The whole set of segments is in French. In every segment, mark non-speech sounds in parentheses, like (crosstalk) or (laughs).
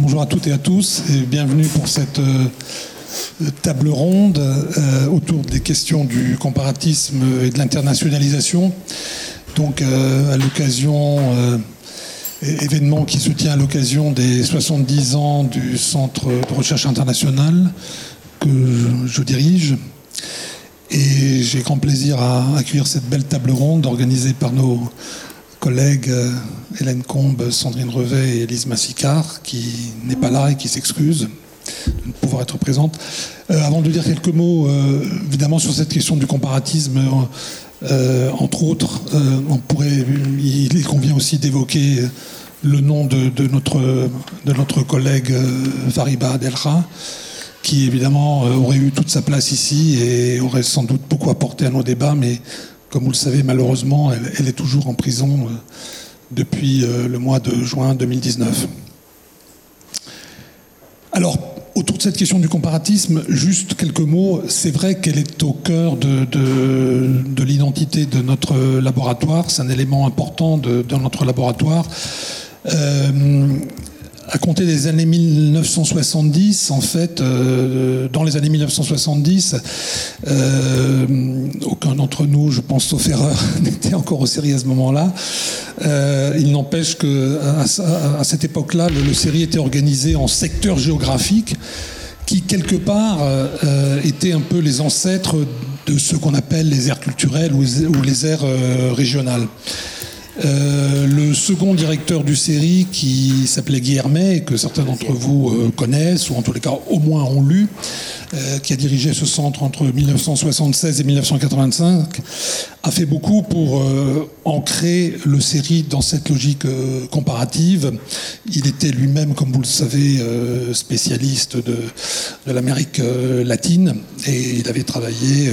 Bonjour à toutes et à tous et bienvenue pour cette euh, table ronde euh, autour des questions du comparatisme et de l'internationalisation. Donc euh, à l'occasion, événement qui se tient à l'occasion des 70 ans du Centre de recherche international que je dirige. Et j'ai grand plaisir à accueillir cette belle table ronde organisée par nos collègues euh, Hélène Combe, Sandrine Revet et Elise Massicard, qui n'est pas là et qui s'excuse de ne pouvoir être présente. Euh, avant de dire quelques mots, euh, évidemment, sur cette question du comparatisme, entre autres, on pourrait, il, convient aussi d'évoquer le nom de, notre, de notre collègue Fariba Adelra, qui évidemment aurait eu toute sa place ici et aurait sans doute beaucoup apporté à nos débats, mais comme vous le savez, malheureusement, elle, est toujours en prison euh, depuis euh, le mois de juin 2019. Alors, autour de cette question du comparatisme, juste quelques mots. C'est vrai qu'elle est au cœur de, l'identité de notre laboratoire. C'est un élément important de, notre laboratoire. Euh, à compter des années 1970, en fait, euh, dans les années 1970, euh, aucun d'entre nous, je pense sauf erreur, (laughs) n'était encore au série à ce moment-là. Euh, il n'empêche que à, cette époque-là, le, le, série était organisé en secteurs géographiques qui quelque part étaient un peu les ancêtres de ce qu'on appelle les aires culturelles ou, les aires régionales. Euh, le second directeur du série, qui s'appelait Guillermet, et que certains d'entre vous euh, connaissent, ou en tous les cas au moins ont lu, euh, qui a dirigé ce centre entre 1976 et 1985, a fait beaucoup pour ancrer le série dans cette logique comparative. Il était lui-même, comme vous le savez, spécialiste de, de l'Amérique latine, et il avait travaillé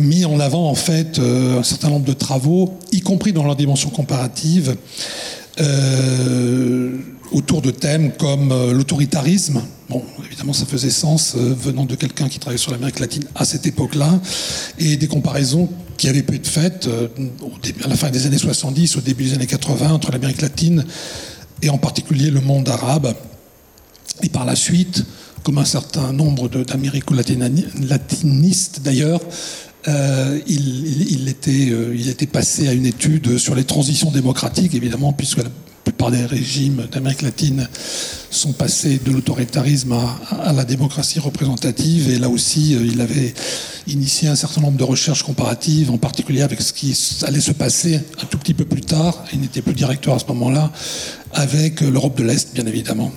mis en avant en fait euh, un certain nombre de travaux, y compris dans leur dimension comparative, euh, autour de thèmes comme euh, l'autoritarisme. Bon, évidemment, ça faisait sens venant de quelqu'un qui travaillait sur l'Amérique latine à cette époque-là, et des comparaisons qui avaient pu être faites à la fin des années 70, au début des années 80, entre l'Amérique latine et en particulier le monde arabe. Et par la suite, comme un certain nombre d'américo-latinistes d'ailleurs, euh, il, était, euh, il était passé à une étude sur les transitions démocratiques, évidemment, puisque la plupart des régimes d'Amérique latine sont passés de l'autoritarisme à, la démocratie représentative. Et là aussi, euh, il avait initié un certain nombre de recherches comparatives, en particulier avec ce qui allait se passer un tout petit peu plus tard, il n'était plus directeur à ce moment-là, avec l'Europe de l'Est, bien évidemment.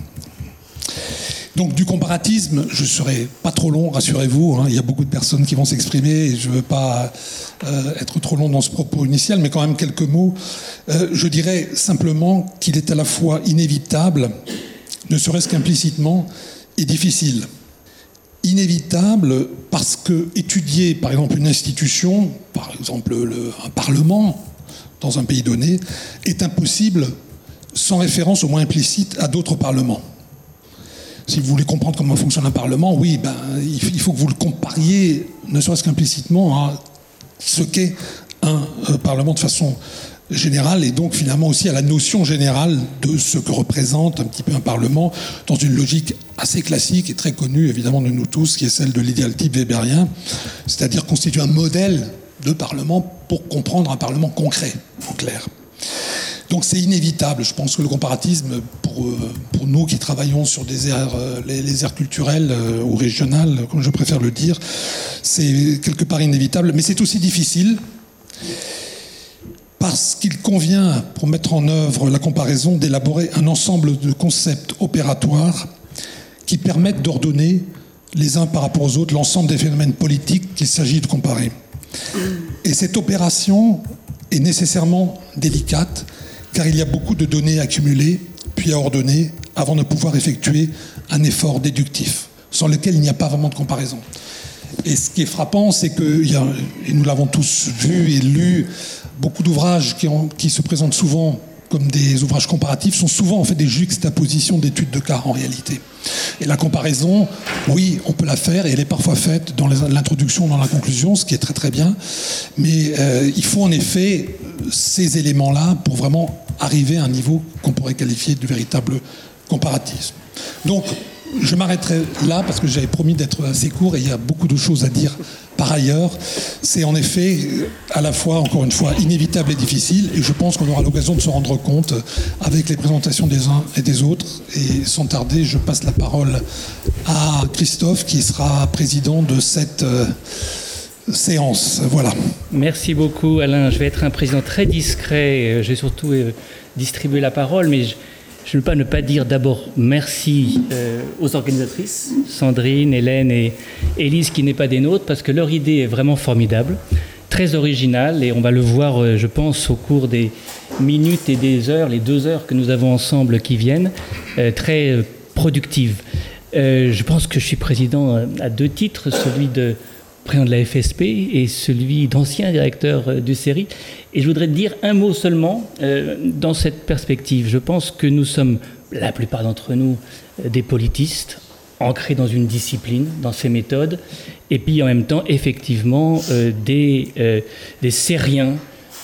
Donc du comparatisme, je ne serai pas trop long, rassurez-vous, hein. il y a beaucoup de personnes qui vont s'exprimer et je ne veux pas euh, être trop long dans ce propos initial, mais quand même quelques mots. Euh, je dirais simplement qu'il est à la fois inévitable, ne serait-ce qu'implicitement, et difficile. Inévitable parce que étudier par exemple une institution, par exemple un parlement dans un pays donné, est impossible sans référence au moins implicite à d'autres parlements si vous voulez comprendre comment fonctionne un Parlement, oui, ben, il faut que vous le compariez, ne serait-ce qu'implicitement, à ce qu'est un euh, Parlement de façon générale et donc finalement aussi à la notion générale de ce que représente un petit peu un Parlement dans une logique assez classique et très connue évidemment de nous tous, qui est celle de l'idéal type weberien, c'est-à-dire constituer un modèle de Parlement pour comprendre un Parlement concret, en clair. Donc c'est inévitable. Je pense que le comparatisme, pour, euh, nous qui travaillons sur des euh, les, aires culturelles euh, ou régionales, comme je préfère le dire, c'est quelque part inévitable. Mais c'est aussi difficile parce qu'il convient, pour mettre en œuvre la comparaison, d'élaborer un ensemble de concepts opératoires qui permettent d'ordonner les uns par rapport aux autres l'ensemble des phénomènes politiques qu'il s'agit de comparer. Et cette opération est nécessairement délicate car il y a beaucoup de données accumulées, puis à ordonner, avant de pouvoir effectuer un effort déductif, sans lequel il n'y a pas vraiment de comparaison. Et ce qui est frappant, c'est que, et nous l'avons tous vu et lu, beaucoup d'ouvrages qui, qui, se présentent souvent comme des ouvrages comparatifs sont souvent en fait des juxtapositions d'études de cas en réalité. Et la comparaison, oui, on peut la faire et elle est parfois faite dans l'introduction, dans la conclusion, ce qui est très très bien. Mais euh, il faut en effet ces éléments-là pour vraiment arriver à un niveau qu'on pourrait qualifier de véritable comparatisme. Donc, je m'arrêterai là parce que j'avais promis d'être assez court et il y a beaucoup de choses à dire par ailleurs. C'est en effet à la fois, encore une fois, inévitable et difficile et je pense qu'on aura l'occasion de se rendre compte avec les présentations des uns et des autres. Et sans tarder, je passe la parole à Christophe qui sera président de cette euh, séance. Voilà. Merci beaucoup Alain. Je vais être un président très discret. J'ai surtout euh, distribué la parole, mais je je ne peux pas ne pas dire d'abord merci euh, aux organisatrices, Sandrine, Hélène et Élise, qui n'est pas des nôtres, parce que leur idée est vraiment formidable, très originale, et on va le voir, euh, je pense, au cours des minutes et des heures, les deux heures que nous avons ensemble qui viennent, euh, très productive. je pense que je suis président à deux titres, celui de président de la FSP et celui d'ancien directeur du série. Et je voudrais dire un mot seulement euh, dans cette perspective. Je pense que nous sommes, la plupart d'entre nous, euh, des politistes ancrés dans une discipline, dans ses méthodes, et puis en même temps, effectivement, des, des sériens,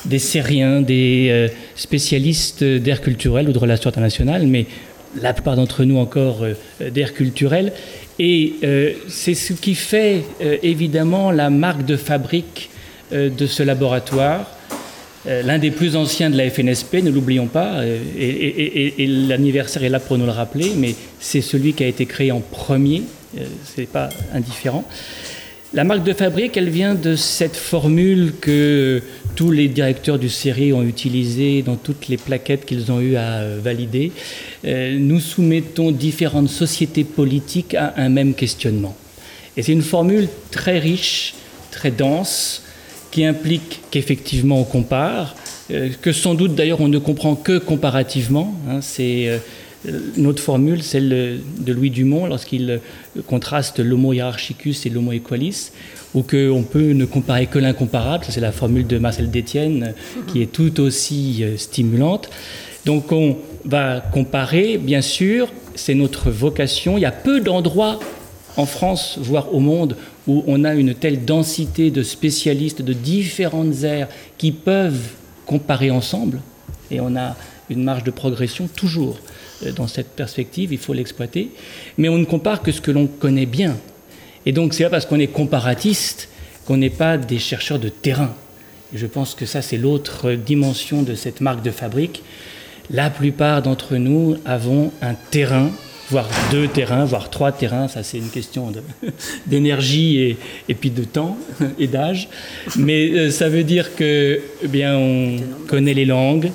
des sériens, des spécialistes d'air culturel ou de relations internationales, mais la plupart d'entre nous encore d'air culturel. Et euh, c'est ce qui fait euh, évidemment la marque de fabrique euh, de ce laboratoire. L'un des plus anciens de la FNSP, ne l'oublions pas, et, l'anniversaire est là pour nous le rappeler, mais c'est celui qui a été créé en premier, c'est pas indifférent. La marque de fabrique, elle vient de cette formule que tous les directeurs du série ont utilisée dans toutes les plaquettes qu'ils ont eu à euh, valider. Euh, nous soumettons différentes sociétés politiques à un même questionnement. Et c'est une formule très riche, très dense, qui implique qu'effectivement on compare, euh, que sans doute d'ailleurs on ne comprend que comparativement. Hein. c'est notre formule, celle de Louis Dumont, lorsqu'il contraste l'homo hierarchicus et l'homo equalis, ou qu'on peut ne comparer que l'incomparable, c'est la formule de Marcel Détienne, qui est tout aussi euh, stimulante. Donc on va comparer, bien sûr, c'est notre vocation. Il y a peu d'endroits en France, voire au monde, où on a une telle densité de spécialistes de différentes aires qui peuvent comparer ensemble, et on a une marge de progression toujours. Euh, dans cette perspective, il faut l'exploiter. Mais on ne compare que ce que l'on connaît bien. Et donc, c'est pas parce qu'on est comparatiste qu'on n'est pas des chercheurs de terrain. Et je pense que ça, c'est l'autre dimension de cette marque de fabrique. La plupart d'entre nous avons un terrain, voire deux terrains, voire trois terrains. Ça, c'est une question (laughs) d'énergie et, et, puis de temps (laughs) et d'âge. Mais euh, ça veut dire que, eh bien, on connaît les langues,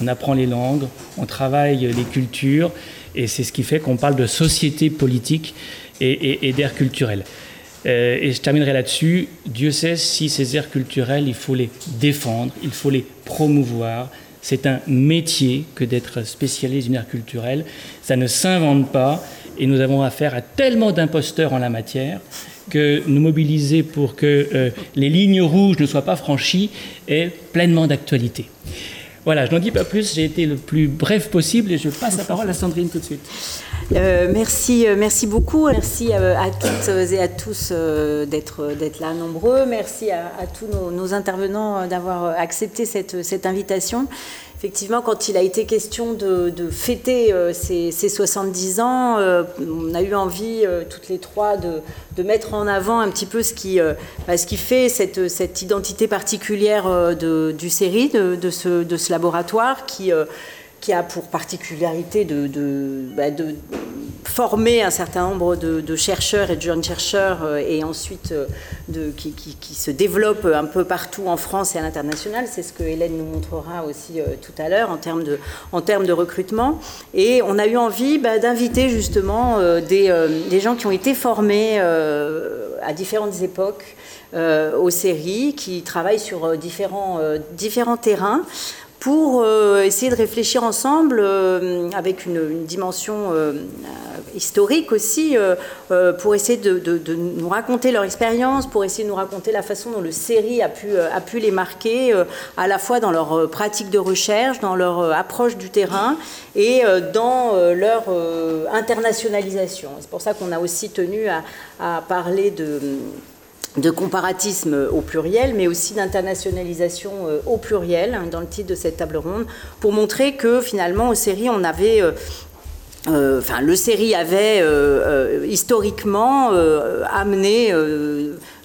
on apprend les langues, on travaille les cultures, et c'est ce qui fait qu'on parle de société politique et, d'air culturel. Euh, et je terminerai là-dessus. Dieu sait si ces aires culturels, il faut les défendre, il faut les promouvoir. C'est un métier que d'être spécialiste d'une aire culturelle. Ça ne s'invente pas. Et nous avons affaire à tellement d'imposteurs en la matière que nous mobiliser pour que euh, les lignes rouges ne soient pas franchies est pleinement d'actualité. Voilà, je n'en dis pas plus, j'ai été le plus bref possible et je passe la parole à Sandrine tout de suite. Euh, merci, euh, merci beaucoup. Merci à, toutes et à tous d'être, d'être là nombreux. Merci à, tous nos, intervenants d'avoir accepté cette, cette invitation effectivement, quand il a été question de, fêter euh, ces, 70 ans, euh, on a eu envie, euh, toutes les trois, de, mettre en avant un petit peu ce qui, bah, ce qui fait cette, cette identité particulière du série, de, ce, de ce laboratoire qui qui a pour particularité de, de, bah, former un certain nombre de, chercheurs et de jeunes chercheurs euh, et ensuite euh, qui, se développent un peu partout en France et à l'international. C'est ce que Hélène nous montrera aussi euh, tout à l'heure en, termes de, recrutement. Et on a eu envie bah, d'inviter justement des, gens qui ont été formés à différentes époques aux séries, qui travaillent sur différents terrains pour euh, essayer de réfléchir ensemble euh, avec une, dimension euh, historique aussi, pour essayer de, nous raconter leur expérience, pour essayer de nous raconter la façon dont le série a pu, a pu les marquer, à la fois dans leur pratique de recherche, dans leur approche du terrain et dans leur internationalisation. C'est pour ça qu'on a aussi tenu à parler de de comparatisme au pluriel, mais aussi d'internationalisation euh, au pluriel hein, dans le titre de cette table ronde, pour montrer que finalement, aux séries, on avait euh, enfin, le série avait historiquement amené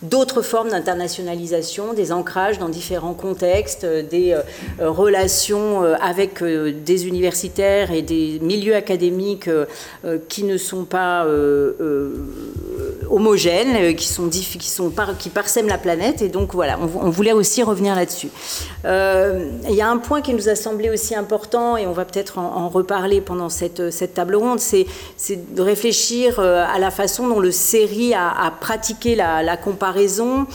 d'autres formes d'internationalisation, des ancrages dans différents contextes, des euh, relations euh, avec euh, des universitaires et des milieux académiques qui ne sont pas homogènes, qui sont, qui parsèment la planète. Et donc voilà, on, voulait aussi revenir là-dessus. Il y a un point qui nous a semblé aussi important, et on va peut-être en, reparler pendant cette, cette table ronde, c'est de réfléchir à la façon dont le série a, pratiqué la comparaison raison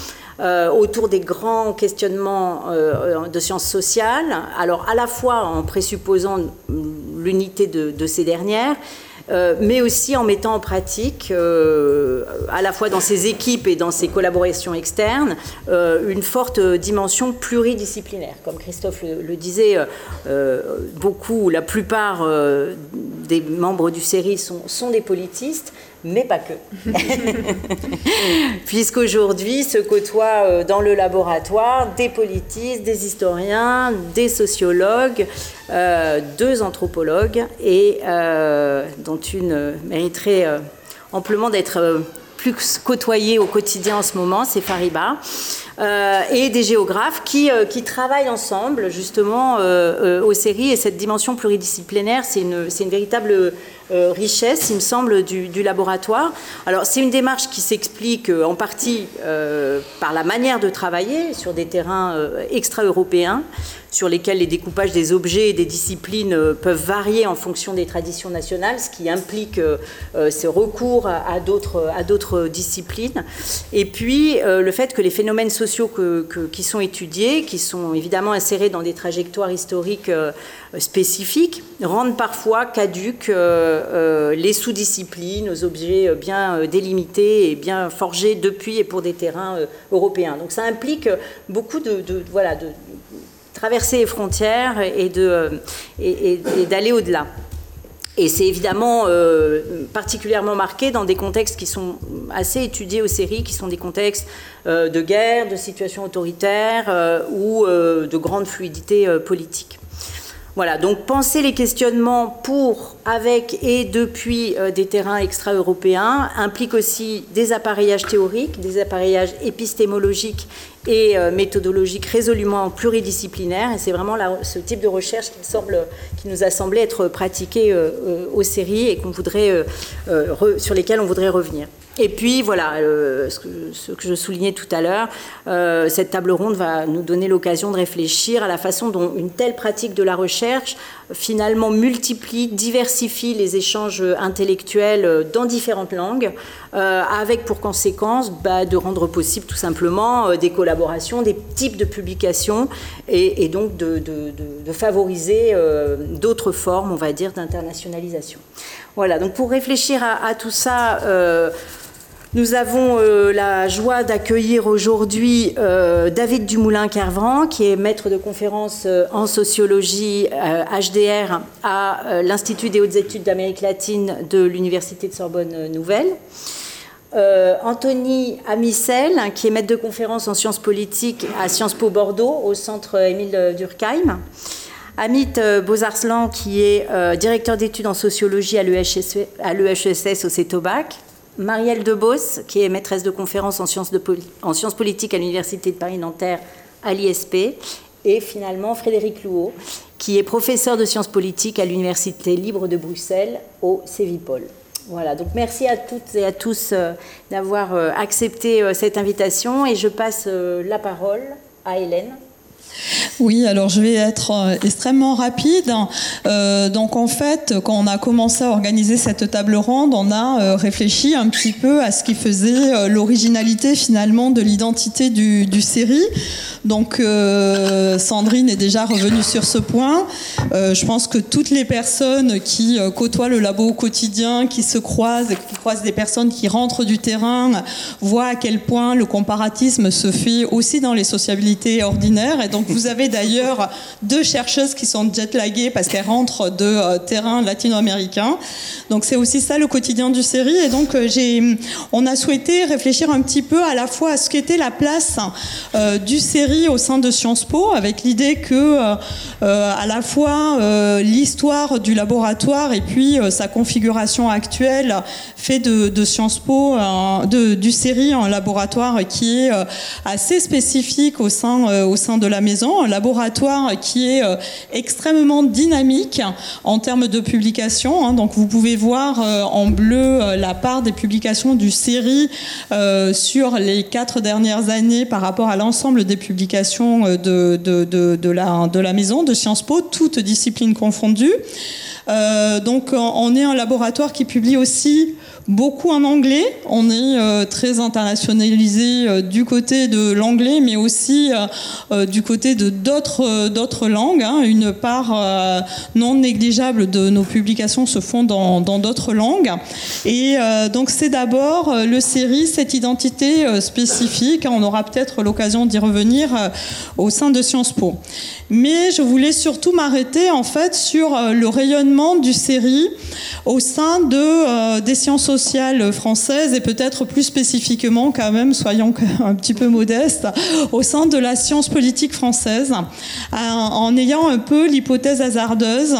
euh, autour des grands questionnements euh, de sciences sociales, alors à la fois en présupposant l'unité de, ces dernières, euh, mais aussi en mettant en pratique, à la fois dans ses équipes et dans ses collaborations externes, une forte dimension pluridisciplinaire. Comme Christophe le, disait, beaucoup, la plupart des membres du série sont, sont des politistes, mais pas que. (laughs) Puisqu'aujourd'hui se côtoient euh, dans le laboratoire des politistes, des historiens, des sociologues, euh, deux anthropologues, et euh, dont une mériterait amplement d'être plus côtoyée au quotidien en ce moment, c'est Fariba. et des géographes qui, qui travaillent ensemble justement aux séries. Et cette dimension pluridisciplinaire, c'est une, une véritable euh, richesse, il me semble, du, laboratoire. Alors, c'est une démarche qui s'explique euh, en partie euh, par la manière de travailler sur des terrains extra-européens, sur lesquels les découpages des objets et des disciplines peuvent varier en fonction des traditions nationales, ce qui implique ce recours à, d'autres disciplines. Et puis, le fait que les phénomènes sociaux qui sont étudiés, qui sont évidemment insérés dans des trajectoires historiques spécifiques, rendent parfois caduques euh, les sous-disciplines aux objets euh, bien euh, délimités et bien forgés depuis et pour des terrains européens. Donc ça implique beaucoup de, voilà, de traverser les frontières et d'aller au-delà. Et c'est évidemment particulièrement marqué dans des contextes qui sont assez étudiés aux séries, qui sont des contextes de guerre, de situation autoritaire ou de grande fluidité politique. Voilà, donc penser les questionnements pour, avec et depuis euh, des terrains extra-européens implique aussi des appareillages théoriques, des appareillages épistémologiques et euh, méthodologiques résolument pluridisciplinaires. Et c'est vraiment ce type de recherche qui, semble, qui nous a semblé être pratiqué euh, aux séries et sur lesquelles on voudrait revenir. Et puis voilà, euh, ce, que, je soulignais tout à l'heure, euh, cette table ronde va nous donner l'occasion de réfléchir à la façon dont une telle pratique de la recherche finalement multiplie, diversifie les échanges intellectuels dans différentes langues, euh, avec pour conséquence bah, de rendre possible tout simplement des collaborations, des types de publications, et, donc de, favoriser d'autres formes, on va dire, d'internationalisation. Voilà, donc pour réfléchir à tout ça, nous avons euh, la joie d'accueillir aujourd'hui euh, David Dumoulin-Carvran, qui est maître de conférence euh, en sociologie HDR à l'Institut des hautes études d'Amérique latine de l'Université de Sorbonne Nouvelle. Anthony Amissel, qui est maître de conférence en sciences politiques à Sciences Po Bordeaux, au centre Émile Durkheim. Amit Beaux-Arslan, qui est directeur d'études en sociologie à l'EHSS au CETOBAC. Marielle Debos, qui est maîtresse de conférence en sciences, politiques à l'Université de Paris-Nanterre à l'ISP, et finalement Frédéric Louot, qui est professeur de sciences politiques à l'Université libre de Bruxelles au Cévipol. Voilà, donc merci à toutes et à tous euh, d'avoir euh, accepté euh, cette invitation et je passe la parole à Hélène. Oui, alors je vais être euh, extrêmement rapide. Euh, donc en fait, quand on a commencé à organiser cette table ronde, on a euh, réfléchi un petit peu à ce qui faisait l'originalité finalement de l'identité du, série. Donc Sandrine est déjà revenue sur ce point. je pense que toutes les personnes qui côtoient le labo au quotidien, qui se croisent, qui croisent des personnes qui rentrent du terrain, voient à quel point le comparatisme se fait aussi dans les sociabilités ordinaires. Et donc vous avez d'ailleurs deux chercheuses qui sont jet-laguées parce qu'elles rentrent de euh, terrain latino-américain. Donc c'est aussi ça le quotidien du série. Et donc euh, on a souhaité réfléchir un petit peu à la fois à ce qu'était la place euh, du série au sein de Sciences Po, avec l'idée que à la fois l'histoire du laboratoire et puis sa configuration actuelle fait de, Sciences Po, de, du série un laboratoire qui est assez spécifique au sein, au sein de la maison, laboratoire qui est extrêmement dynamique en termes de publication. Hein. donc vous pouvez voir euh, en bleu euh, la part des publications du série euh, sur les quatre dernières années par rapport à l'ensemble des publications de, de, la, de la maison, de Sciences Po, toutes disciplines confondues. Donc on est un laboratoire qui publie aussi beaucoup en anglais. On est euh, très internationalisé euh, du côté de l'anglais, mais aussi euh, du côté de d'autres d'autres langues. Hein. Une part non négligeable de nos publications se font dans d'autres langues. Et donc c'est d'abord le série, cette identité spécifique. On aura peut-être l'occasion d'y revenir au sein de Sciences Po. Mais je voulais surtout m'arrêter en fait sur le rayonnement du série au sein de, des sciences sociales sociale française et peut-être plus spécifiquement quand même, soyons un petit peu modestes, au sein de la science politique française, euh, en ayant un peu l'hypothèse hasardeuse,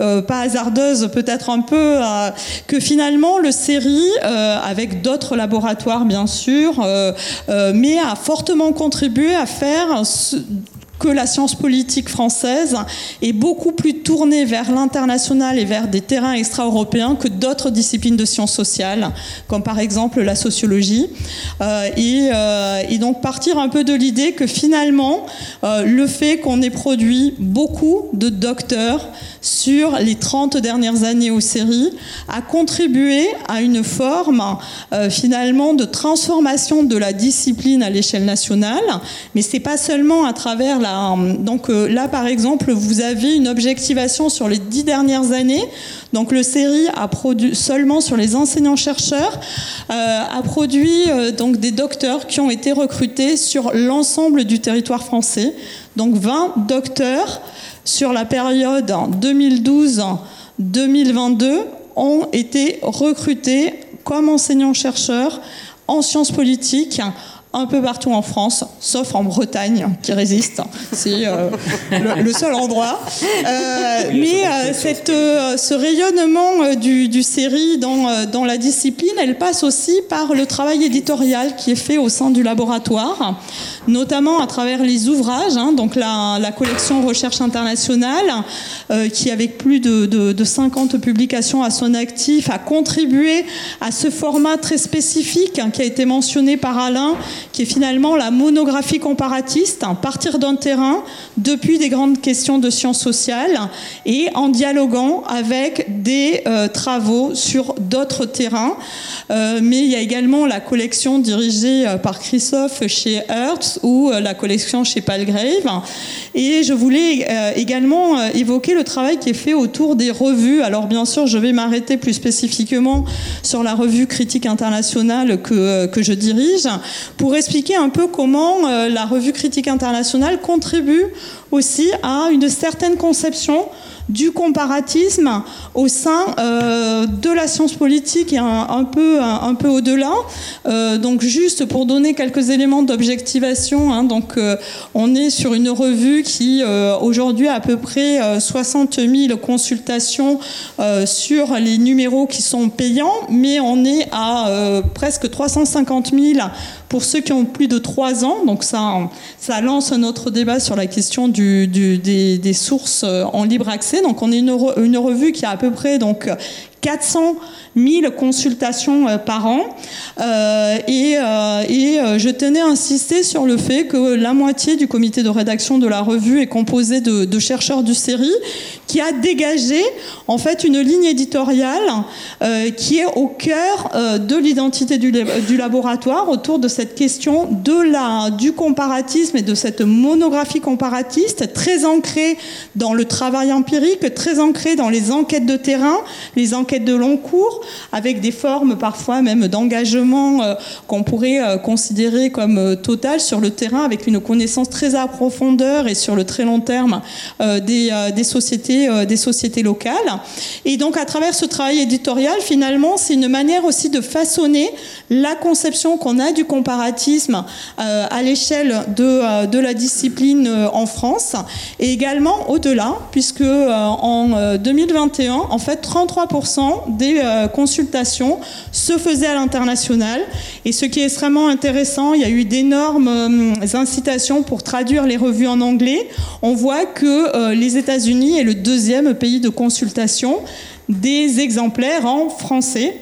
euh, pas hasardeuse peut-être un peu, euh, que finalement le série, avec d'autres laboratoires bien sûr, mais a fortement contribué à faire que la science politique française est beaucoup plus tournée vers l'international et vers des terrains extra-européens que d'autres disciplines de sciences sociales, comme par exemple la sociologie. Euh, euh, et, donc partir un peu de l'idée que finalement, euh, le fait qu'on ait produit beaucoup de docteurs sur les 30 dernières années aux séries a contribué à une forme finalement de transformation de la discipline à l'échelle nationale, mais c'est pas seulement à travers la donc euh, là, par exemple, vous avez une objectivation sur les dix dernières années. Donc le série a produit seulement sur les enseignants-chercheurs euh, a produit euh, donc des docteurs qui ont été recrutés sur l'ensemble du territoire français. Donc 20 docteurs sur la période 2012-2022 ont été recrutés comme enseignants-chercheurs en sciences politiques un peu partout en France, sauf en Bretagne, qui résiste. C'est euh, le, seul endroit. Euh, mais euh, cette, ce rayonnement du, du série dans, dans, la discipline, elle passe aussi par le travail éditorial qui est fait au sein du laboratoire, notamment à travers les ouvrages, hein, donc la, la, collection Recherche internationale, qui avec plus de, de, de 50 publications à son actif, a contribué à ce format très spécifique hein, qui a été mentionné par Alain qui est finalement la monographie comparatiste, partir d'un terrain depuis des grandes questions de sciences sociales et en dialoguant avec des euh, travaux sur d'autres terrains. Euh, mais il y a également la collection dirigée euh, par Christophe chez Hertz ou la collection chez Palgrave. Et je voulais également évoquer le travail qui est fait autour des revues. Alors bien sûr, je vais m'arrêter plus spécifiquement sur la revue critique internationale que, que je dirige pour expliquer un peu comment euh, la revue critique internationale contribue aussi à une certaine conception du comparatisme au sein euh, de la science politique et un, peu, un, peu au-delà. Euh, donc juste pour donner quelques éléments d'objectivation, hein, donc on est sur une revue qui aujourd'hui a à peu près 60 000 consultations sur les numéros qui sont payants, mais on est à presque 350 000 pour ceux qui ont plus de 3 ans. Donc ça, ça lance un autre débat sur la question du, des, sources en libre accès. Donc on est une, une revue qui a à peu près donc 400 000 consultations euh, par an. Euh, et, euh, et je tenais à insister sur le fait que la moitié du comité de rédaction de la revue est composé de, de chercheurs du série qui a dégagé en fait une ligne éditoriale qui est au cœur de l'identité du, du, laboratoire autour de cette question de la, du comparatisme et de cette monographie comparatiste très ancrée dans le travail empirique, très ancrée dans les enquêtes de terrain, les enquêtes de long cours, avec des formes parfois même d'engagement qu'on pourrait considérer comme totales sur le terrain, avec une connaissance très à profondeur et sur le très long terme des, des, sociétés, des sociétés locales. Et donc à travers ce travail éditorial, finalement, c'est une manière aussi de façonner la conception qu'on a du comparatisme à l'échelle de, la discipline en France et également au-delà, puisque euh, en 2021, euh, en fait, 33% des euh, consultations se faisaient à l'international. Et ce qui est extrêmement intéressant, il y a eu d'énormes incitations pour traduire les revues en anglais. On voit que les États-Unis est le deuxième pays de consultation des exemplaires en français.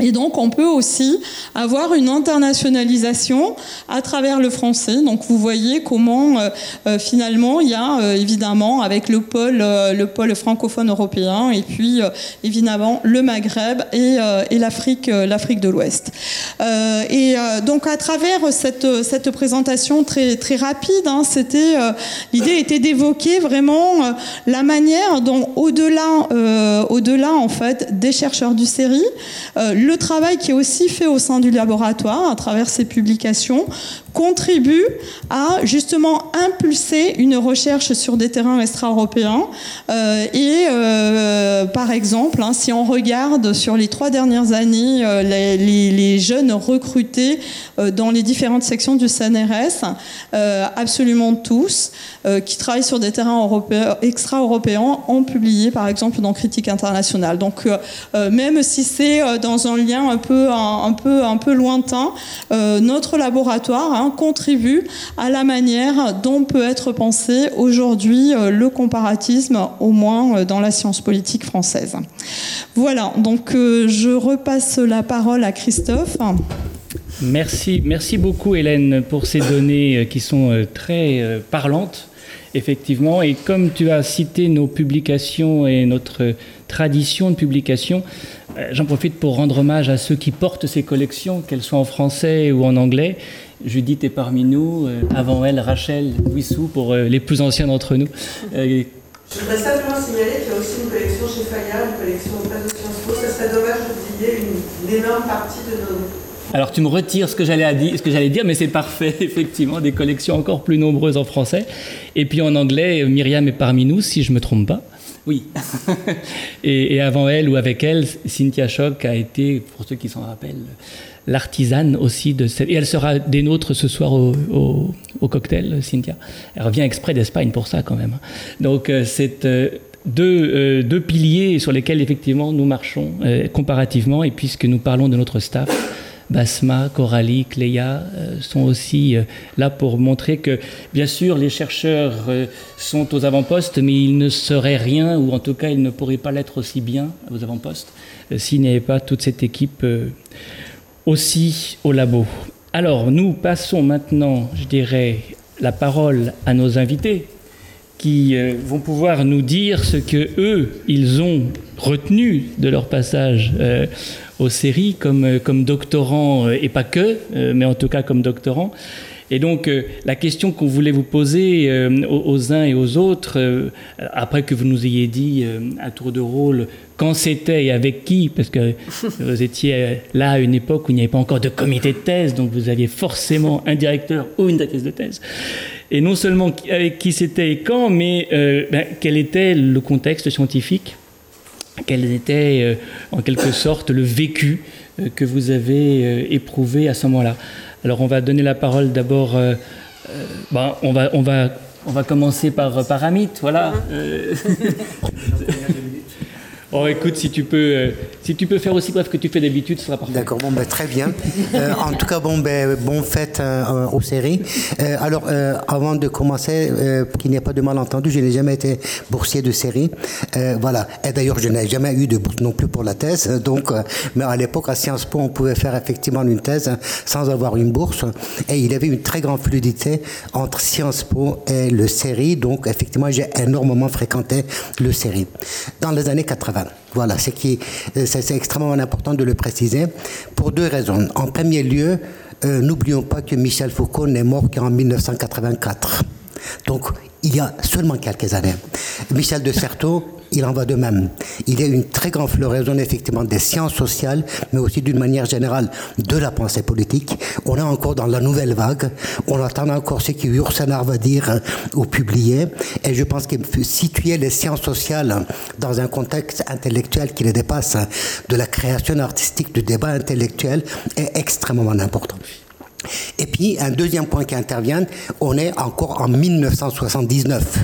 Et donc, on peut aussi avoir une internationalisation à travers le français. Donc, vous voyez comment, euh, euh, finalement, il y a euh, évidemment, avec le pôle, le pôle francophone européen, et puis évidemment le Maghreb et, l'Afrique, l'Afrique de l'Ouest. et donc, à travers cette, cette présentation très, très rapide, hein, l'idée était d'évoquer vraiment la manière dont, au-delà, au-delà en fait, des chercheurs du série, le travail qui est aussi fait au sein du laboratoire à travers ces publications contribue à justement impulser une recherche sur des terrains extra-européens. Euh, et euh, par exemple, hein, si on regarde sur les trois dernières années euh, les, jeunes recrutés dans les différentes sections du CNRS, absolument tous, qui travaillent sur des terrains extra-européens, ont publié par exemple dans Critique internationale. Donc même si c'est dans un lien un peu, un, peu, un peu lointain, notre laboratoire hein, contribue à la manière dont peut être pensé aujourd'hui euh, le comparatisme, au moins euh, dans la science politique française. Voilà, donc euh, je repasse la parole à Christophe. Merci, merci beaucoup Hélène pour ces données qui sont très parlantes, effectivement. Et comme tu as cité nos publications et notre tradition de publication, j'en profite pour rendre hommage à ceux qui portent ces collections, qu'elles soient en français ou en anglais. Judith est parmi nous, euh, avant elle Rachel Wissou pour euh, les plus anciens d'entre nous. Euh, je voudrais simplement signaler qu'il y a aussi une collection chez Fayard, une collection au de Sciences Po. Ça serait dommage d'oublier une, énorme partie de nos... Alors tu me retires ce que j'allais dire, mais c'est parfait, (laughs) effectivement, des collections encore plus nombreuses en français. Et puis en anglais, Myriam est parmi nous, si je ne me trompe pas. Oui. (laughs) et, avant elle ou avec elle, Cynthia Schock a été, pour ceux qui s'en rappellent, l'artisane aussi de cette... Et elle sera des nôtres ce soir au, cocktail, Cynthia. Elle revient exprès d'Espagne pour ça quand même. Donc euh, c'est euh, deux, euh, deux, piliers sur lesquels effectivement nous marchons comparativement. Et puisque nous parlons de notre staff, Basma, Coralie, Cléa sont aussi là pour montrer que, bien sûr, les chercheurs sont aux avant-postes, mais ils ne seraient rien, ou en tout cas, ils ne pourraient pas l'être aussi bien aux avant-postes, s'il n'y avait pas toute cette équipe aussi au labo. Alors, nous passons maintenant, je dirais, la parole à nos invités qui euh, vont pouvoir nous dire ce que eux, ils ont retenu de leur passage euh, aux séries comme, euh, comme doctorants, et pas que, mais en tout cas comme doctorants. Et donc, la question qu'on voulait vous poser aux, uns et aux autres, après que vous nous ayez dit à tour de rôle quand c'était et avec qui, parce que (laughs) vous étiez là à une époque où il n'y avait pas encore de comité de thèse, donc vous aviez forcément un directeur ou une directrice de thèse. Et non seulement avec qui c'était et quand, mais euh, ben, quel était le contexte scientifique, quel était euh, en quelque sorte le vécu euh, que vous avez éprouvé à ce moment-là? Alors on va donner la parole d'abord, ben, on, va, on, va, on va commencer par, par Amit, voilà. (laughs) Oh, écoute, si tu peux, euh, si tu peux faire aussi bref que tu fais d'habitude, ce sera parfait. D'accord, bon, ben, très bien. Euh, en tout cas, bon, ben, bon fête euh, aux séries. alors, avant de commencer, qu'il n'y ait pas de malentendu, je n'ai jamais été boursier de série. voilà. Et d'ailleurs, je n'ai jamais eu de bourse non plus pour la thèse. Donc, mais à l'époque, à Sciences Po, on pouvait faire effectivement une thèse sans avoir une bourse. Et il y avait une très grande fluidité entre Sciences Po et le série. Donc, effectivement, j'ai énormément fréquenté le série. Dans les années 80, voilà, c'est qui, euh, c'est extrêmement important de le préciser pour deux raisons. En premier lieu, euh, n'oublions pas que Michel Foucault n'est mort qu'en 1984. Donc, il y a seulement quelques années. Michel de Certeau il en va de même. Il y a une très grande floraison effectivement des sciences sociales, mais aussi d'une manière générale de la pensée politique. On est encore dans la nouvelle vague. On attend encore ce que Yursenar va dire ou publier. Et je pense que situer les sciences sociales dans un contexte intellectuel qui les dépasse, de la création artistique, du débat intellectuel, est extrêmement important. Et puis, un deuxième point qui intervient, on est encore en 1979,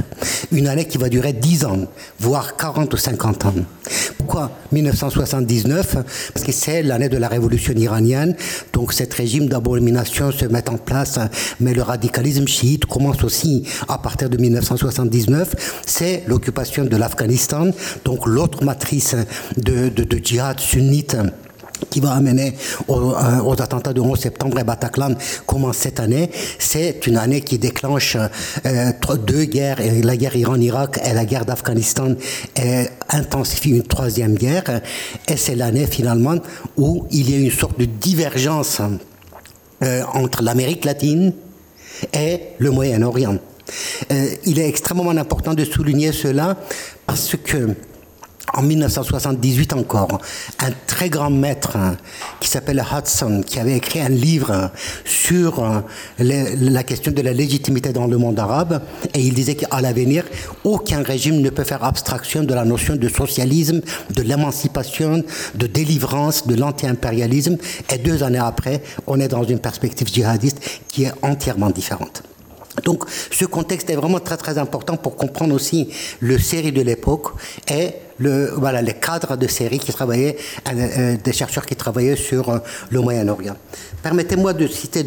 une année qui va durer 10 ans, voire 40 ou 50 ans. Pourquoi 1979 Parce que c'est l'année de la révolution iranienne, donc cet régime d'abomination se met en place, mais le radicalisme chiite commence aussi à partir de 1979. C'est l'occupation de l'Afghanistan, donc l'autre matrice de, de, de djihad sunnite qui va amener euh, aux, attentats du 11 septembre et Bataclan commence cette année. C'est une année qui déclenche euh, deux guerres, la guerre Iran-Irak et la guerre d'Afghanistan, et intensifie une troisième guerre. Et c'est l'année finalement où il y a une sorte de divergence euh, entre l'Amérique latine et le Moyen-Orient. il est extrêmement important de souligner cela parce que en 1978 encore, un très grand maître hein, qui s'appelle Hudson, qui avait écrit un livre sur euh, la question de la légitimité dans le monde arabe, et il disait qu'à l'avenir, aucun régime ne peut faire abstraction de la notion de socialisme, de l'émancipation, de délivrance, de l'anti-impérialisme, et deux années après, on est dans une perspective djihadiste qui est entièrement différente. Donc ce contexte est vraiment très très important pour comprendre aussi le série de l'époque et le, les cadres de série qui travaillaient, euh, euh, des chercheurs qui travaillaient sur euh, le Moyen-Orient. Permettez-moi de citer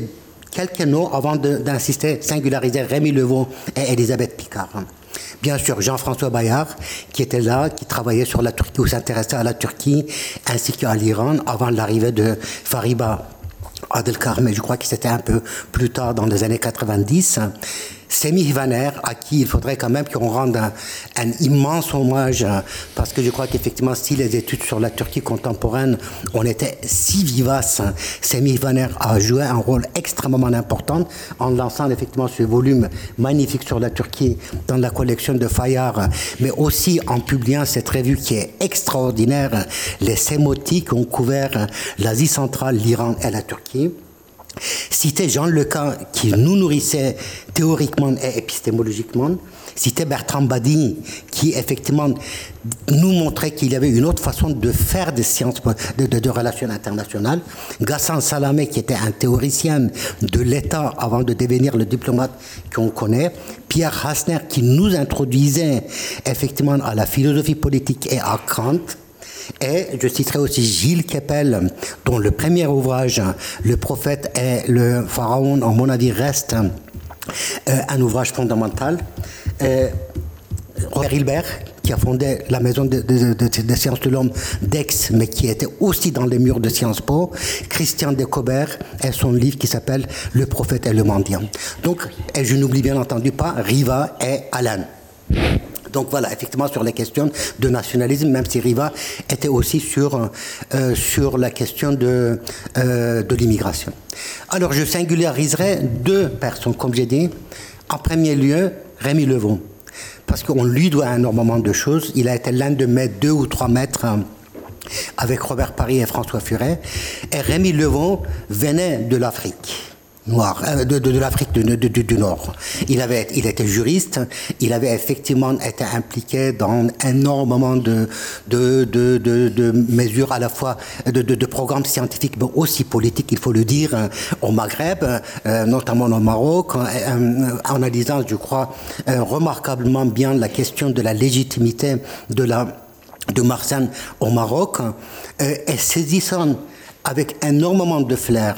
quelques noms avant d'insister, singulariser Rémi Levaux et Elisabeth Picard. Bien sûr, Jean-François Bayard, qui était là, qui travaillait sur la Turquie ou s'intéressait à la Turquie, ainsi qu'à l'Iran, avant l'arrivée de Fariba Adelkar, mais je crois que c'était un peu plus tard dans les années 90. Semi Vaner, à qui il faudrait quand même qu'on rende un, immense hommage, parce que je crois qu'effectivement, si les études sur la Turquie contemporaine, on était si vivaces, Semi Vaner a joué un rôle extrêmement important en lançant effectivement ce volume magnifique sur la Turquie dans la collection de Fayard, mais aussi en publiant cette revue qui est extraordinaire, les sémotiques ont couvert l'Asie centrale, l'Iran et la Turquie. C'était Jean Lecan qui nous nourrissait théoriquement et épistémologiquement. C'était Bertrand Badi qui effectivement nous montrait qu'il y avait une autre façon de faire des sciences de, relations internationales. Gassan Salamé qui était un théoricien de l'État avant de devenir le diplomate qu'on connaît. Pierre Hassner qui nous introduisait effectivement à la philosophie politique et à Kant et je citerai aussi Gilles Keppel, dont le premier ouvrage, Le prophète et le pharaon, en mon avis, reste euh, un ouvrage fondamental. Euh, Robert Hilbert, qui a fondé la maison des sciences de l'homme d'Aix, mais qui était aussi dans les murs de Sciences Po, Christian Decobert et son livre qui s'appelle Le prophète et le mendiant. Donc, et je n'oublie bien entendu pas Riva et Alan. Donc voilà, effectivement, sur les questions de nationalisme, même si Riva était aussi sur, euh, sur la question de, euh, de l'immigration. Alors je singulariserai deux personnes, comme j'ai dit. En premier lieu, Rémi Levon, parce qu'on lui doit énormément de choses. Il a été l'un de mes deux ou trois maîtres hein, avec Robert Paris et François Furet. Et Rémi Levon venait de l'Afrique noir, euh, de, de, l'Afrique du, du, Nord. Il, avait, il était juriste, il avait effectivement été impliqué dans énormément de, de, mesures à la fois de, programmes scientifiques, mais aussi politiques, il faut le dire, euh, au Maghreb, euh, notamment au Maroc, en analysant, je crois, remarquablement bien la question de la légitimité de la de Marsan au Maroc, et saisissant avec énormément de flair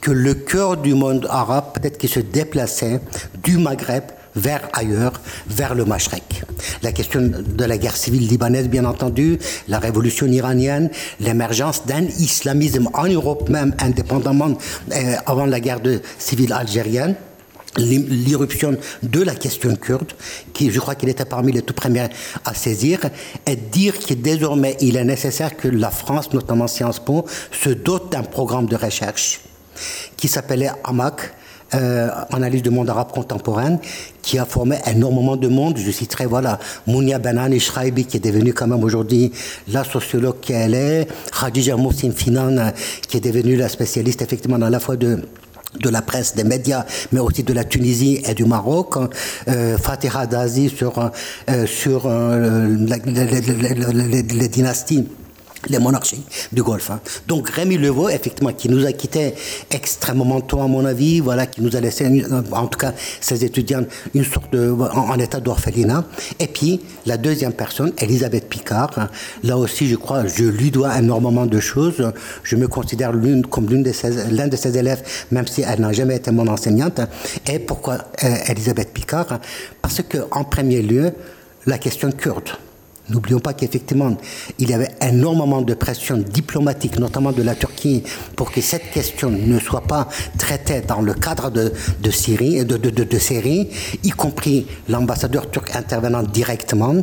que le cœur du monde arabe peut-être qui se déplaçait du Maghreb vers ailleurs, vers le Mashrek. La question de la guerre civile libanaise, bien entendu, la révolution iranienne, l'émergence d'un islamisme en Europe même, indépendamment euh, avant la guerre civile algérienne, l'irruption de la question kurde, qui je crois qu'il était parmi les tout premiers à saisir, et dire que désormais il est nécessaire que la France, notamment Sciences Po, se dote d'un programme de recherche qui s'appelait AMAC, euh, analyse du monde arabe contemporain, qui a formé énormément de monde. Je citerai, voilà, Mounia Benani Shraibi, qui est devenue quand même aujourd'hui la sociologue qu'elle est, Khadija Moussin Finan, qui est devenue la spécialiste effectivement à la fois de de la presse, des médias, mais aussi de la Tunisie et du Maroc. Euh, Fatiha Dazi sur, euh, sur euh, les dynasties les monarchies du Golfe. Hein. Donc Rémi Levaux, effectivement, qui nous a quitté extrêmement tôt, à mon avis, voilà, qui nous a laissé, en tout cas, ses étudiants, une sorte de, en, état d'orphelinat. Et puis, la deuxième personne, Elisabeth Picard. Hein. Là aussi, je crois, je lui dois énormément de choses. Je me considère l'une comme l'une de l'un de ses élèves, même si elle n'a jamais été mon enseignante. Et pourquoi euh, Elisabeth Picard? Parce que, en premier lieu, la question kurde. N'oublions pas qu'effectivement, il y avait énormément de pression diplomatique, notamment de la Turquie, pour que cette question ne soit pas traitée dans le cadre de, Syrie, de, de, Syrie, y compris l'ambassadeur turc intervenant directement,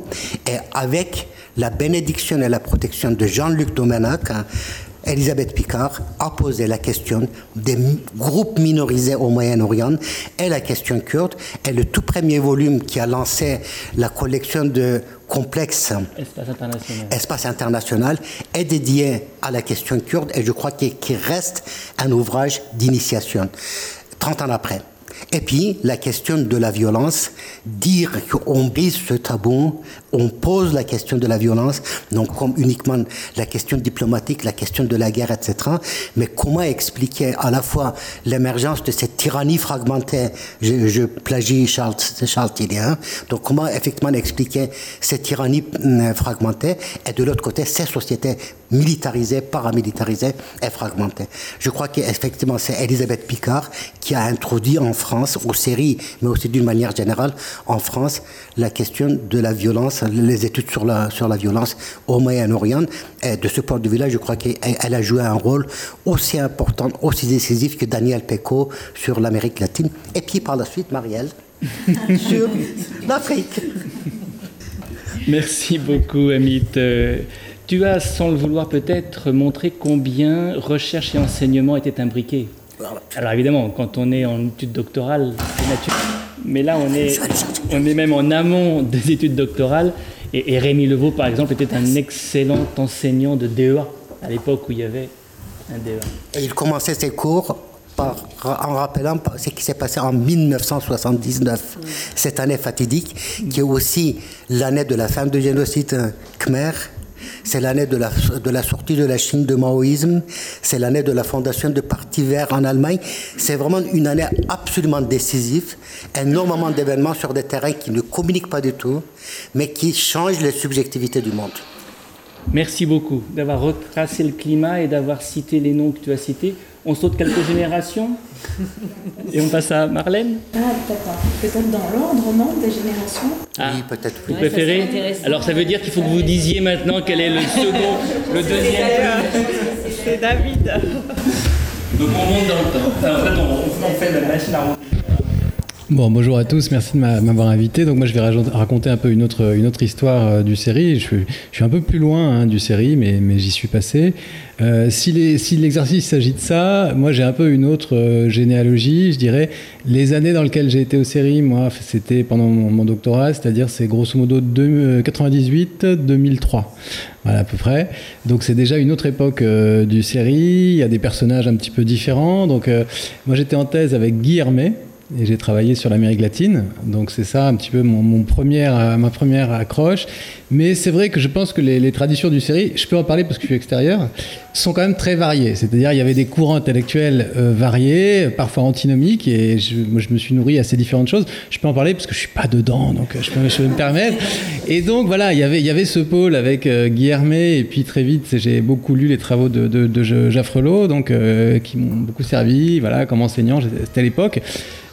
et avec la bénédiction et la protection de Jean-Luc Domenac, Elisabeth Picard a posé la question des groupes minorisés au Moyen-Orient et la question kurde est le tout premier volume qui a lancé la collection de complexes Espace international, est dédié à la question kurde et je crois qu'il reste un ouvrage d'initiation 30 ans après. Et puis, la question de la violence, dire qu'on brise ce tabou, on pose la question de la violence, non comme uniquement la question diplomatique, la question de la guerre, etc., mais comment expliquer à la fois l'émergence de cette tyrannie fragmentée, je, plagie Charles, Charles Tillien, donc comment effectivement expliquer cette tyrannie hum, fragmentée, et de l'autre côté, ces sociétés militarisées, paramilitarisées et fragmentées. Je crois qu'effectivement, c'est Elisabeth Picard qui a introduit en France, aux séries, mais aussi d'une manière générale, en France, la question de la violence, les études sur la, sur la violence au Moyen-Orient. Et de ce point de vue-là, je crois qu'elle a joué un rôle aussi important, aussi décisif que Daniel Pecot sur l'Amérique latine. Et puis par la suite, Marielle (laughs) sur l'Afrique. Merci beaucoup, Amit. Euh, tu as, sans le vouloir peut-être, montré combien recherche et enseignement étaient imbriqués. Alors évidemment, quand on est en études doctorales, c'est naturel. Mais là, on est, on est même en amont des études doctorales. Et, Rémi Levaux, par exemple, était un excellent enseignant de DEA à l'époque où il y avait un DEA. Et il commençait ses cours par, en rappelant ce qui s'est passé en 1979, cette année fatidique, qui est aussi l'année de la fin du génocide khmer c'est l'année de la, sortie de la Chine de maoïsme, c'est l'année de la fondation de Parti Vert en Allemagne. C'est vraiment une année absolument décisive, énormément d'événements sur des terrains qui ne communiquent pas du tout, mais qui changent les subjectivités du monde. Merci beaucoup d'avoir retracé le climat et d'avoir cité les noms que tu as cités. On saute quelques générations et on passe à Marlène. Ah, d'accord. Peut-être dans l'ordre, non, des générations ah, Oui, peut-être. Vous préférez Alors ça veut dire qu'il faut que vous disiez maintenant quel est le second, le deuxième. C'est David. Donc on monte dans le temps. en fait, on, fait la machine à Bon, bonjour à tous, merci de m'avoir invité. Donc moi je vais raconter un peu une autre, une autre histoire euh, du série. Je, suis un peu plus loin hein, du série, mais, mais j'y suis passé. Euh, si l'exercice si s'agit de ça, moi j'ai un peu une autre euh, généalogie, je dirais. Les années dans lesquelles j'ai été aux séries, moi c'était pendant mon, doctorat, c'est-à-dire c'est grosso modo 98-2003. Voilà à peu près. Donc c'est déjà une autre époque du série, il y a des personnages un petit peu différents. Donc moi j'étais en thèse avec Guy Hermé, et j'ai travaillé sur l'Amérique latine. Donc c'est ça un petit peu mon, première, ma première accroche. Mais c'est vrai que je pense que les, traditions du série, je peux en parler parce que je suis extérieur, sont quand même très variées. C'est-à-dire il y avait des courants intellectuels euh, variés, parfois antinomiques, et je, moi, je me suis nourri à ces différentes choses. Je peux en parler parce que je suis pas dedans, donc euh, je peux, me permettre. Et donc voilà, il y avait, il y avait ce pôle avec euh, et puis très vite j'ai beaucoup lu les travaux de, de, Jaffrelot, donc euh, qui m'ont beaucoup servi, voilà, comme enseignant, c'était l'époque.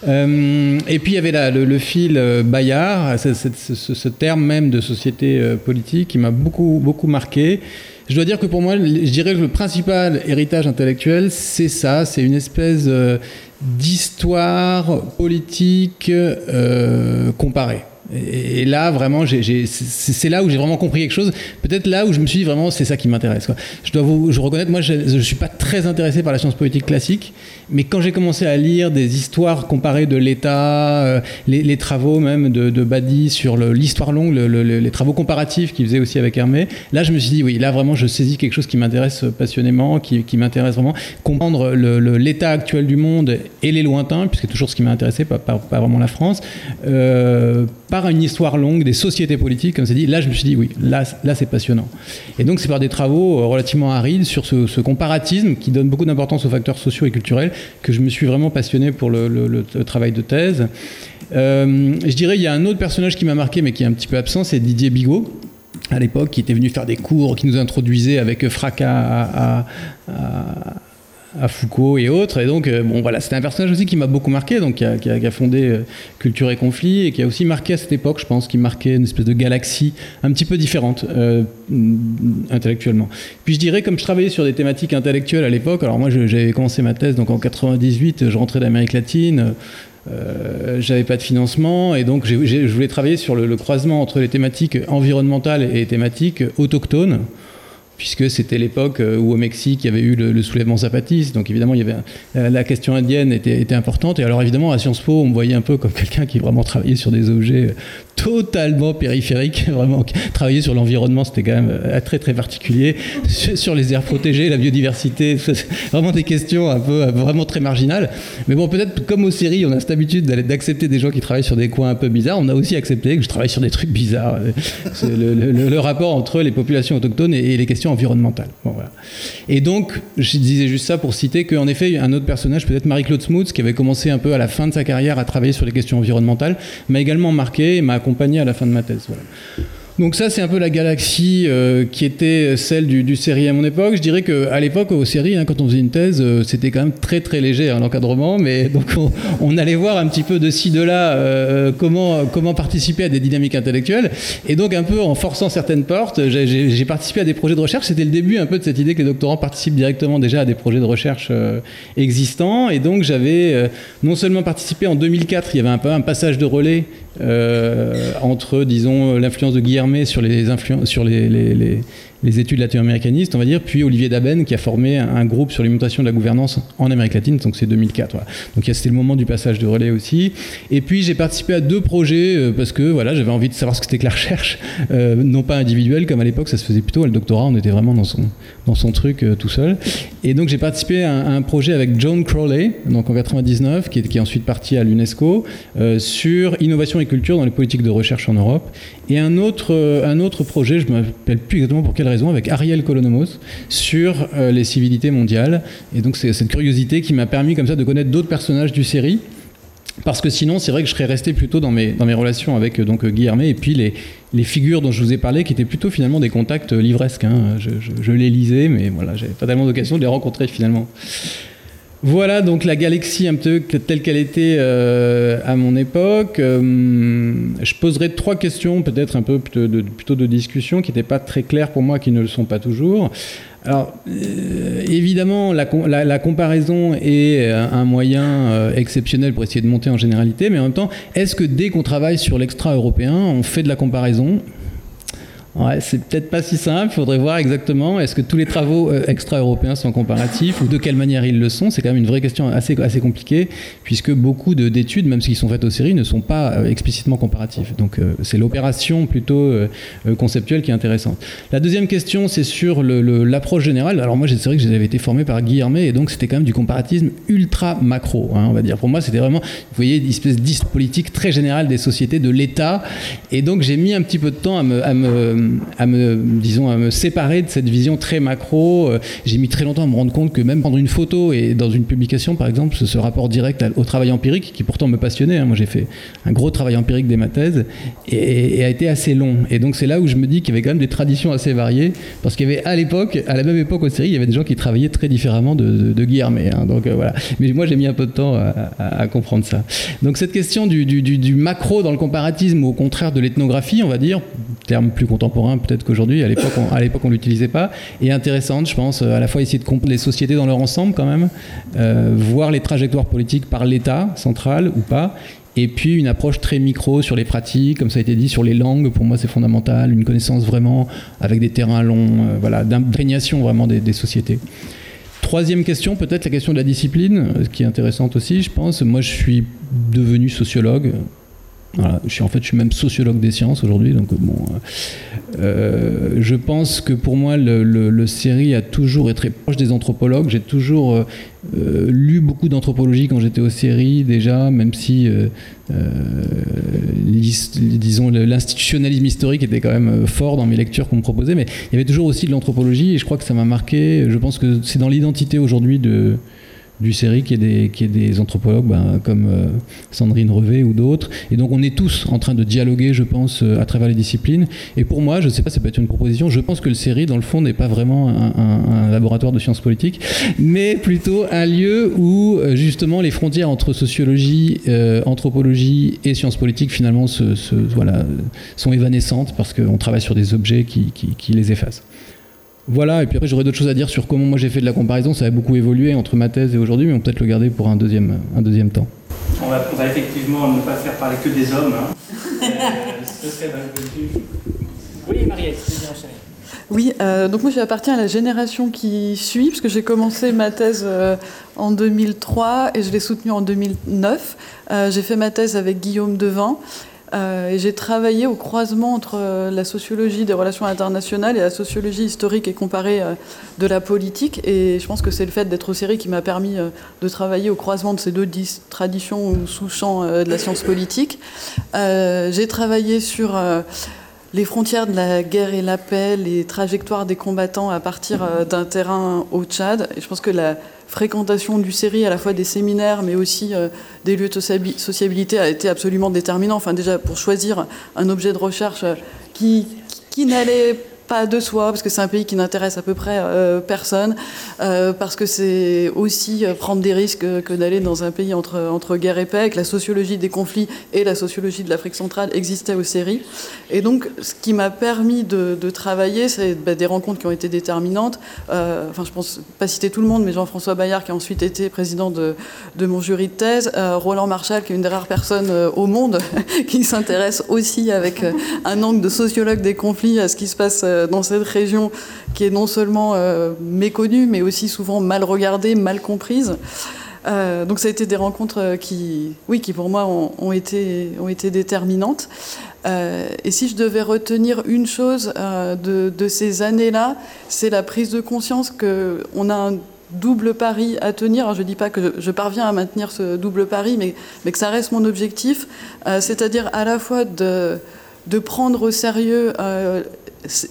Et puis il y avait le, fil Bayard, ce, terme même de société euh, politique qui m'a beaucoup, beaucoup marqué. Je dois dire que pour moi, je dirais que le principal héritage intellectuel, c'est ça, c'est une espèce euh, d'histoire politique euh, comparée. Et, là, vraiment, c'est là où j'ai vraiment compris quelque chose. Peut-être là où je me suis dit vraiment, c'est ça qui m'intéresse. Je dois vous je reconnaître, moi, je ne suis pas très intéressé par la science politique classique, mais quand j'ai commencé à lire des histoires comparées de l'État, euh, les, travaux même de, Badi sur l'histoire longue, les travaux comparatifs qu'il faisait aussi avec Hermé, là, je me suis dit, oui, là, vraiment, je saisis quelque chose qui m'intéresse passionnément, qui, m'intéresse vraiment. Comprendre l'état actuel du monde et les lointains, puisque c'est toujours ce qui m'a intéressé, pas, vraiment la France. Euh, par une histoire longue des sociétés politiques, comme c'est dit, là je me suis dit oui, là, là c'est passionnant. Et donc c'est par des travaux euh, relativement arides sur ce, comparatisme qui donne beaucoup d'importance aux facteurs sociaux et culturels que je me suis vraiment passionné pour le, travail de thèse. Euh, je dirais il y a un autre personnage qui m'a marqué mais qui est un petit peu absent, c'est Didier Bigot à l'époque, qui était venu faire des cours, qui nous introduisait avec fracas à à Foucault et autres. Et donc, euh, bon, voilà, c'était un personnage aussi qui m'a beaucoup marqué, donc qui a, fondé euh, Culture et Conflit et qui a aussi marqué à cette époque, je pense, qui marquait une espèce de galaxie un petit peu différente euh, intellectuellement. Puis je dirais, comme je travaillais sur des thématiques intellectuelles à l'époque, alors moi j'avais commencé ma thèse donc en 98, je rentrais d'Amérique latine. j'avais pas de financement et donc je voulais travailler sur le, le, croisement entre les thématiques environnementales et les thématiques autochtones puisque c'était l'époque euh, où au Mexique il y avait eu le, soulèvement zapatiste, donc évidemment il y avait euh, la question indienne était, était, importante. Et alors évidemment à Sciences Po on me voyait un peu comme (laughs) quelqu'un qui vraiment travaillait sur des objets totalement périphérique, (laughs) vraiment travailler sur l'environnement, c'était quand même euh, très très particulier. Sur les aires protégées, la biodiversité, (laughs) vraiment des questions un peu vraiment très marginales. Mais bon, peut-être comme aux séries, on a cette habitude d'accepter des gens qui travaillent sur des coins un peu bizarres. On a aussi accepté que je travaille sur des trucs bizarres. Le, rapport entre les populations autochtones et, les questions environnementales. Bon, voilà. Et donc, je disais juste ça pour citer qu'en effet, un autre personnage, peut-être Marie-Claude Smootz, qui avait commencé un peu à la fin de sa carrière à travailler sur les questions environnementales, m'a également marqué m'a accompagné à la fin de ma thèse. Voilà. Donc ça, c'est un peu la galaxie euh, qui était celle du, du, série à mon époque. Je dirais qu'à l'époque, aux séries, hein, quand on faisait une thèse, euh, c'était quand même très très léger hein, l'encadrement, mais (laughs) donc on, allait voir un petit peu de ci de là euh, comment comment participer à des dynamiques intellectuelles. Et donc un peu en forçant certaines portes, j'ai participé à des projets de recherche. C'était le début un peu de cette idée que les doctorants participent directement déjà à des projets de recherche existants. Et donc j'avais non seulement participé en 2004, il y avait un peu un passage de relais entre, disons, l'influence de Sur les, sur les, les, les études latino-américanistes, on va dire, puis Olivier Daben qui a formé un, groupe sur l'imitation de la gouvernance en Amérique latine, donc c'est 2004. Voilà. Donc c'était le moment du passage de relais aussi. Et puis j'ai participé à deux projets euh, parce que voilà, j'avais envie de savoir ce que c'était que la recherche, euh, non pas individuelle comme à l'époque, ça se faisait plutôt. Le doctorat, on était vraiment dans son, dans son truc euh, tout seul. Et donc j'ai participé à un, projet avec John Crowley, donc en 99, qui est, ensuite parti à l'UNESCO, sur innovation et culture dans les politiques de recherche en Europe. Et un autre, un autre projet, je ne me rappelle plus exactement pour raison, avec Ariel Kolonomos sur euh, les civilités mondiales. Et donc c'est cette curiosité qui m'a permis comme ça de connaître d'autres personnages du série. Parce que sinon, c'est vrai que je serais resté plutôt dans mes, dans mes relations avec donc, Guillermet et puis les, les figures dont je vous ai parlé qui étaient plutôt finalement des contacts livresques. Hein. Je, je, les lisais, mais voilà, j'avais pas tellement d'occasion de les rencontrer finalement. Voilà donc la galaxie un peu telle qu'elle était euh, à mon époque. Euh, je poserai trois questions, peut-être un peu plutôt de, de discussion, qui n'étaient pas très claires pour moi, qui ne le sont pas toujours. Alors, euh, évidemment, la, comparaison est un moyen exceptionnel pour essayer de monter en généralité, mais en même temps, est-ce que dès qu'on travaille sur l'extra-européen, on fait de la comparaison? Ouais, c'est peut-être pas si simple. Il faudrait voir exactement est-ce que tous les travaux euh, extra-européens sont comparatifs ou de quelle manière ils le sont? C'est quand même une vraie question assez, assez compliquée puisque beaucoup d'études, même s'ils sont faites aux séries, ne sont pas euh, explicitement comparatifs. Donc euh, c'est l'opération plutôt conceptuelle qui est intéressante. La deuxième question, c'est sur l'approche générale. Alors moi, c'est vrai que j'avais été formé par Guillermet et donc c'était quand même du comparatisme ultra macro, hein, on va dire. Pour moi, c'était vraiment, vous voyez, une espèce de politique très générale des sociétés, de l'État. Et donc j'ai mis un petit peu de temps à me, à me à me, disons, à me séparer de cette vision très macro. Euh, j'ai mis très longtemps à me rendre compte que même prendre une photo et dans une publication, par exemple, ce, rapport direct au travail empirique, qui pourtant me passionnait, hein. moi j'ai fait un gros travail empirique dès ma thèse, et, a été assez long. Et donc c'est là où je me dis qu'il y avait quand même des traditions assez variées, parce qu'il y avait à l'époque, à la même époque aux séries, il y avait des gens qui travaillaient très différemment de, de. Hein. donc euh, voilà. Mais moi j'ai mis un peu de temps à, comprendre ça. Donc cette question du, du, du, macro dans le comparatisme, au contraire de l'ethnographie, on va dire, terme plus contemporain, peut-être qu'aujourd'hui, à l'époque, on, à l'utilisait pas, et intéressante, je pense, à la fois essayer de comprendre les sociétés dans leur ensemble quand même, euh, voir les trajectoires politiques par l'État central ou pas, Et puis une approche très micro sur les pratiques, comme ça a été dit, sur les langues. Pour moi, c'est fondamental. Une connaissance vraiment avec des terrains longs, euh, voilà, d'imprégnation vraiment des, des sociétés. Troisième question, peut-être la question de la discipline, qui est intéressante aussi, je pense. Moi, je suis devenu sociologue en fait, je suis même sociologue des sciences aujourd'hui, donc bon, euh, euh, je pense que pour moi, le, le, série a toujours été très proche des anthropologues. J'ai toujours euh, lu beaucoup d'anthropologie quand j'étais aux séries déjà, même si, disons, l'institutionnalisme historique était quand même fort dans mes lectures qu'on me proposait, mais il y avait toujours aussi de l'anthropologie, et je crois que ça m'a marqué. Je pense que c'est dans l'identité aujourd'hui de du série qui est des, qui est des anthropologues ben, comme euh, Sandrine Revé ou d'autres. Et donc on est tous en train de dialoguer, je pense, euh, à travers les disciplines. Et pour moi, je ne sais pas, ça peut être une proposition, je pense que le série, dans le fond, n'est pas vraiment un, laboratoire de sciences politiques, mais plutôt un lieu où euh, justement les frontières entre sociologie, anthropologie et sciences politiques finalement se, voilà, sont évanescentes parce qu'on travaille sur des objets qui, qui les effacent. Voilà, et puis après j'aurais d'autres choses à dire sur comment moi j'ai fait de la comparaison, ça a beaucoup évolué entre ma thèse et aujourd'hui, mais on peut peut-être le garder pour un deuxième, un deuxième temps. On va, effectivement ne pas faire parler que des hommes. Hein. (laughs) Oui, Mariette, oui, euh, donc moi j'appartiens à la génération qui suit, parce que j'ai commencé ma thèse euh, en 2003 et je l'ai soutenue en 2009. Euh, j'ai fait ma thèse avec Guillaume Devin. Euh, j'ai travaillé au croisement entre euh, la sociologie des relations internationales et la sociologie historique et comparée euh, de la politique. Et je pense que c'est le fait d'être au série qui m'a permis de travailler au croisement de ces deux traditions ou sous-champs de la science politique. j'ai travaillé sur les frontières de la guerre et la paix, les trajectoires des combattants à partir d'un terrain au Tchad. Et je pense que la fréquentation du série, à la fois des séminaires, mais aussi euh, des lieux de sociabilité, a été absolument déterminant. Enfin, déjà, pour choisir un objet de recherche euh, qui, qui n'allait pas de soi, parce que c'est un pays qui n'intéresse à peu près euh, personne, euh, parce que c'est aussi euh, prendre des risques que d'aller dans un pays entre, entre guerre et paix, que la sociologie des conflits et la sociologie de l'Afrique centrale existaient aux séries. Et donc, ce qui m'a permis de, travailler, c'est bah, des rencontres qui ont été déterminantes. enfin, je pense pas citer tout le monde, mais Jean-François Bayard, qui a ensuite été président de, de mon jury de thèse, Roland Marchal, qui est une des rares personnes au monde (laughs) qui s'intéresse aussi avec un angle de sociologue des conflits à ce qui se passe dans cette région qui est non seulement euh, méconnue, mais aussi souvent mal regardée, mal comprise. Euh, donc ça a été des rencontres qui, oui, qui pour moi ont, été, déterminantes. et si je devais retenir une chose de, ces années-là, c'est la prise de conscience qu'on a un double pari à tenir. je ne dis pas que je, parviens à maintenir ce double pari, mais, que ça reste mon objectif, c'est-à-dire à la fois de prendre au sérieux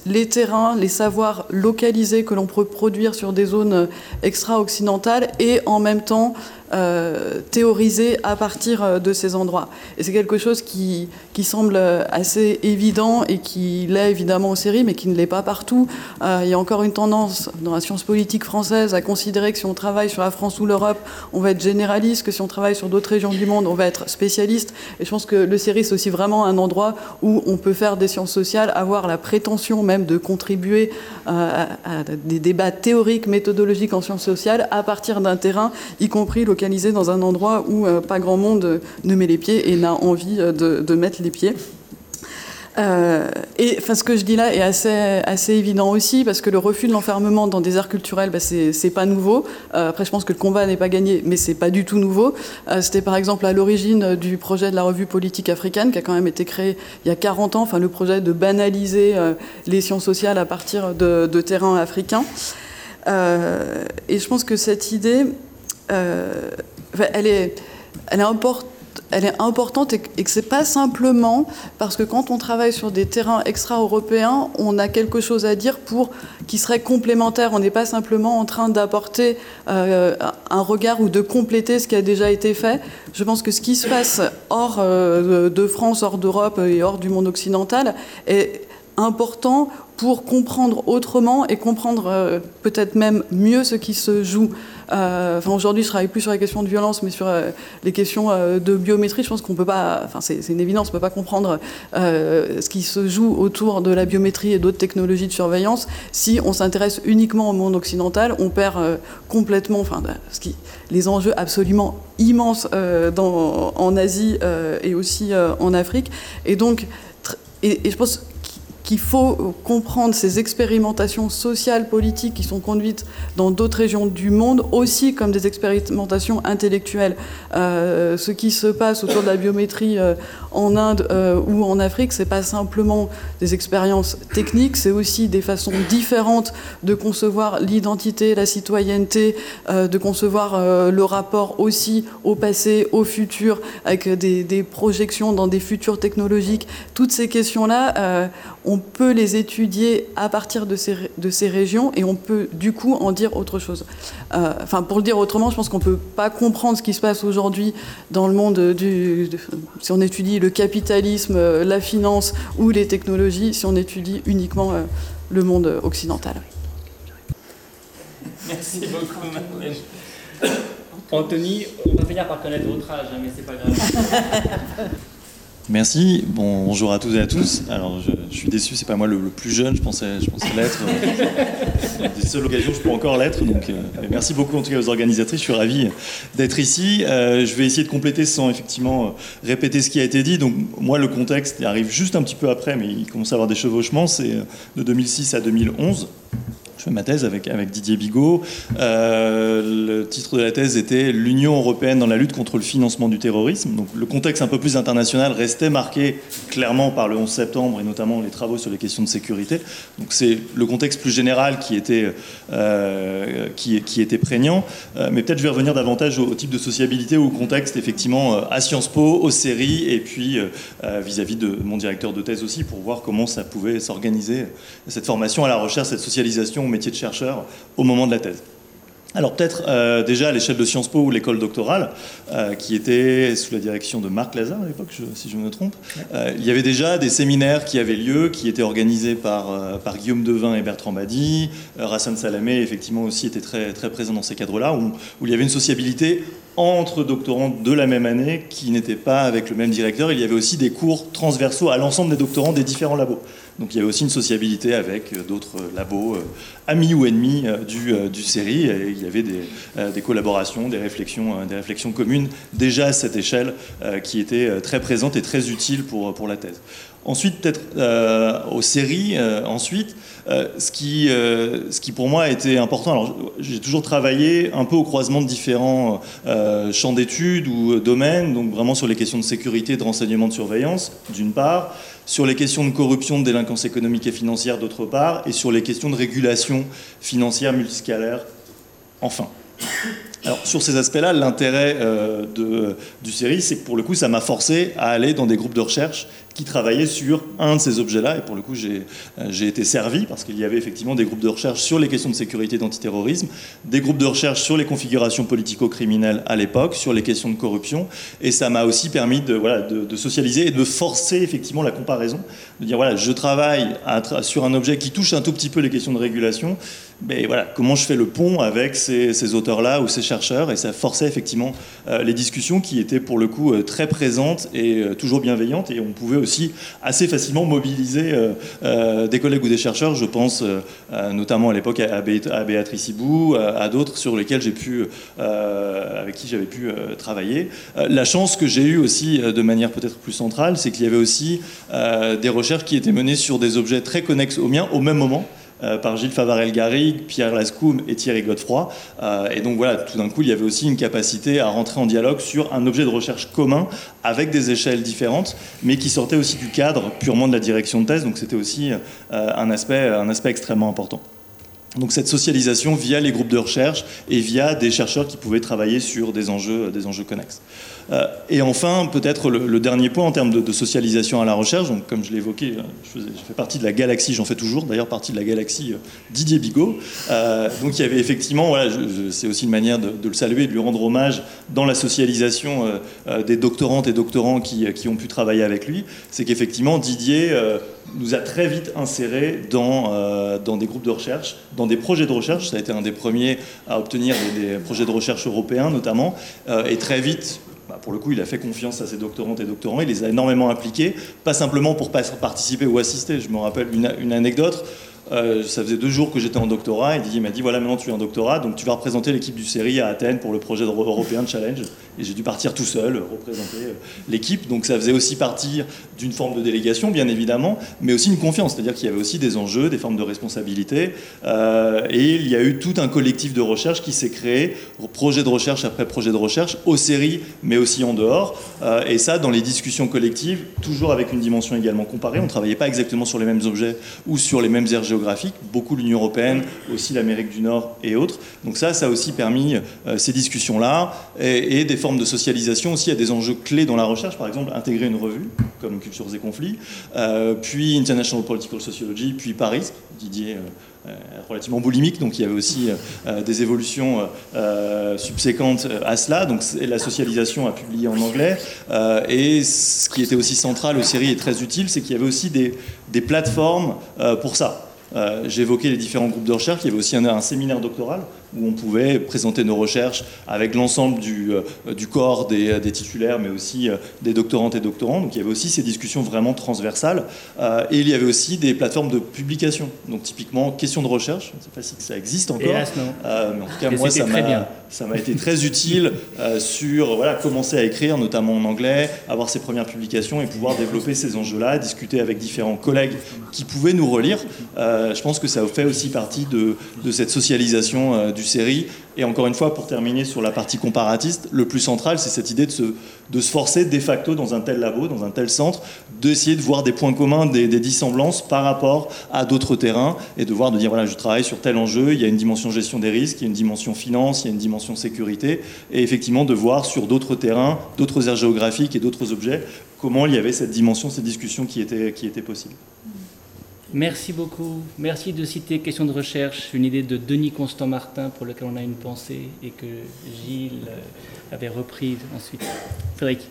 les terrains, les savoirs localisés que l'on peut produire sur des zones extra-occidentales et en même temps euh, théoriser à partir euh, de ces endroits. Et c'est quelque chose qui, qui, semble assez évident et qui l'est évidemment aux séries, mais qui ne l'est pas partout. Euh, il y a encore une tendance dans la science politique française à considérer que si on travaille sur la France ou l'Europe, on va être généraliste, que si on travaille sur d'autres régions du monde, on va être spécialiste. Et je pense que le série, c'est aussi vraiment un endroit où on peut faire des sciences sociales, avoir la prétention même de contribuer à des débats théoriques, méthodologiques en sciences sociales à partir d'un terrain, y compris le localisé dans un endroit où euh, pas grand monde ne met les pieds et n'a envie euh, de, mettre les pieds. Euh, et enfin, ce que je dis là est assez, assez évident aussi, parce que le refus de l'enfermement dans des arts culturels, bah, c'est pas nouveau. après, je pense que le combat n'est pas gagné, mais c'est pas du tout nouveau. C'était par exemple à l'origine du projet de la revue politique africaine, qui a quand même été créé il y a 40 ans, enfin, le projet de banaliser les sciences sociales à partir de terrains africains. et je pense que cette idée, euh, elle, est, importante et, que c'est pas simplement parce que quand on travaille sur des terrains extra-européens, on a quelque chose à dire pour qui serait complémentaire. On n'est pas simplement en train d'apporter euh, un regard ou de compléter ce qui a déjà été fait. Je pense que ce qui se passe hors euh, de France, hors d'Europe et hors du monde occidental est important pour comprendre autrement et comprendre peut-être même mieux ce qui se joue. Euh, aujourd'hui, je travaille plus sur les questions de violence, mais sur euh, les questions de biométrie. Je pense qu'on peut pas, c'est une évidence, on peut pas comprendre ce qui se joue autour de la biométrie et d'autres technologies de surveillance si on s'intéresse uniquement au monde occidental. On perd complètement, qui, les enjeux absolument immenses en Asie et aussi en Afrique. Et donc, je pense qu'il faut comprendre ces expérimentations sociales, politiques qui sont conduites dans d'autres régions du monde aussi comme des expérimentations intellectuelles. Euh, ce qui se passe autour de la biométrie euh, en Inde euh, ou en Afrique, c'est pas simplement des expériences techniques, c'est aussi des façons différentes de concevoir l'identité, la citoyenneté, de concevoir le rapport aussi au passé, au futur, avec des, projections dans des futurs technologiques. Toutes ces questions-là, on peut les étudier à partir de ces régions et on peut du coup en dire autre chose. Euh, enfin, pour le dire autrement, je pense qu'on ne peut pas comprendre ce qui se passe aujourd'hui dans le monde du. si on étudie le capitalisme, euh, la finance ou les technologies, si on étudie uniquement euh, le monde occidental. Merci beaucoup, Anthony, on va finir par connaître votre âge, hein, mais c'est pas grave. (laughs) Merci. bonjour à toutes et à tous. Alors, je, suis déçu, c'est pas moi le, plus jeune, je pensais, je pensais l'être. Des seules occasions, je peux encore l'être. Donc, euh, merci beaucoup en tout cas aux organisatrices. Je suis ravi d'être ici. Euh, je vais essayer de compléter sans effectivement euh, répéter ce qui a été dit. Donc, moi, le contexte arrive juste un petit peu après, mais il commence à avoir des chevauchements. C'est de 2006 à 2011 fais ma thèse avec, Didier Bigot. Euh, le titre de la thèse était L'Union européenne dans la lutte contre le financement du terrorisme. Donc le contexte un peu plus international restait marqué clairement par le 11 septembre et notamment les travaux sur les questions de sécurité. Donc c'est le contexte plus général qui était, euh, qui, était prégnant. Euh, mais peut-être je vais revenir davantage au, type de sociabilité ou au contexte effectivement à Sciences Po, aux séries et puis vis-à-vis -vis de mon directeur de thèse aussi pour voir comment ça pouvait s'organiser cette formation à la recherche, cette socialisation métier de chercheur au moment de la thèse. Alors peut-être euh, déjà à l'échelle de Sciences Po ou l'école doctorale, euh, qui était sous la direction de Marc Lazare à l'époque, si je me trompe, euh, il y avait déjà des séminaires qui avaient lieu, qui étaient organisés par, par Guillaume Devin et Bertrand Badi. Rassan Salamé, effectivement, aussi était très, très présent dans ces cadres-là, où, où il y avait une sociabilité entre doctorants de la même année qui n'étaient pas avec le même directeur. Il y avait aussi des cours transversaux à l'ensemble des doctorants des différents labos. Donc il y avait aussi une sociabilité avec euh, d'autres euh, labos, euh, amis ou ennemis du, du série. Il y avait des, collaborations, des réflexions, des réflexions communes déjà à cette échelle qui étaient très présentes et très utiles pour, pour la thèse. Ensuite, peut-être aux séries, ensuite, ce, qui, ce qui pour moi a été important, alors j'ai toujours travaillé un peu au croisement de différents champs d'études ou domaines, donc vraiment sur les questions de sécurité, de renseignement, de surveillance, d'une part, sur les questions de corruption, de délinquance économique et financière d'autre part, et sur les questions de régulation financière multiscalaire enfin. Alors, sur ces aspects-là, l'intérêt euh, du série, c'est que pour le coup, ça m'a forcé à aller dans des groupes de recherche qui travaillait sur un de ces objets-là. Et pour le coup, j'ai euh, été servi parce qu'il y avait effectivement des groupes de recherche sur les questions de sécurité et d'antiterrorisme, des groupes de recherche sur les configurations politico-criminelles à l'époque, sur les questions de corruption. Et ça m'a aussi permis de, socialiser et de forcer effectivement la comparaison. De dire, voilà, je travaille sur un objet qui touche un tout petit peu les questions de régulation. Mais voilà, comment je fais le pont avec ces, auteurs-là ou ces chercheurs Et ça forçait effectivement euh, les discussions qui étaient pour le coup euh, très présentes et toujours bienveillantes. Et on pouvait aussi assez facilement mobiliser euh, euh, des collègues ou des chercheurs. Je pense euh, notamment à l'époque à, Béatrice Ibou, à, d'autres sur lesquels j'ai pu, avec qui j'avais pu travailler. la chance que j'ai eue aussi de manière peut-être plus centrale, c'est qu'il y avait aussi des recherches qui étaient menées sur des objets très connexes aux miens au même moment. Euh, par Gilles Favarel-Garrigue, Pierre Lascoum et Thierry Godefroy. Euh, et donc voilà, tout d'un coup, il y avait aussi une capacité à rentrer en dialogue sur un objet de recherche commun avec des échelles différentes, mais qui sortait aussi du cadre purement de la direction de thèse. Donc c'était aussi euh, un, aspect, un aspect extrêmement important. Donc cette socialisation via les groupes de recherche et via des chercheurs qui pouvaient travailler sur des enjeux, des enjeux connexes. Euh, et enfin, peut-être le, dernier point en termes de, socialisation à la recherche, donc, comme je l'ai évoqué, euh, je, fais partie de la galaxie, j'en fais toujours, d'ailleurs partie de la galaxie euh, Didier Bigot. donc il y avait effectivement, voilà, c'est aussi une manière de, le saluer de lui rendre hommage dans la socialisation des doctorantes et doctorants qui, ont pu travailler avec lui, c'est qu'effectivement Didier nous a très vite insérés dans, des groupes de recherche, dans des projets de recherche. Ça a été un des premiers à obtenir des, projets de recherche européens notamment, et très vite pour le coup, il a fait confiance à ses doctorantes et doctorants, il les a énormément impliqués, pas simplement pour participer ou assister. Je me rappelle une, une anecdote. Euh, ça faisait deux jours que j'étais en doctorat et Didier m'a dit voilà maintenant tu es en doctorat donc tu vas représenter l'équipe du série à Athènes pour le projet européen de challenge. Et j'ai dû partir tout seul représenter euh, l'équipe. Donc ça faisait aussi partie d'une forme de délégation bien évidemment mais aussi une confiance. C'est à dire qu'il y avait aussi des enjeux des formes de responsabilité euh, et il y a eu tout un collectif de recherche qui s'est créé projet de recherche après projet de recherche aux séries mais aussi en dehors. Et ça dans les discussions collectives toujours avec une dimension également comparée. On travaillait pas exactement sur les mêmes objets ou sur les mêmes RGO beaucoup l'Union européenne, aussi l'Amérique du Nord et autres. Donc ça, ça a aussi permis euh, ces discussions-là et, des formes de socialisation aussi à des enjeux clés dans la recherche, par exemple intégrer une revue comme Cultures et Conflits, euh, puis International Political Sociology, puis Paris, Didier euh, relativement boulimique, donc il y avait aussi des évolutions subséquentes à cela. Donc la socialisation a publié en anglais. et ce qui était aussi central aux séries et très utile, c'est qu'il y avait aussi des plateformes pour ça. Euh, j'ai évoqué les différents groupes de recherche. Il y avait aussi un, séminaire doctoral où on pouvait présenter nos recherches avec l'ensemble du, euh, du, corps des, des, titulaires, mais aussi euh, des doctorantes et doctorants. Donc il y avait aussi ces discussions vraiment transversales. et il y avait aussi des plateformes de publication. Donc typiquement, questions de recherche. Je ne sais pas si ça existe encore. mais en tout cas, moi, ça m'a, été très utile sur voilà, commencer à écrire, notamment en anglais, avoir ses premières publications et pouvoir développer ces enjeux-là, discuter avec différents collègues qui pouvaient nous relire. Euh, je pense que ça fait aussi partie de, cette socialisation euh, du série. Et encore une fois, pour terminer sur la partie comparatiste, le plus central, c'est cette idée de se, de forcer de facto dans un tel labo, dans un tel centre, d'essayer de voir des points communs, des, dissemblances par rapport à d'autres terrains, et de voir, de dire, voilà, je travaille sur tel enjeu, il y a une dimension gestion des risques, il y a une dimension finance, il y a une dimension sécurité, et effectivement de voir sur d'autres terrains, d'autres aires géographiques et d'autres objets, comment il y avait cette dimension, cette discussion qui était, qui était possible. Merci beaucoup. Merci de citer Question de recherche, une idée de Denis Constant Martin pour lequel on a une pensée et que Gilles euh, avait reprise ensuite. Frédéric.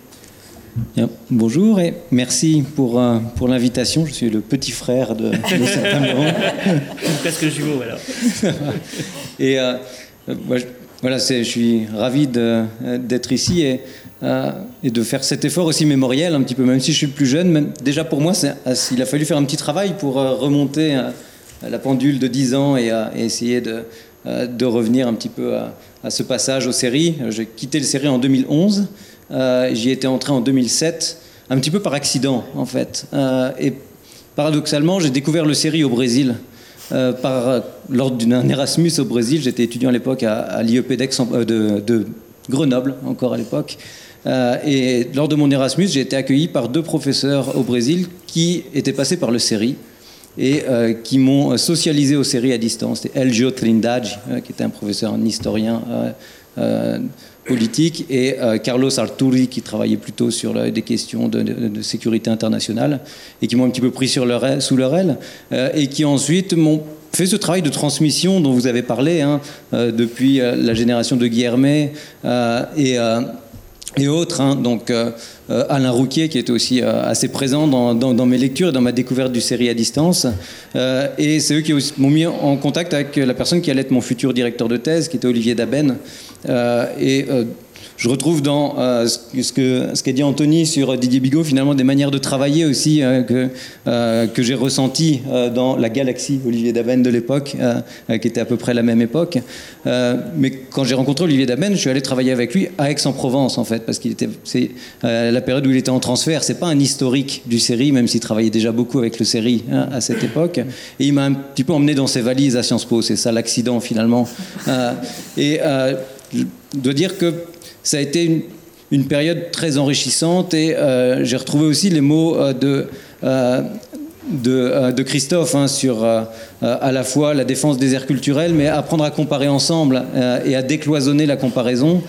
bonjour et merci pour, euh, pour l'invitation. Je suis le petit frère de, de table (laughs) Presque jumeau alors. et euh, voilà, je suis ravi d'être ici et et de faire cet effort aussi mémoriel un petit peu, même si je suis plus jeune. Même, déjà pour moi, euh, il a fallu faire un petit travail pour euh, remonter la pendule de 10 ans et, essayer de, revenir un petit peu à, ce passage aux séries. J'ai quitté les séries en 2011, j'y étais entré en 2007, un petit peu par accident en fait. et paradoxalement, j'ai découvert le série au Brésil. lors d'un Erasmus au Brésil, j'étais étudiant à l'époque à, à l'IEP de Grenoble, encore à l'époque. Euh, et lors de mon Erasmus, j'ai été accueilli par deux professeurs au Brésil qui étaient passés par le série et euh, qui m'ont socialisé aux séries à distance. C'était Elgio Trindade, euh, qui était un professeur, un historien politique, et Carlos Arturi, qui travaillait plutôt sur des questions de, sécurité internationale, et qui m'ont un petit peu pris sous leur aile, et qui ensuite m'ont fait ce travail de transmission dont vous avez parlé, hein, depuis la génération de Guillermet, et et autres. Hein. donc euh, euh, Alain Rouquier qui était aussi euh, assez présent dans, dans, mes lectures et dans ma découverte du série à distance. et c'est eux qui m'ont mis en contact avec la personne qui allait être mon futur directeur de thèse, qui était Olivier Daben. et je retrouve dans euh, ce qu'a ce qu'a dit Anthony sur Didier Bigot, finalement, des manières de travailler aussi euh, que, euh, que j'ai ressenties dans la galaxie Olivier Daben de l'époque, qui était à peu près la même époque. mais quand j'ai rencontré Olivier Daben, je suis allé travailler avec lui à Aix-en-Provence, en fait, parce qu'il était, c'est la période où il était en transfert. C'est pas un historique du série, même s'il travaillait déjà beaucoup avec le série hein, à cette époque. Et il m'a un petit peu emmené dans ses valises à Sciences Po. C'est ça l'accident, finalement. et je dois dire que ça a été une, période très enrichissante et euh, j'ai retrouvé aussi les mots euh, de, euh, de, Christophe hein, sur à la fois la défense des aires culturelles, mais apprendre à comparer ensemble et à décloisonner la comparaison.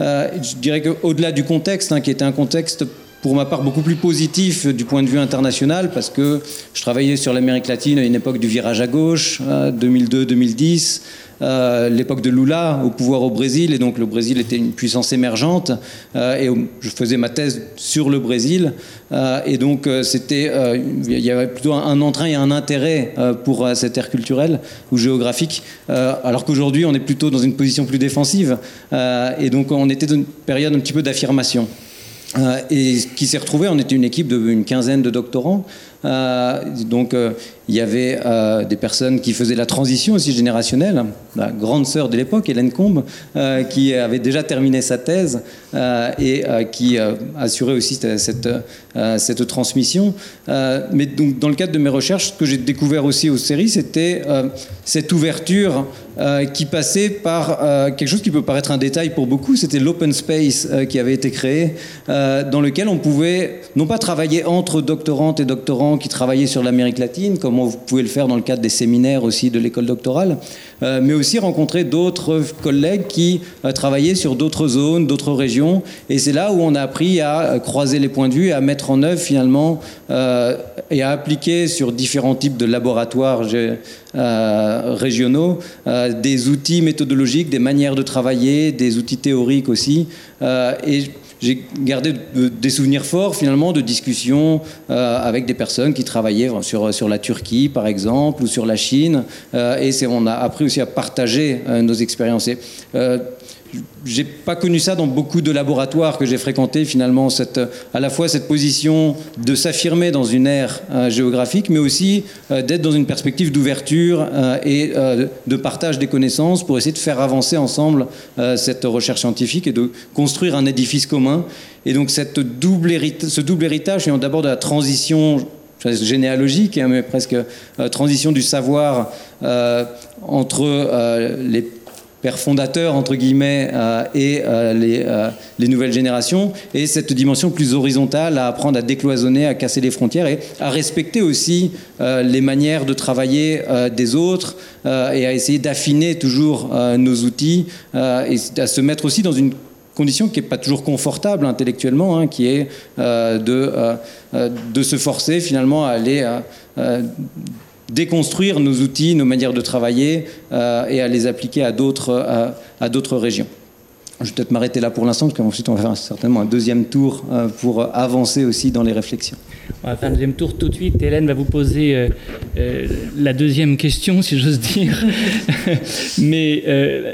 je dirais qu'au-delà du contexte, hein, qui était un contexte pour ma part beaucoup plus positif du point de vue international parce que je travaillais sur l'Amérique latine à une époque du virage à gauche, 2002-2010. Euh, l'époque de Lula au pouvoir au Brésil, et donc le Brésil était une puissance émergente, euh, et je faisais ma thèse sur le Brésil, euh, et donc c'était, il y avait plutôt un, entrain et un intérêt pour cette ère culturelle ou géographique, alors qu'aujourd'hui on est plutôt dans une position plus défensive, et donc on était dans une période un petit peu d'affirmation. Et qui s'est retrouvé, on était une équipe d'une quinzaine de doctorants, euh, donc euh, il y avait euh, des personnes qui faisaient la transition aussi générationnelle. La grande sœur de l'époque, Hélène Combe, qui avait déjà terminé sa thèse et qui assurait aussi cette, cette transmission. mais donc, dans le cadre de mes recherches, ce que j'ai découvert aussi aux séries, c'était cette ouverture qui passait par quelque chose qui peut paraître un détail pour beaucoup, c'était l'open space qui avait été créé, dans lequel on pouvait non pas travailler entre doctorantes et doctorants, qui travaillaient sur l'Amérique latine, comme vous pouvez le faire dans le cadre des séminaires aussi de l'école doctorale, euh, mais aussi rencontrer d'autres collègues qui euh, travaillaient sur d'autres zones, d'autres régions. Et c'est là où on a appris à euh, croiser les points de vue, à mettre en œuvre finalement et à appliquer sur différents types de laboratoires régionaux des outils méthodologiques, des manières de travailler, des outils théoriques aussi. et j'ai gardé des souvenirs forts finalement de discussions euh, avec des personnes qui travaillaient sur, sur la Turquie par exemple ou sur la Chine euh, et on a appris aussi à partager euh, nos expériences. Et, j'ai pas connu ça dans beaucoup de laboratoires que j'ai fréquentés finalement cette, à la fois cette position de s'affirmer dans une ère euh, géographique mais aussi euh, d'être dans une perspective d'ouverture euh, et de partage des connaissances pour essayer de faire avancer ensemble cette recherche scientifique et de construire un édifice commun. Et donc cette double ce double héritage d'abord de la transition généalogique, hein, mais presque transition du savoir entre les père fondateur, entre guillemets, euh, et euh, les, euh, les, nouvelles générations, et cette dimension plus horizontale à apprendre à décloisonner, à casser les frontières, et à respecter aussi les manières de travailler des autres, et à essayer d'affiner toujours nos outils, et à se mettre aussi dans une condition qui n'est pas toujours confortable intellectuellement, hein, qui est de, de se forcer finalement à aller déconstruire nos outils, nos manières de travailler euh, et à les appliquer à d'autres, à, d'autres régions. Je vais peut-être m'arrêter là pour l'instant, parce qu'ensuite on va faire certainement un deuxième tour euh, pour avancer aussi dans les réflexions. On va faire un deuxième tour tout de suite. Hélène va vous poser euh, la deuxième question, si j'ose dire. (laughs) Mais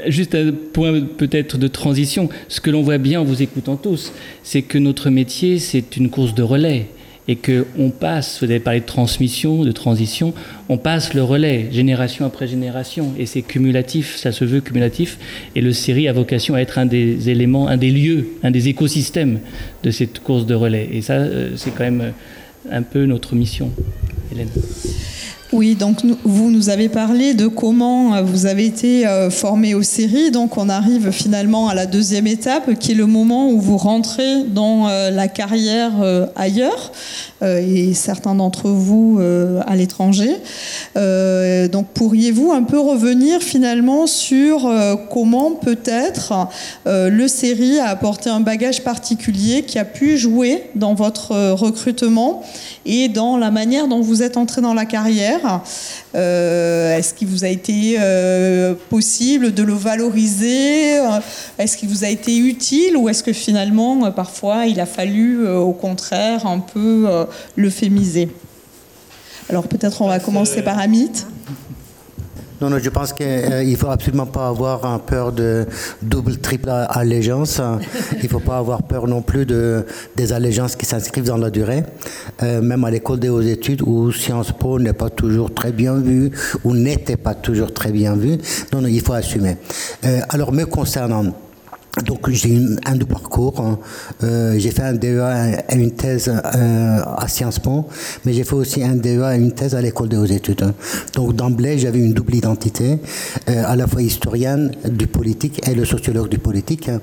juste un point peut-être de transition. Ce que l'on voit bien en vous écoutant tous, c'est que notre métier, c'est une course de relais et qu'on passe, vous avez parlé de transmission, de transition, on passe le relais génération après génération et c'est cumulatif, ça se veut cumulatif et le série a vocation à être un des éléments, un des lieux, un des écosystèmes de cette course de relais et ça euh, c'est quand même un peu notre mission. Hélène. Oui, donc vous nous avez parlé de comment euh, vous avez été euh, formé aux séries. Donc on arrive finalement à la deuxième étape, qui est le moment où vous rentrez dans euh, la carrière ailleurs, et certains d'entre vous à l'étranger. donc pourriez-vous un peu revenir finalement sur comment peut-être le série a apporté un bagage particulier qui a pu jouer dans votre recrutement et dans la manière dont vous êtes entré dans la carrière? Euh, est-ce qu'il vous a été euh, possible de le valoriser? Est-ce qu'il vous a été utile ou est-ce que finalement, parfois, il a fallu, euh, au contraire, un peu l'euphémiser Alors peut-être on va commencer par Amit. Non, non, je pense qu'il euh, ne faut absolument pas avoir un peur de double, triple allégeance. (laughs) Il ne faut pas avoir peur non plus de, des allégeances qui s'inscrivent dans la durée. Euh, même à l'école des hautes études où Sciences Po n'est pas toujours très bien vu ou n'était pas toujours très bien vu. Non, non, il faut assumer. Euh, alors, me concernant, donc j'ai un double parcours. Hein. Euh, j'ai fait un DEA et une thèse euh, à Sciences Po, mais j'ai fait aussi un DEA et une thèse à l'école des hautes études. Hein. Donc d'emblée, j'avais une double identité, euh, à la fois historienne du politique et le sociologue du politique. Hein.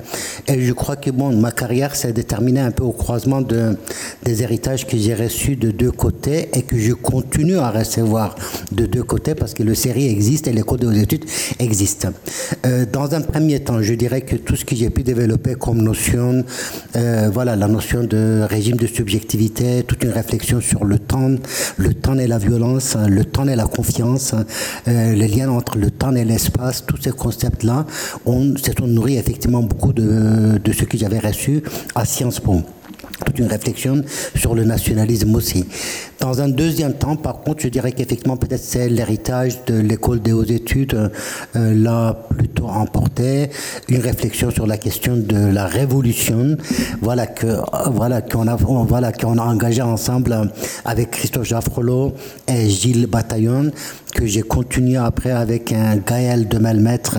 Et je crois que bon, ma carrière s'est déterminée un peu au croisement de, des héritages que j'ai reçus de deux côtés et que je continue à recevoir de deux côtés parce que le série existe et l'école des hautes études existe. dans un premier temps, je dirais que tout ce que j'ai pu développer comme notion, euh, voilà, la notion de régime de subjectivité, toute une réflexion sur le temps, le temps et la violence, le temps et la confiance, euh, les liens entre le temps et l'espace, tous ces concepts-là, on se sont nourris effectivement beaucoup de ce que j'avais reçu à Sciences Po toute une réflexion sur le nationalisme aussi. Dans un deuxième temps, par contre, je dirais qu'effectivement, peut-être c'est l'héritage de l'école des hautes études, euh, là, plutôt emporté, une réflexion sur la question de la révolution, voilà que, voilà qu'on a, voilà qu'on a engagé ensemble avec Christophe Jaffrelot et Gilles Bataillon, que j'ai continué après avec un Gaël de Malmaître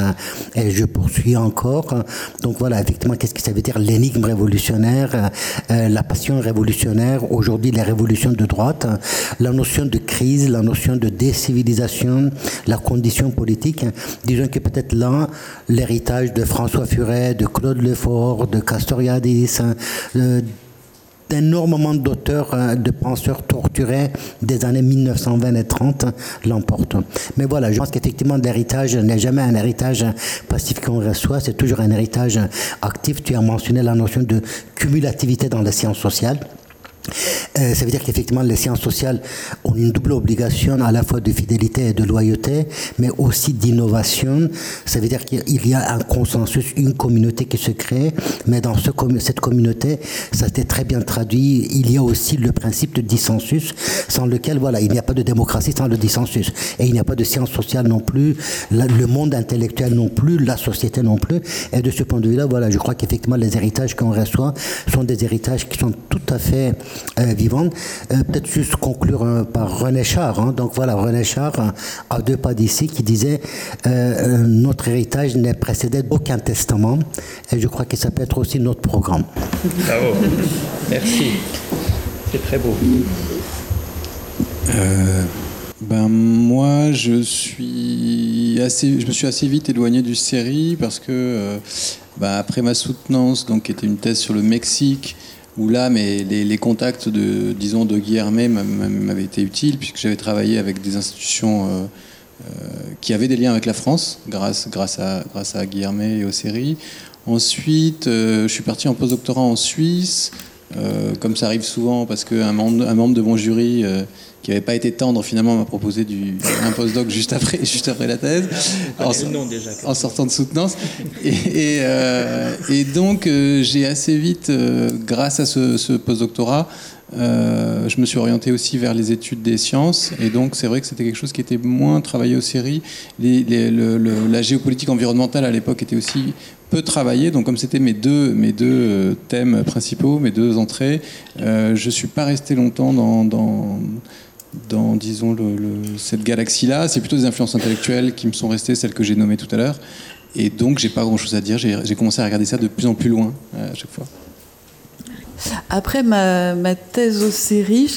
et je poursuis encore. Donc voilà, effectivement, qu'est-ce que ça veut dire? L'énigme révolutionnaire, euh, la passion révolutionnaire, aujourd'hui les révolutions de droite, la notion de crise, la notion de décivilisation, la condition politique. Disons que peut-être là, l'héritage de François Furet, de Claude Lefort, de Castoriadis, euh, d'énormément d'auteurs, euh, de penseurs torturés des années 1920 et 30 l'emportent. Mais voilà, je pense qu'effectivement, l'héritage n'est jamais un héritage passif qu'on reçoit, c'est toujours un héritage actif. Tu as mentionné la notion de cumulativité dans les sciences sociales. Euh, ça veut dire qu'effectivement, les sciences sociales ont une double obligation à la fois de fidélité et de loyauté, mais aussi d'innovation. Ça veut dire qu'il y a un consensus, une communauté qui se crée, mais dans ce, cette communauté, ça s'est très bien traduit. Il y a aussi le principe de dissensus, sans lequel, voilà, il n'y a pas de démocratie sans le dissensus. Et il n'y a pas de sciences sociales non plus, le monde intellectuel non plus, la société non plus. Et de ce point de vue-là, voilà, je crois qu'effectivement, les héritages qu'on reçoit sont des héritages qui sont tout à fait vivante. Euh, peut-être juste conclure euh, par René Char. Hein. Donc voilà, René Char, à deux pas d'ici, qui disait Notre héritage n'est précédé d'aucun testament. Et je crois que ça peut être aussi notre programme. Bravo. Merci. C'est très beau. ben moi, je suis assez, je me suis assez vite éloigné du série parce que ben, après ma soutenance, donc qui était une thèse sur le Mexique, où là, mais les, contacts de, disons, de m'avaient été utiles, puisque j'avais travaillé avec des institutions euh, euh, qui avaient des liens avec la France, grâce, grâce, à, grâce à et aux séries. Ensuite, euh, je suis parti en postdoctorat en Suisse, comme ça arrive souvent, parce qu'un membre, un membre de mon jury qui n'avait pas été tendre, finalement, m'a proposé du, un postdoc juste après, (laughs) juste après la thèse, en, en sortant de soutenance. Et, euh, et, donc, euh, j'ai assez vite, euh, grâce à ce, ce postdoctorat, je me suis orienté aussi vers les études des sciences. Et donc, c'est vrai que c'était quelque chose qui était moins travaillé aux séries. Les, la géopolitique environnementale, à l'époque, était aussi peu travaillé. Donc, comme c'était mes deux, mes deux thèmes principaux, mes deux entrées, je ne suis pas resté longtemps dans, dans dans, disons, cette galaxie-là. C'est plutôt des influences intellectuelles qui me sont restées, celles que j'ai nommées tout à l'heure. Et donc, j'ai pas grand-chose à dire. J'ai commencé à regarder ça de plus en plus loin euh, à chaque fois. Après ma, thèse aux séries,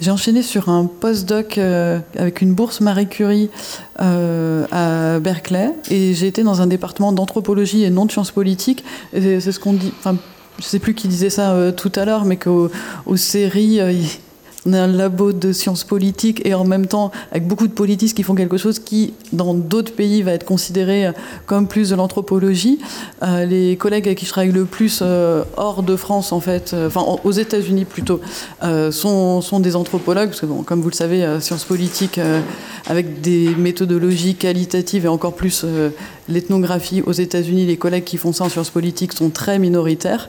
j'ai enchaîné sur un postdoc euh, avec une bourse Marie Curie euh, à Berkeley et j'ai été dans un département d'anthropologie et non de sciences politiques. C'est ce qu'on dit. Je sais plus qui disait ça tout à l'heure, mais qu'aux séries, on est un labo de sciences politiques et en même temps avec beaucoup de politistes qui font quelque chose qui, dans d'autres pays, va être considéré comme plus de l'anthropologie. Euh, les collègues avec qui je travaille le plus euh, hors de France, en fait, euh, enfin aux États-Unis plutôt, sont, sont, des anthropologues, parce que bon, comme vous le savez, sciences politiques avec des méthodologies qualitatives et encore plus l'ethnographie aux États-Unis, les collègues qui font ça en sciences politiques sont très minoritaires.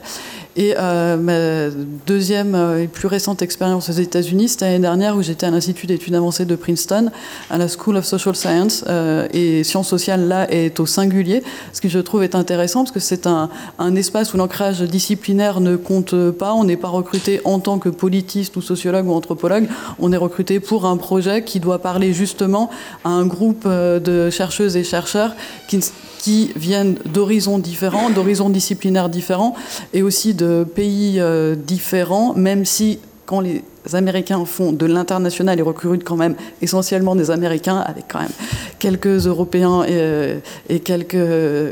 Et euh, ma deuxième euh, et plus récente expérience aux États-Unis, c'était l'année dernière où j'étais à l'Institut d'études avancées de Princeton, à la School of Social Science. Euh, et sciences sociales, là, est au singulier, ce que je trouve est intéressant parce que c'est un, espace où l'ancrage disciplinaire ne compte pas. On n'est pas recruté en tant que politiste ou sociologue ou anthropologue. On est recruté pour un projet qui doit parler justement à un groupe de chercheuses et chercheurs qui qui viennent d'horizons différents, d'horizons disciplinaires différents et aussi de pays différents, même si quand les Américains font de l'international, ils recrutent quand même essentiellement des Américains, avec quand même quelques Européens et, euh, quelques euh,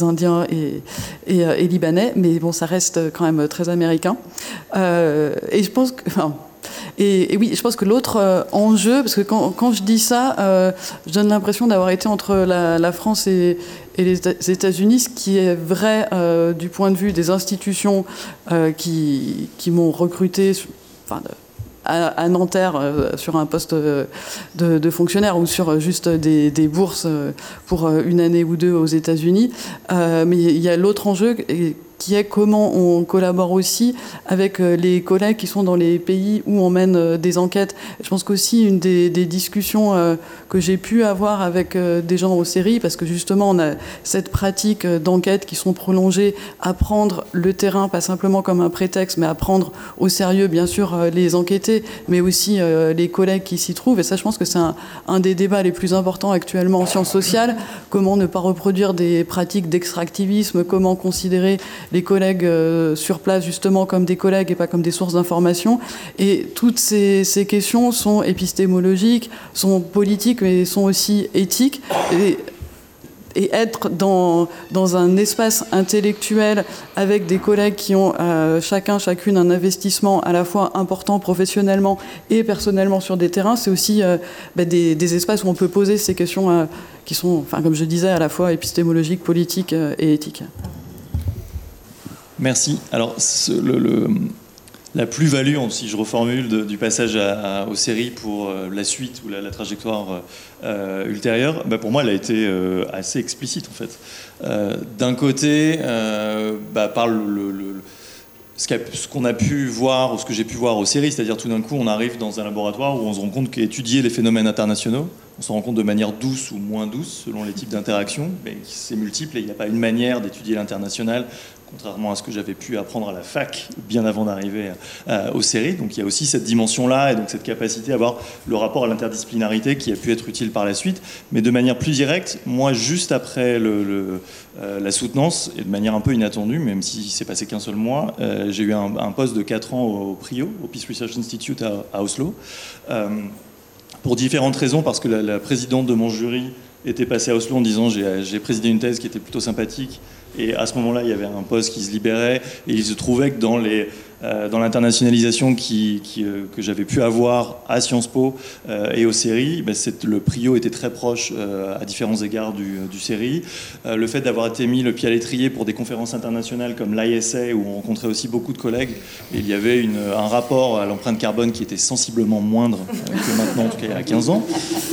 Indiens et, euh, et, Libanais, mais bon, ça reste quand même très américain. et je pense que... et, oui, je pense que l'autre enjeu, parce que quand, je dis ça, je donne l'impression d'avoir été entre la, France et, les États-Unis, ce qui est vrai du point de vue des institutions qui, qui m'ont recruté enfin, à, Nanterre euh, sur un poste de, fonctionnaire ou sur juste des, bourses pour une année ou deux aux États-Unis. Euh, mais il y a l'autre enjeu qui est comment on collabore aussi avec euh, les collègues qui sont dans les pays où on mène euh, des enquêtes. Je pense qu'aussi une des, discussions euh, que j'ai pu avoir avec des gens aux séries, parce que justement on a cette pratique d'enquête qui sont prolongées, à prendre le terrain, pas simplement comme un prétexte, mais à prendre au sérieux bien sûr les enquêtés, mais aussi les collègues qui s'y trouvent. Et ça je pense que c'est un, un, des débats les plus importants actuellement en sciences sociales, comment ne pas reproduire des pratiques d'extractivisme, comment considérer les collègues euh, sur place justement comme des collègues et pas comme des sources d'information. Et toutes ces, questions sont épistémologiques, sont politiques, mais sont aussi éthiques. Et, être dans, dans, un espace intellectuel avec des collègues qui ont euh, chacun, chacune un investissement à la fois important professionnellement et personnellement sur des terrains, c'est aussi euh, bah, des, espaces où on peut poser ces questions qui sont, enfin, comme je disais, à la fois épistémologiques, politiques et éthiques. Merci. Alors, la plus-value, si je reformule, du passage aux séries pour euh, la suite ou la, trajectoire euh, ultérieure, bah, pour moi, elle a été euh, assez explicite, en fait. D'un côté, bah, par le, ce qu'on a pu voir, ou ce que j'ai pu voir aux séries, c'est-à-dire tout d'un coup, on arrive dans un laboratoire où on se rend compte qu'étudier les phénomènes internationaux, on se rend compte de manière douce ou moins douce selon les types d'interactions, mais c'est multiple et il n'y a pas une manière d'étudier l'international contrairement à ce que j'avais pu apprendre à la fac bien avant d'arriver euh, aux séries. Donc il y a aussi cette dimension-là et donc cette capacité à avoir le rapport à l'interdisciplinarité qui a pu être utile par la suite. Mais de manière plus directe, moi, juste après euh, la soutenance, et de manière un peu inattendue, même si c'est passé qu'un seul mois, euh, j'ai eu un, poste de 4 ans au, PRIO, au Peace Research Institute à, Oslo, pour différentes raisons, parce que la présidente de mon jury était passée à Oslo en disant j'ai présidé une thèse qui était plutôt sympathique et à ce moment-là, il y avait un poste qui se libérait. Et il se trouvait que dans les dans l'internationalisation euh, que j'avais pu avoir à Sciences Po euh, et aux séries, ben, le Prio était très proche à différents égards du, du série. le fait d'avoir été mis le pied à l'étrier pour des conférences internationales comme l'ISA, où on rencontrait aussi beaucoup de collègues, il y avait un rapport à l'empreinte carbone qui était sensiblement moindre que maintenant, en tout cas il y a 15 ans.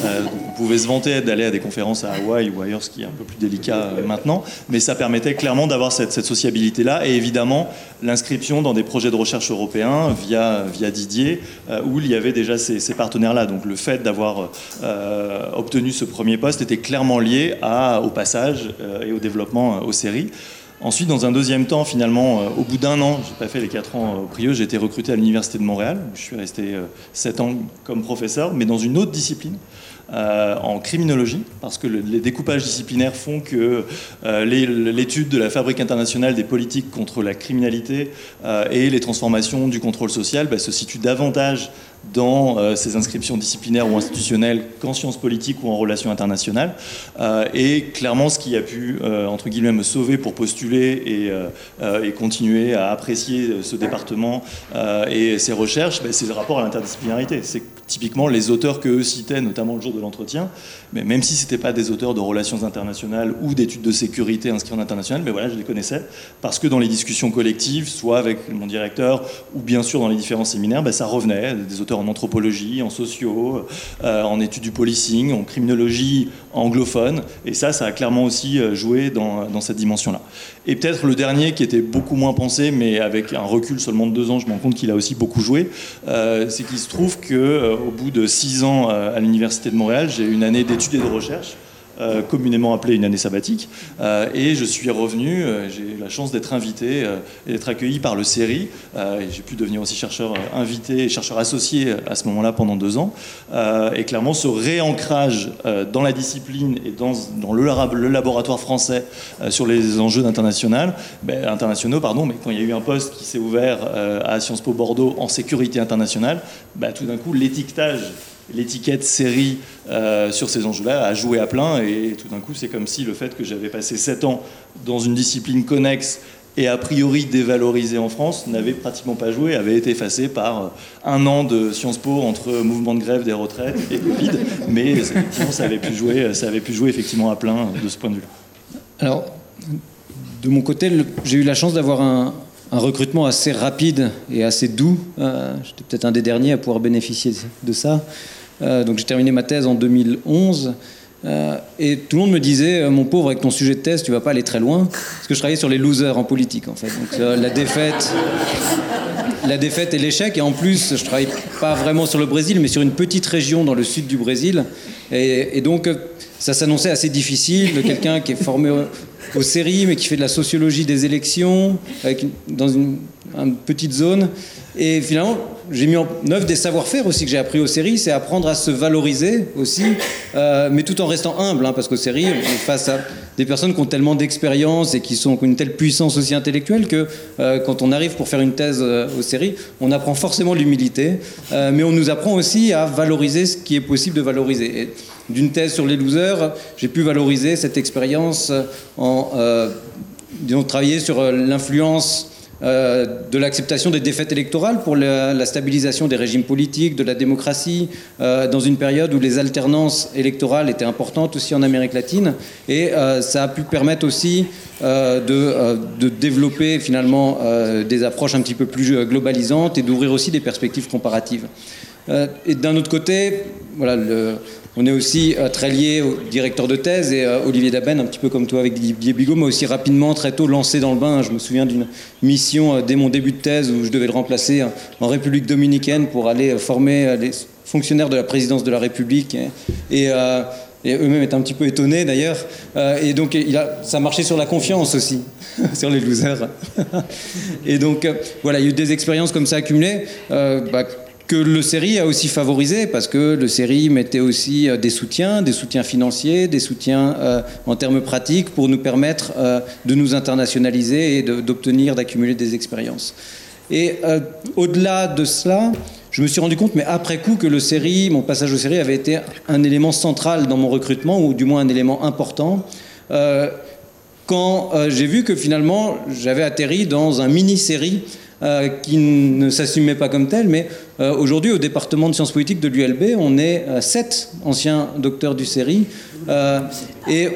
on pouvait se vanter d'aller à des conférences à Hawaï ou ailleurs, ce qui est un peu plus délicat maintenant, mais ça permettait clairement d'avoir cette, cette sociabilité-là, et évidemment l'inscription dans des projets de recherche européen via, via Didier, euh, où il y avait déjà ces, partenaires-là. Donc le fait d'avoir euh, obtenu ce premier poste était clairement lié à, au passage euh, et au développement aux séries. Ensuite, dans un deuxième temps, finalement, au bout d'un an, j'ai pas fait les quatre ans au Prieux, j'ai été recruté à l'Université de Montréal. Je suis resté sept ans comme professeur, mais dans une autre discipline. Euh, en criminologie, parce que les découpages disciplinaires font que euh, l'étude de la fabrique internationale des politiques contre la criminalité euh, et les transformations du contrôle social bah, se situent davantage dans euh, ces inscriptions disciplinaires ou institutionnelles qu'en sciences politiques ou en relations internationales. Euh, et clairement, ce qui a pu, euh, entre guillemets, me sauver pour postuler et, continuer à apprécier ce département et ses recherches, ben, c'est le rapport à l'interdisciplinarité. C'est typiquement les auteurs que eux citaient, notamment le jour de l'entretien, mais même si ce n'étaient pas des auteurs de relations internationales ou d'études de sécurité inscrits en international, mais voilà, je les connaissais parce que dans les discussions collectives, soit avec mon directeur ou bien sûr dans les différents séminaires, ben, ça revenait, des auteurs en anthropologie, en sociaux, euh, en études du policing, en criminologie anglophone. Et ça, ça a clairement aussi euh, joué dans, cette dimension-là. Et peut-être le dernier qui était beaucoup moins pensé, mais avec un recul seulement de deux ans, je me rends compte qu'il a aussi beaucoup joué, euh, c'est qu'il se trouve qu'au bout de six ans à l'Université de Montréal, j'ai une année d'études et de recherche euh, communément appelée une année sabbatique. Euh, et je suis revenu, euh, j'ai eu la chance d'être invité et d'être accueilli par le CERI. j'ai pu devenir aussi chercheur invité et chercheur associé à ce moment-là pendant deux ans. et clairement, ce réancrage dans la discipline et dans, le, laboratoire français sur les enjeux internationaux, ben, internationaux pardon, mais quand il y a eu un poste qui s'est ouvert à Sciences Po Bordeaux en sécurité internationale, ben, tout d'un coup, l'étiquetage l'étiquette série euh, sur ces enjeux-là a joué à plein et tout d'un coup c'est comme si le fait que j'avais passé 7 ans dans une discipline connexe et a priori dévalorisée en France n'avait pratiquement pas joué, avait été effacé par un an de Sciences Po entre mouvement de grève des retraites et Covid, (laughs) mais ça avait pu jouer, ça avait pu jouer effectivement à plein de ce point de vue-là. Alors, de mon côté, j'ai eu la chance d'avoir un, un recrutement assez rapide et assez doux. Euh, j'étais peut-être un des derniers à pouvoir bénéficier de ça. Euh, donc j'ai terminé ma thèse en 2011. Euh, et tout le monde me disait, mon pauvre, avec ton sujet de thèse, tu vas pas aller très loin. Parce que je travaillais sur les losers en politique, en fait. Donc la défaite, la défaite et l'échec. Et en plus, je travaille pas vraiment sur le Brésil, mais sur une petite région dans le sud du Brésil. Et, donc, ça s'annonçait assez difficile. Quelqu'un qui est formé aux séries, mais qui fait de la sociologie des élections, avec, dans une, petite zone. Et finalement, j'ai mis en œuvre des savoir-faire aussi que j'ai appris aux séries, c'est apprendre à se valoriser aussi, euh, mais tout en restant humble, hein, parce qu'aux séries, on est face à des personnes qui ont tellement d'expérience et qui, sont, ont une telle puissance aussi intellectuelle que euh, quand on arrive pour faire une thèse euh, aux séries, on apprend forcément l'humilité, mais on nous apprend aussi à valoriser ce qui est possible de valoriser. D'une thèse sur les losers, j'ai pu valoriser cette expérience en euh, disons, travailler sur euh, l'influence euh, de l'acceptation des défaites électorales pour la, stabilisation des régimes politiques, de la démocratie, dans une période où les alternances électorales étaient importantes aussi en Amérique latine. Et ça a pu permettre aussi de, développer finalement des approches un petit peu plus globalisantes et d'ouvrir aussi des perspectives comparatives. Et d'un autre côté, voilà, on est aussi euh, très lié au directeur de thèse et euh, Olivier Daben, un petit peu comme toi avec Didier Bigot, m'a aussi rapidement, très tôt lancé dans le bain. Je me souviens d'une mission euh, dès mon début de thèse où je devais le remplacer en République dominicaine pour aller former les fonctionnaires de la présidence de la République. Et, eux-mêmes étaient un petit peu étonnés d'ailleurs. et donc ça marchait sur la confiance aussi, (laughs) sur les losers. (laughs) et donc voilà, il y a eu des expériences comme ça accumulées. Bah, que le série a aussi favorisé parce que le série mettait aussi euh, des soutiens, des soutiens financiers, des soutiens euh, en termes pratiques pour nous permettre euh, de nous internationaliser et d'obtenir, d'accumuler des expériences. Et au-delà de cela, je me suis rendu compte, mais après coup, que le série, mon passage au série avait été un élément central dans mon recrutement, ou du moins un élément important. quand j'ai vu que finalement j'avais atterri dans un mini-série euh, qui ne s'assumait pas comme tel, mais euh, aujourd'hui au département de sciences politiques de l'ULB, on est euh, sept anciens docteurs du série et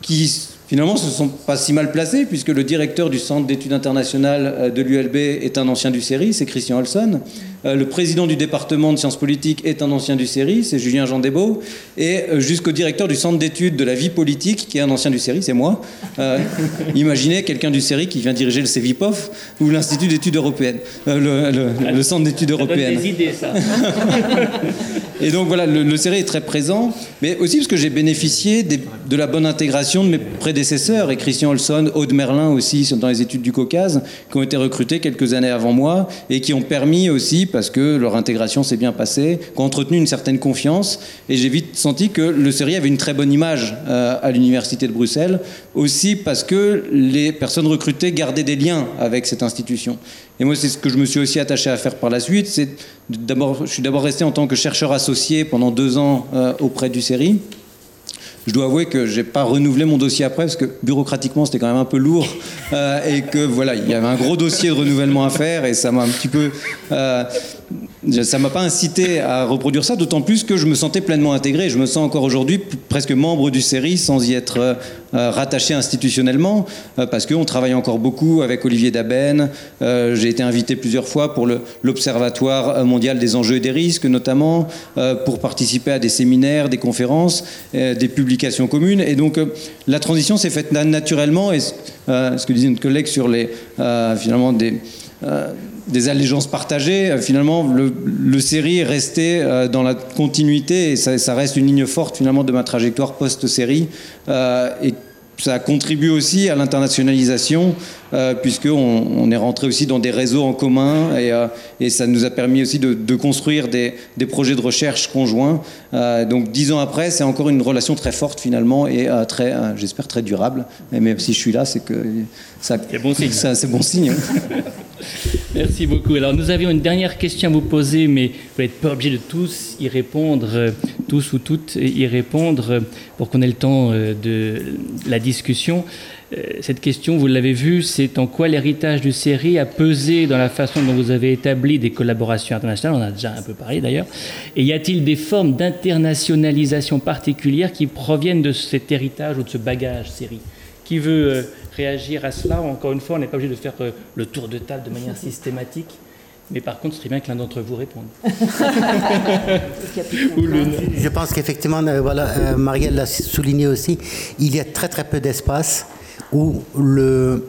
qui finalement se sont pas si mal placés puisque le directeur du centre d'études internationales de l'ULB est un ancien du série, c'est Christian Olson. Euh, le président du département de sciences politiques est un ancien du série, c'est Julien Jean Desbeaux. Et euh, jusqu'au directeur du centre d'études de la vie politique, qui est un ancien du série, c'est moi. Euh, (laughs) imaginez quelqu'un du série qui vient diriger le CEVIPOF ou l'Institut d'études européennes, le, centre d'études européennes. Des idées, ça. (laughs) Et donc voilà, le, le est très présent, mais aussi parce que j'ai bénéficié de la bonne intégration de mes prédécesseurs, et Christian Olson, Aude Merlin aussi, dans les études du Caucase, qui ont été recrutés quelques années avant moi, et qui ont permis aussi, parce que leur intégration s'est bien passée, qui ont entretenu une certaine confiance, et j'ai vite senti que le série avait une très bonne image euh, à l'Université de Bruxelles, aussi parce que les personnes recrutées gardaient des liens avec cette institution. Et moi, c'est ce que je me suis aussi attaché à faire par la suite. Je suis d'abord resté en tant que chercheur associé pendant deux ans euh, auprès du CERI. Je dois avouer que j'ai pas renouvelé mon dossier après parce que bureaucratiquement c'était quand même un peu lourd euh, et que voilà il y avait un gros dossier de renouvellement à faire et ça m'a un petit peu euh, ça m'a pas incité à reproduire ça, d'autant plus que je me sentais pleinement intégré. Je me sens encore aujourd'hui presque membre du série sans y être euh, euh, rattaché institutionnellement, euh, parce qu'on travaille encore beaucoup avec Olivier Daben. J'ai été invité plusieurs fois pour l'Observatoire mondial des enjeux et des risques, notamment, pour participer à des séminaires, des conférences, des publications communes. Et donc la transition s'est faite naturellement. Et ce que disait notre collègue sur les, finalement, des des allégeances partagées. Finalement, le, le série est resté dans la continuité et ça, ça, reste une ligne forte finalement de ma trajectoire post-série. et ça contribue aussi à l'internationalisation, euh, puisqu'on on est rentré aussi dans des réseaux en commun et, euh, et ça nous a permis aussi de, de construire des, des, projets de recherche conjoints. Euh, donc dix ans après, c'est encore une relation très forte finalement et euh, très, euh, j'espère, très durable. Et même si je suis là, c'est que ça, c'est bon signe. Ça, c'est bon signe. (laughs) Merci beaucoup. Alors nous avions une dernière question à vous poser, mais vous n'êtes pas obligé de tous y répondre, euh, tous ou toutes y répondre, euh, pour qu'on ait le temps euh, de la discussion. Cette question, vous l'avez vu, c'est en quoi l'héritage du série a pesé dans la façon dont vous avez établi des collaborations internationales, on a déjà un peu parlé d'ailleurs, et y a-t-il des formes d'internationalisation particulières qui proviennent de cet héritage ou de ce bagage série Qui veut réagir à cela? Encore une fois, on n'est pas obligé de faire euh, le tour de table de manière systématique. Mais par contre, ce serait bien que l'un d'entre vous réponde. Je pense qu'effectivement, euh, voilà, euh, Marielle l'a souligné aussi, il y a très très peu d'espace où le,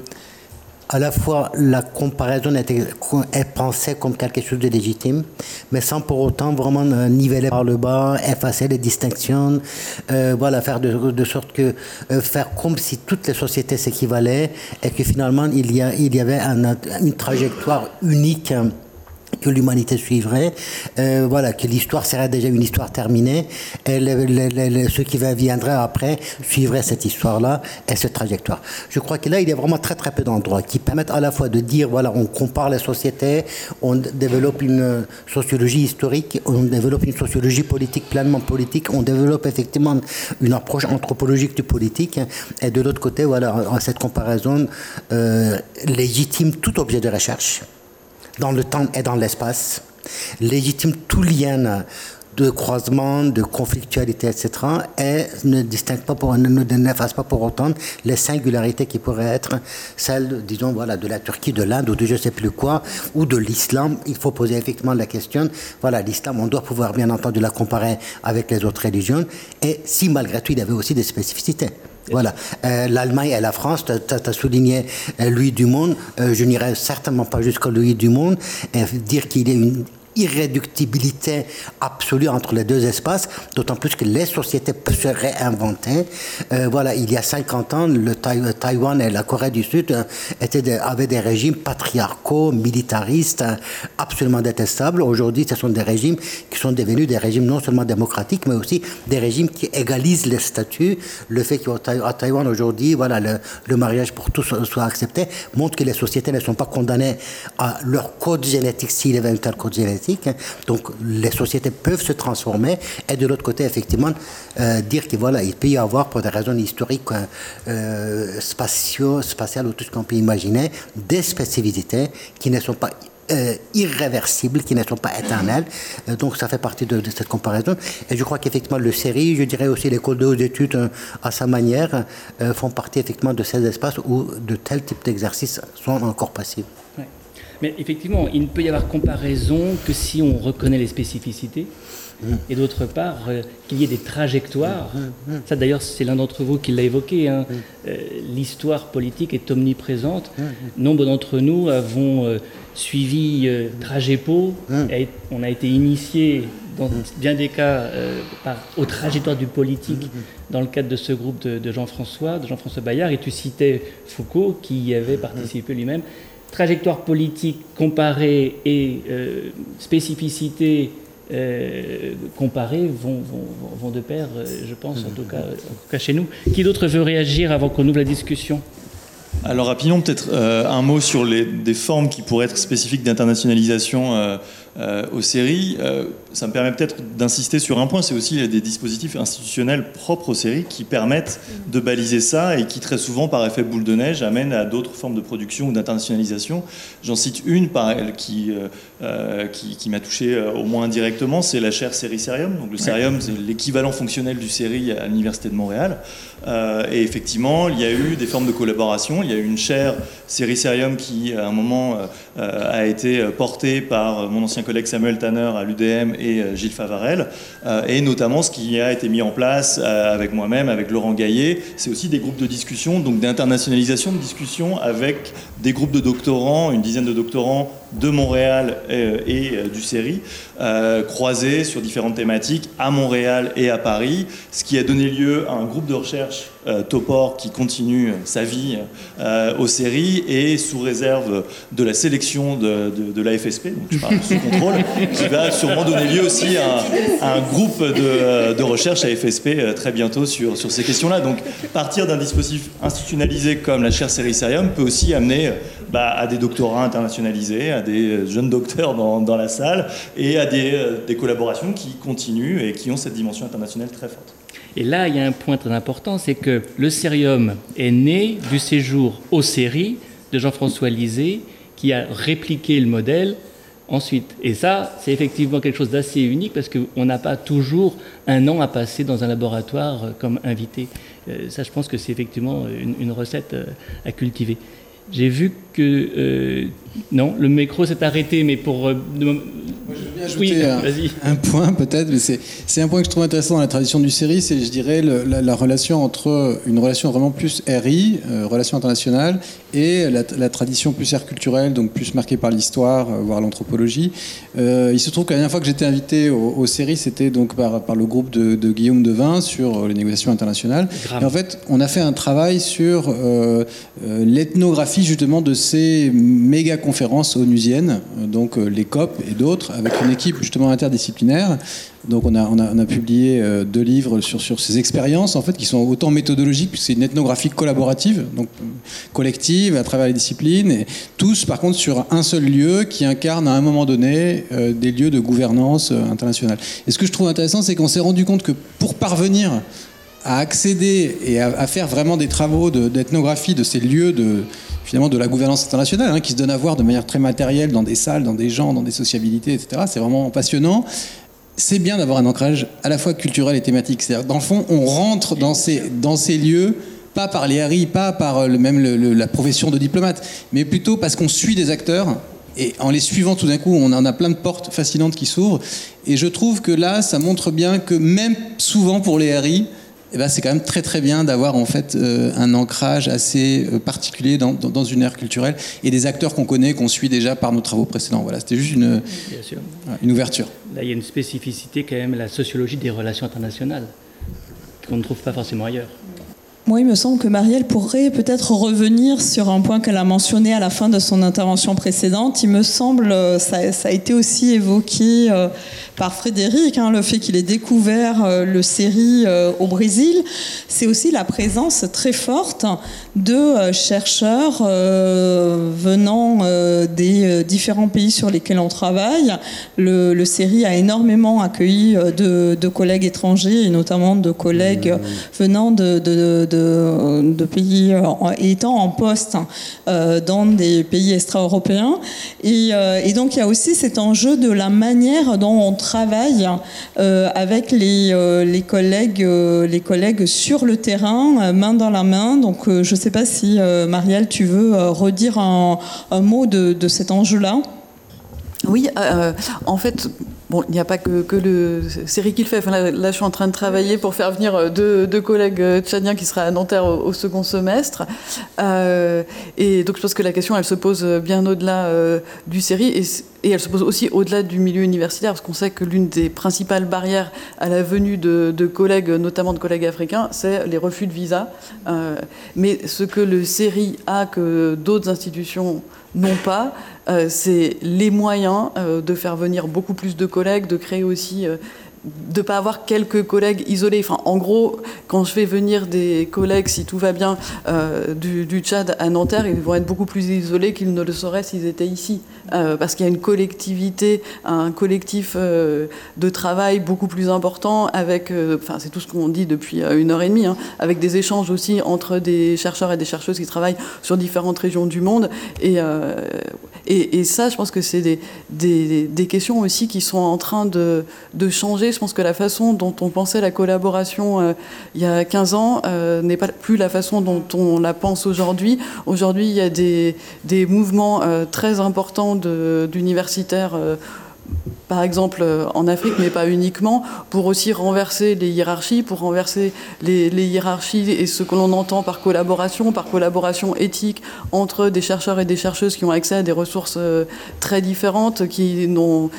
à la fois la comparaison est pensée comme quelque chose de légitime, mais sans pour autant vraiment niveler par le bas, effacer les distinctions, euh, voilà, faire de, sorte que euh, faire comme si toutes les sociétés s'équivalaient et que finalement il y, a, il y avait un, une trajectoire unique que l'humanité suivrait, euh, voilà, que l'histoire serait déjà une histoire terminée, et le, le, qui viendrait après suivrait cette histoire-là et cette trajectoire. Je crois que là, il y a vraiment très très peu d'endroits qui permettent à la fois de dire, voilà, on compare les sociétés, on développe une sociologie historique, on développe une sociologie politique pleinement politique, on développe effectivement une approche anthropologique du politique, et de l'autre côté, voilà, cette comparaison euh, légitime tout objet de recherche dans le temps et dans l'espace, légitime tout lien de croisement, de conflictualité, etc., et ne distingue pas, pour, ne, n'efface pas pour autant les singularités qui pourraient être celles, disons, voilà, de la Turquie, de l'Inde, ou de je ne sais plus quoi, ou de l'islam. Il faut poser effectivement la question, voilà, l'islam, on doit pouvoir bien entendu la comparer avec les autres religions, et si malgré tout, il y avait aussi des spécificités. Voilà. Euh, L'Allemagne et la France, tu souligné euh, Louis Dumont. Euh, je n'irai certainement pas jusqu'à Louis Dumont et dire qu'il est une irréductibilité absolue entre les deux espaces, d'autant plus que les sociétés peuvent se réinventer. Euh, voilà, il y a 50 ans, le Taïwan et la Corée du Sud euh, étaient avaient des régimes patriarcaux, militaristes, euh, absolument détestables. Aujourd'hui, ce sont des régimes qui sont devenus des régimes non seulement démocratiques, mais aussi des régimes qui égalisent les statuts. Le fait qu'à Taïwan aujourd'hui, voilà, le, le, mariage pour tous soit accepté montre que les sociétés ne sont pas condamnées à leur code génétique s'il y avait un tel code génétique donc les sociétés peuvent se transformer et de l'autre côté, effectivement, euh, dire qu'il peut y avoir, pour des raisons historiques, euh, spatiales ou tout ce qu'on peut imaginer, des spécificités qui ne sont pas euh, irréversibles, qui ne sont pas éternelles. Donc ça fait partie de, cette comparaison. Et je crois qu'effectivement, le série, je dirais aussi l'école de hautes études, à sa manière, font partie effectivement de ces espaces où de tels types d'exercices sont encore possibles. Mais effectivement, il ne peut y avoir comparaison que si on reconnaît les spécificités. Mmh. Et d'autre part, euh, qu'il y ait des trajectoires. Mmh. Mmh. Ça, d'ailleurs, c'est l'un d'entre vous qui l'a évoqué. Hein. Euh, L'histoire politique est omniprésente. Nombre d'entre nous avons euh, suivi euh, Tragepo. On a été initié, dans bien des cas, par, aux trajectoires du politique dans le cadre de ce groupe de, de Jean-François, de Jean-François Bayard. Et tu citais Foucault, qui y avait participé lui-même trajectoire politique comparée et euh, spécificité euh, comparée vont, de pair, euh, je pense, en tout, cas, en tout cas chez nous. Qui d'autre veut réagir avant qu'on ouvre la discussion? Alors rapidement, peut-être un mot sur des formes qui pourraient être spécifiques d'internationalisation euh, aux séries. ça me permet peut-être d'insister sur un point, c'est aussi des dispositifs institutionnels propres aux séries qui permettent de baliser ça et qui très souvent, par effet boule de neige, amènent à d'autres formes de production ou d'internationalisation. J'en cite une par elle qui, qui, qui m'a touché au moins indirectement, c'est la chaire Série Serium. Donc le Serium, c'est l'équivalent fonctionnel du série à l'Université de Montréal. et effectivement, il y a eu des formes de collaboration. Il y a eu une chaire Sericerium qui, à un moment, euh, a été portée par mon ancien collègue Samuel Tanner à l'UDM et Gilles Favarel, et notamment ce qui a été mis en place avec moi-même, avec Laurent Gaillet, c'est aussi des groupes de discussion, donc d'internationalisation de discussion avec des groupes de doctorants, une dizaine de doctorants de Montréal et, du CERI, croisés sur différentes thématiques à Montréal et à Paris, ce qui a donné lieu à un groupe de recherche euh, Topor qui continue sa vie euh, aux et sous réserve de la sélection de, de, donc je parle sous contrôle, qui va sûrement donner lieu aussi à, un groupe de, recherche à FSP euh, très bientôt sur, sur ces questions-là. Donc partir d'un dispositif institutionnalisé comme la chaire Sericerium peut aussi amener bah, à des doctorats internationalisés, à des jeunes docteurs dans, la salle et à des, des collaborations qui continuent et qui ont cette dimension internationale très forte. Et là, il y a un point très important, c'est que le Cérium est né du séjour aux séries de Jean-François Lisée, qui a répliqué le modèle ensuite. Et ça, c'est effectivement quelque chose d'assez unique parce qu'on n'a pas toujours un an à passer dans un laboratoire comme invité. Euh, ça, je pense que c'est effectivement une, recette euh, à cultiver. J'ai vu que... Euh, non, le micro s'est arrêté, mais pour ajouter un, point peut-être, mais c'est un point que je trouve intéressant dans la tradition du série, c'est je dirais la, relation entre une relation vraiment plus RI, euh, relation internationale, et la, tradition plus air culturelle, donc plus marquée par l'histoire, euh, voire l'anthropologie. Euh, il se trouve que la dernière fois que j'étais invité aux, séries, c'était donc par, par, le groupe de, de, Guillaume Devin sur les négociations internationales. Et en fait, on a fait un travail sur l'ethnographie justement de ces méga conférences onusiennes, donc les COP et d'autres, avec une équipe justement interdisciplinaire. Donc on a, on a, publié euh, deux livres sur, sur ces expériences en fait qui sont autant méthodologiques puisque c'est une ethnographie collaborative, donc collective à travers les disciplines, et tous par contre sur un seul lieu qui incarne à un moment donné euh, des lieux de gouvernance euh, internationale. Et ce que je trouve intéressant, c'est qu'on s'est rendu compte que pour parvenir à accéder et à, faire vraiment des travaux d'ethnographie de, de, ces lieux de, finalement de la gouvernance internationale, hein, qui se donne à voir de manière très matérielle dans des salles, dans des gens, dans des sociabilités, etc. C'est vraiment passionnant. C'est bien d'avoir un ancrage à la fois culturel et thématique. C'est-à-dire, dans le fond, on rentre dans ces, dans ces lieux, pas par les RI, pas par le, même la profession de diplomate, mais plutôt parce qu'on suit des acteurs. Et en les suivant tout d'un coup, on en a plein de portes fascinantes qui s'ouvrent. Et je trouve que là, ça montre bien que même souvent pour les RI, eh ben, c'est quand même très très bien d'avoir en fait euh, un ancrage assez euh, particulier dans, une ère culturelle et des acteurs qu'on connaît, qu'on suit déjà par nos travaux précédents. Voilà, c'était juste une, une ouverture. Là, il y a une spécificité quand même, la sociologie des relations internationales, qu'on ne trouve pas forcément ailleurs. Moi, il me semble que Marielle pourrait peut-être revenir sur un point qu'elle a mentionné à la fin de son intervention précédente. Il me semble, euh, ça, a été aussi évoqué euh, par Frédéric, hein, le fait qu'il ait découvert euh, le série au Brésil. C'est aussi la présence très forte de chercheurs venant des différents pays sur lesquels on travaille. Le, le série a énormément accueilli de, de, collègues étrangers et notamment de collègues mmh. venant de, de de, pays euh, étant en poste euh, dans des pays extra-européens. Euh, et, donc il y a aussi cet enjeu de la manière dont on travaille avec les, collègues, les collègues sur le terrain, main dans la main. Donc je sais pas si, Marielle, tu veux redire un, mot de, cet enjeu-là? Oui, en fait, Bon, il n'y a pas que, que le série qu'il fait. Enfin, là, je suis en train de travailler pour faire venir euh, deux, collègues euh, tchadiens qui seraient à Nanterre au, second semestre. Euh, et donc, je pense que la question, elle se pose bien au-delà du série. Et, et, elle se pose aussi au-delà du milieu universitaire, parce qu'on sait que l'une des principales barrières à la venue de, collègues, notamment de collègues africains, c'est les refus de visa. mais ce que le série a que d'autres institutions n'ont pas, euh, c'est les moyens euh, de faire venir beaucoup plus de collègues, de créer aussi euh, de pas avoir quelques collègues isolés. Enfin, en gros, quand je fais venir des collègues, si tout va bien, euh, du, Tchad à Nanterre, ils vont être beaucoup plus isolés qu'ils ne le seraient s'ils étaient ici, euh, parce qu'il y a une collectivité, un collectif euh, de travail beaucoup plus important, avec, enfin, c'est tout ce qu'on dit depuis une heure et demie, hein, avec des échanges aussi entre des chercheurs et des chercheuses qui travaillent sur différentes régions du monde, et, ça, je pense que c'est des, questions aussi qui sont en train de changer je pense que la façon dont on pensait la collaboration euh, il y a 15 ans euh, n'est pas plus la façon dont on la pense aujourd'hui. Aujourd'hui, il y a des, des mouvements euh, très importants d'universitaires par exemple euh, en Afrique, mais pas uniquement, pour aussi renverser les hiérarchies, pour renverser les, hiérarchies et ce que l'on entend par collaboration, par collaboration éthique entre des chercheurs et des chercheuses qui ont accès à des ressources euh, très différentes, qui,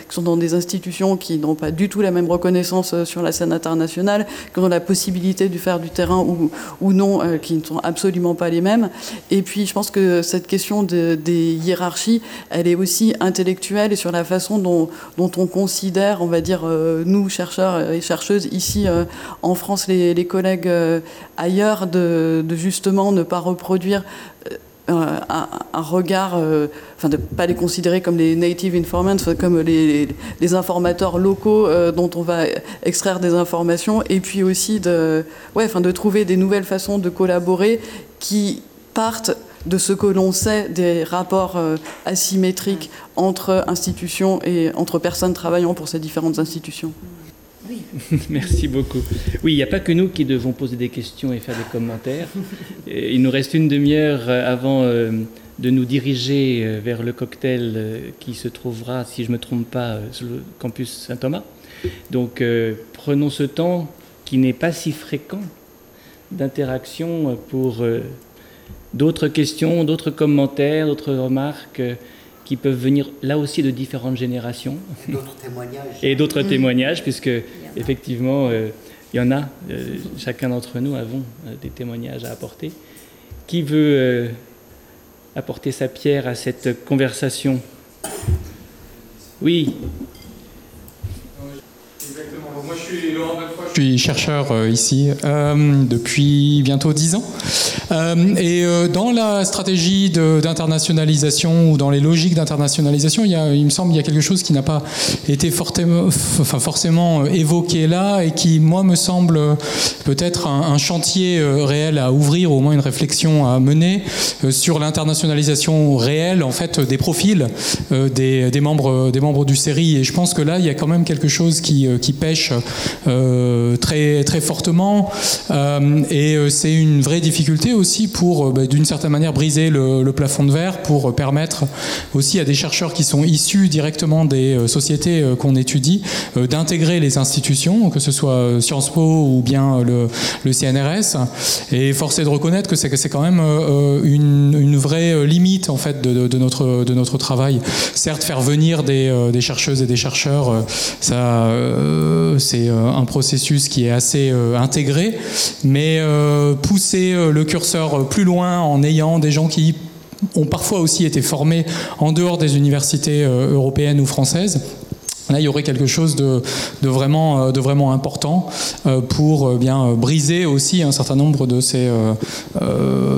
sont dans des institutions qui n'ont pas du tout la même reconnaissance euh, sur la scène internationale, qui ont la possibilité de faire du terrain ou, ou non, qui ne sont absolument pas les mêmes. Et puis je pense que cette question des hiérarchies, elle est aussi intellectuelle et sur la façon dont, dont on considère, on va dire, euh, nous, chercheurs et chercheuses, ici euh, en France, les, collègues euh, ailleurs, de, justement ne pas reproduire un, regard, enfin de ne pas les considérer comme les native informants, comme les, informateurs locaux dont on va extraire des informations, et puis aussi ouais, enfin de trouver des nouvelles façons de collaborer qui partent de ce que l'on sait des rapports euh, asymétriques entre institutions et entre personnes travaillant pour ces différentes institutions. Oui. (laughs) Merci beaucoup. Oui, il n'y a pas que nous qui devons poser des questions et faire des commentaires. Il nous reste une demi-heure euh, avant euh, de nous diriger vers le cocktail qui se trouvera, si je ne me trompe pas, sur le campus Saint-Thomas. Donc prenons ce temps qui n'est pas si fréquent d'interaction pour d'autres questions, d'autres commentaires, d'autres remarques euh, qui peuvent venir là aussi de différentes générations. (laughs) D'autres témoignages. Et d'autres mm. témoignages, puisque effectivement, euh, il y en a, euh, chacun d'entre nous avons des témoignages à apporter. Qui veut apporter sa pierre à cette conversation? Oui, Je suis chercheur euh, ici euh, depuis bientôt dix ans. Euh, et dans la stratégie d'internationalisation ou dans les logiques d'internationalisation, il, me semble qu'il y a quelque chose qui n'a pas été fortement, enfin, forcément évoqué là et qui, moi, me semble peut-être un, chantier réel à ouvrir, au moins une réflexion à mener sur l'internationalisation réelle, en fait, des profils des, membres, des membres du série. Et je pense que là, il y a quand même quelque chose qui pêche. Euh, très, très fortement. Euh, et euh, c'est une vraie difficulté aussi pour, bah, d'une certaine manière, briser le, plafond de verre, pour permettre aussi à des chercheurs qui sont issus directement des sociétés qu'on étudie d'intégrer les institutions, que ce soit Sciences Po ou bien le, CNRS. Et force est de reconnaître que c'est, c'est quand même une, une, vraie limite en fait de, de, notre, de notre travail. Certes, faire venir des, des chercheuses et des chercheurs, ça, c'est un processus qui est assez euh, intégré, mais euh, pousser euh, le curseur plus loin en ayant des gens qui ont parfois aussi été formés en dehors des universités européennes ou françaises. Là, il y aurait quelque chose de, vraiment, important pour bien briser aussi un certain nombre de ces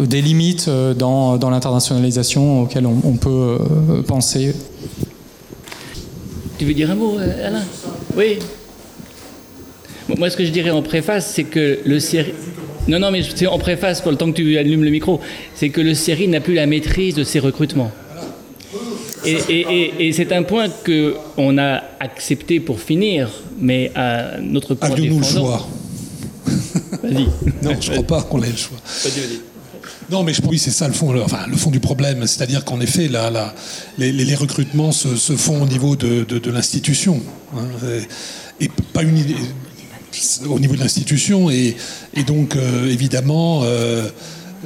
des limites dans, dans l'internationalisation auxquelles on, on peut penser. Tu veux dire un mot, Alain? Oui. Moi, ce que je dirais en préface, c'est que le série. Non, non, mais en préface, pour le temps que tu allumes le micro, c'est que le série n'a plus la maîtrise de ses recrutements. Et, c'est un point qu'on a accepté pour finir, mais à notre point de nous le choix (laughs) Vas-y. Non, je ne crois pas qu'on ait le choix. Vas-y, vas-y. Non, mais je oui, c'est ça le fond, enfin, le fond du problème. C'est-à-dire qu'en effet, là, les, recrutements se, font au niveau de, l'institution. Hein, et, pas une, au niveau de l'institution. Et, donc, euh, évidemment, euh,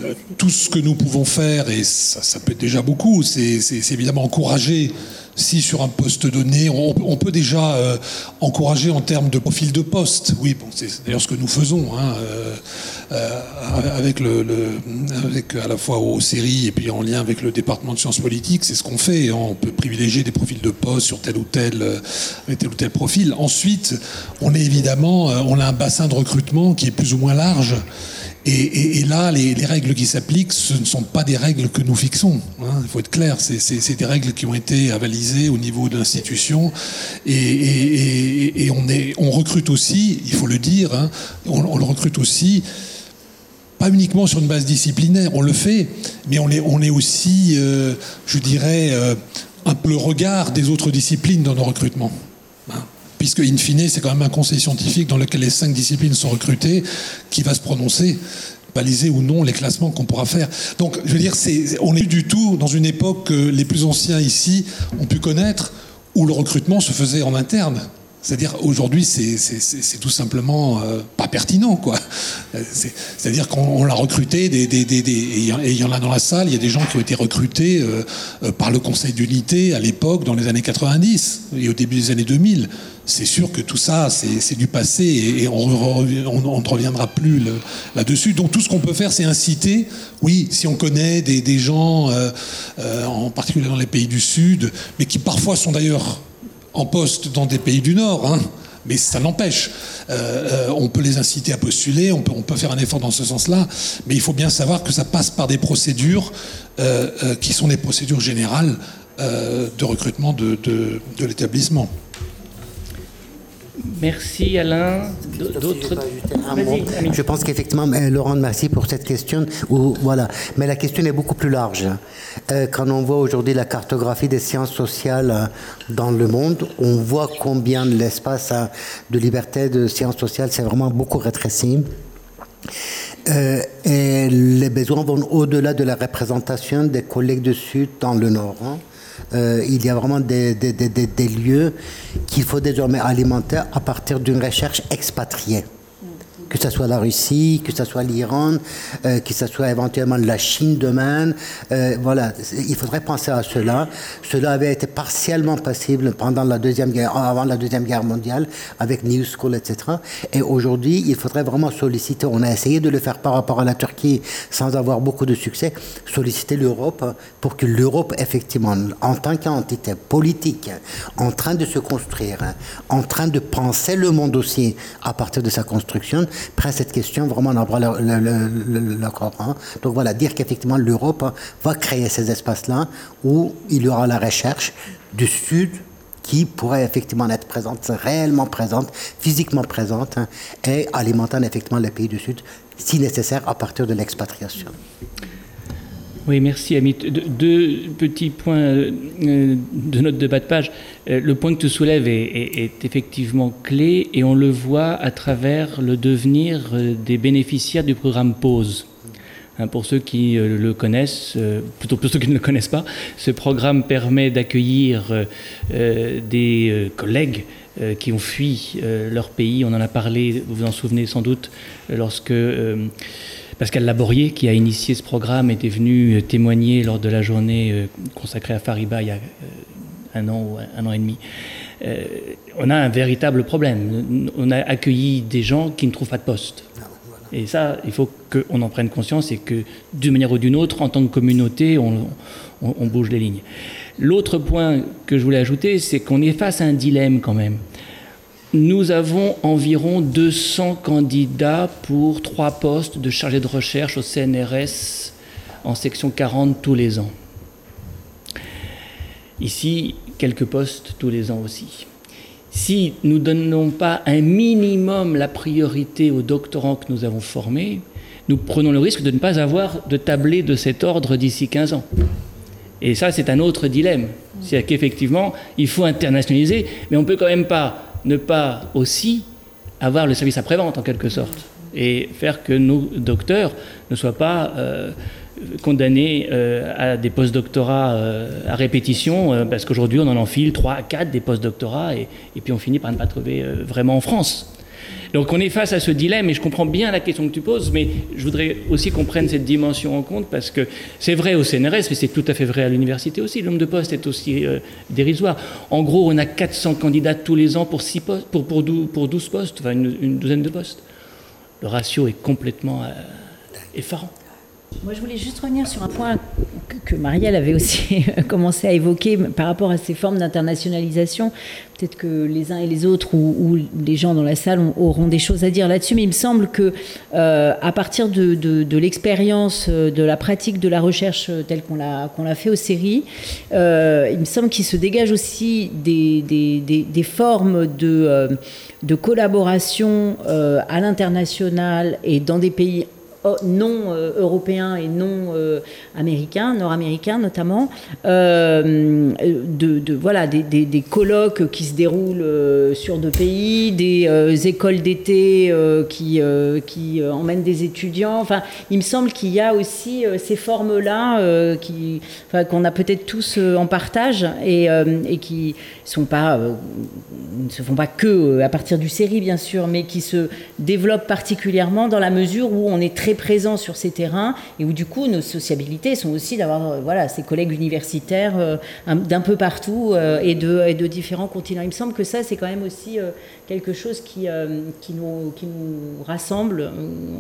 euh, tout ce que nous pouvons faire, et ça, peut être déjà beaucoup, c'est évidemment encourager si sur un poste donné, on, peut déjà encourager en termes de profil de poste. Oui, bon, c'est d'ailleurs ce que nous faisons hein, avec, le, avec à la fois aux séries et puis en lien avec le département de sciences politiques, c'est ce qu'on fait. On peut privilégier des profils de poste sur tel ou tel, tel ou tel profil. Ensuite, on est évidemment, on a un bassin de recrutement qui est plus ou moins large. Et, là, les, règles qui s'appliquent, ce ne sont pas des règles que nous fixons. Hein. il faut être clair, c'est des règles qui ont été avalisées au niveau de l'institution. Et, on, recrute aussi, il faut le dire, hein, on, le recrute aussi pas uniquement sur une base disciplinaire, on le fait, mais on est, aussi, euh, je dirais, euh, un peu le regard des autres disciplines dans nos recrutements. Puisque, in fine, c'est quand même un conseil scientifique dans lequel les cinq disciplines sont recrutées qui va se prononcer baliser ou non les classements qu'on pourra faire. Donc, je veux dire, on n'est plus du tout dans une époque que les plus anciens ici ont pu connaître, où le recrutement se faisait en interne. C'est-à-dire aujourd'hui, c'est tout simplement euh, pas pertinent, quoi. C'est-à-dire qu'on l'a recruté, des, des, des, et il y en a dans la salle, il y a des gens qui ont été recrutés euh, euh, par le Conseil d'unité à l'époque, dans les années 90 et au début des années 2000. C'est sûr que tout ça, c'est du passé et, on, ne reviendra plus là-dessus. Donc tout ce qu'on peut faire, c'est inciter. Oui, si on connaît des, gens, en particulier dans les pays du Sud, mais qui parfois sont d'ailleurs en poste dans des pays du Nord, hein, mais ça n'empêche. Euh, euh, on peut les inciter à postuler, on peut, faire un effort dans ce sens-là, mais il faut bien savoir que ça passe par des procédures euh, qui sont des procédures générales de recrutement de l'établissement. Merci Alain. D'autres Je pense qu'effectivement, Laurent, merci pour cette question. Où, voilà. Mais la question est beaucoup plus large. Euh, quand on voit aujourd'hui la cartographie des sciences sociales euh, dans le monde, on voit combien l'espace euh, de liberté de sciences sociales s'est vraiment beaucoup rétréci. et les besoins vont au-delà de la représentation des collègues de Sud dans le Nord. Euh, il y a vraiment des lieux qu'il faut désormais alimenter à partir d'une recherche expatriée que ce soit la Russie, que ce soit l'Iran, euh, que ce soit éventuellement la Chine demain. Euh, voilà, il faudrait penser à cela. Cela avait été partiellement possible pendant la deuxième guerre, avant la deuxième guerre mondiale, avec New School, etc. Et aujourd'hui, il faudrait vraiment solliciter. On a essayé de le faire par rapport à la Turquie sans avoir beaucoup de succès. Solliciter l'Europe pour que l'Europe, effectivement, en tant qu'entité politique, en train de se construire, en train de penser le monde aussi à partir de sa construction, prend cette question vraiment en bras le, le, hein. Donc voilà, dire qu'effectivement l'Europe va créer ces espaces-là où il y aura la recherche du Sud qui pourrait effectivement être présente, réellement présente, physiquement présente, hein, et alimentant effectivement les pays du Sud, si nécessaire, à partir de l'expatriation. Oui, merci Amit. deux petits points euh, de notre débat de page. Euh, le point que tu soulèves est, effectivement clé et on le voit à travers le devenir euh, des bénéficiaires du programme PAUSE. Hein, pour ceux qui le connaissent, plutôt pour ceux qui ne le connaissent pas, ce programme permet d'accueillir des collègues qui ont fui leur pays. On en a parlé, vous vous en souvenez sans doute, lorsque Pascal Laborier, qui a initié ce programme, était venu euh, témoigner lors de la journée euh, consacrée à Fariba il y a euh, un an ou un an et demi. on a un véritable problème. On a accueilli des gens qui ne trouvent pas de poste. Et ça, il faut qu'on en prenne conscience et que, d'une manière ou d'une autre, en tant que communauté, on, on bouge les lignes. L'autre point que je voulais ajouter, c'est qu'on est face à un dilemme quand même nous avons environ 200 candidats pour trois postes de chargé de recherche au CNRS en section 40 tous les ans. Ici, quelques postes tous les ans aussi. Si nous ne donnons pas un minimum la priorité aux doctorants que nous avons formés, nous prenons le risque de ne pas avoir de tablé de cet ordre d'ici 15 ans. Et ça, c'est un autre dilemme. C'est-à-dire qu'effectivement, il faut internationaliser, mais on ne peut quand même pas ne pas aussi avoir le service après-vente en quelque sorte et faire que nos docteurs ne soient pas euh, condamnés euh, à des post-doctorats euh, à répétition, parce qu'aujourd'hui on en enfile 3 à 4 des post-doctorats et, et, puis on finit par ne pas trouver vraiment en France. Donc on est face à ce dilemme, et je comprends bien la question que tu poses, mais je voudrais aussi qu'on prenne cette dimension en compte, parce que c'est vrai au CNRS, mais c'est tout à fait vrai à l'université aussi. Le nombre de postes est aussi euh, dérisoire. En gros, on a 400 candidats tous les ans pour, postes, pour, pour, 12, postes, enfin une, douzaine de postes. Le ratio est complètement euh, effarant. Moi, je voulais juste revenir sur un point que Marielle avait aussi (laughs) commencé à évoquer par rapport à ces formes d'internationalisation. Peut-être que les uns et les autres ou, les gens dans la salle auront des choses à dire là-dessus, mais il me semble que euh, à partir de, l'expérience, euh, de la pratique de la recherche telle qu'on l'a fait aux séries, euh, il me semble qu'il se dégage aussi des, formes de collaboration à l'international et dans des pays non européens et non américains, nord-américains notamment, de, voilà, des, colloques qui se déroulent sur deux pays, des écoles d'été qui, qui emmènent des étudiants. Enfin, il me semble qu'il y a aussi ces formes-là qui, qu'on a peut-être tous en partage et, qui ne se font pas que à partir du série, bien sûr, mais qui se développent particulièrement dans la mesure où on est très présent sur ces terrains et où du coup nos sociabilités sont aussi d'avoir euh, voilà, ces collègues universitaires euh, d'un peu partout euh, et, de, et de différents continents. Il me semble que ça, c'est quand même aussi quelque chose qui, qui, nous, qui nous rassemble,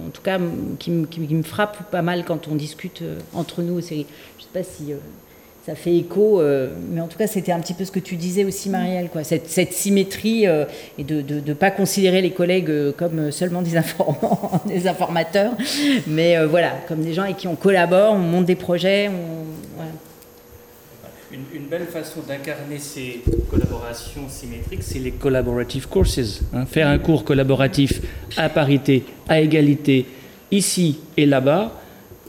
en tout cas qui, qui, me frappe pas mal quand on discute entre nous aux séries. Je sais pas si ça fait écho, euh, mais en tout cas, c'était un petit peu ce que tu disais aussi, Marielle, quoi. Cette, symétrie euh, et de ne pas considérer les collègues euh, comme seulement (laughs) des, informateurs, mais voilà, comme des gens avec qui on collabore, on monte des projets. Une, belle façon d'incarner ces collaborations symétriques, c'est les collaborative courses. Hein. Faire un cours collaboratif à parité, à égalité, ici et là-bas,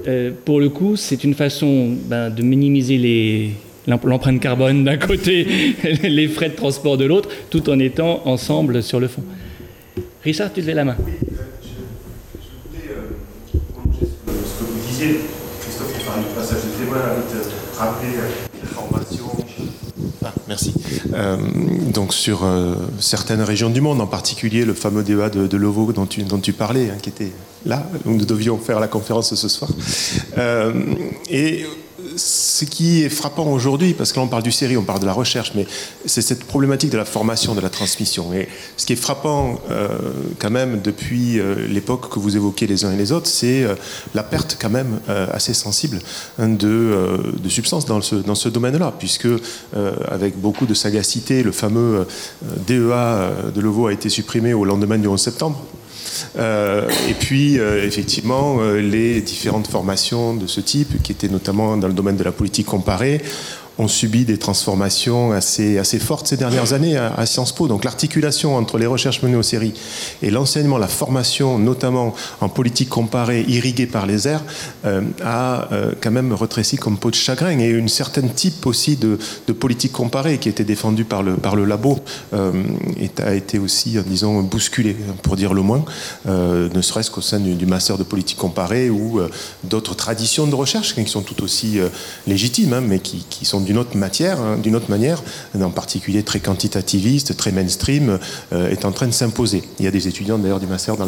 euh, pour le coup, c'est une façon ben, de minimiser l'empreinte carbone d'un côté, (laughs) les frais de transport de l'autre, tout en étant ensemble sur le fond. Richard, tu levais la main. Oui, euh, je, voulais euh, ce que vous disiez, Christophe, qui parlait du passage de témoin, rappeler la formation. Merci. donc sur certaines régions du monde, en particulier le fameux débat de, de Lovo dont tu, dont tu parlais, hein, qui était là, où nous devions faire la conférence ce soir. Euh, et ce qui est frappant aujourd'hui, parce que là on parle du série, on parle de la recherche, mais c'est cette problématique de la formation, de la transmission. Et ce qui est frappant euh, quand même depuis euh, l'époque que vous évoquez les uns et les autres, c'est euh, la perte quand même assez sensible hein, de, substances dans ce, dans ce domaine-là, puisque avec beaucoup de sagacité, le fameux DEA de Leveau a été supprimé au lendemain du 11 septembre. Et puis, effectivement, les différentes formations de ce type, qui étaient notamment dans le domaine de la politique comparée, ont subi des transformations assez, fortes ces dernières années à, Sciences Po. Donc l'articulation entre les recherches menées aux séries et l'enseignement, la formation, notamment en politique comparée, irriguée par les airs, euh, a euh, quand même retréci comme peau de chagrin. Et une certaine type aussi de, politique comparée qui était défendue par le, labo euh, a été aussi, disons, bousculée, pour dire le moins, ne serait-ce qu'au sein du, master de politique comparée ou d'autres traditions de recherche qui sont tout aussi légitimes, hein, mais qui sont d'une autre matière, hein, d'une autre manière, en particulier très quantitativiste, très mainstream, euh, est en train de s'imposer. Il y a des étudiants d'ailleurs du master dans,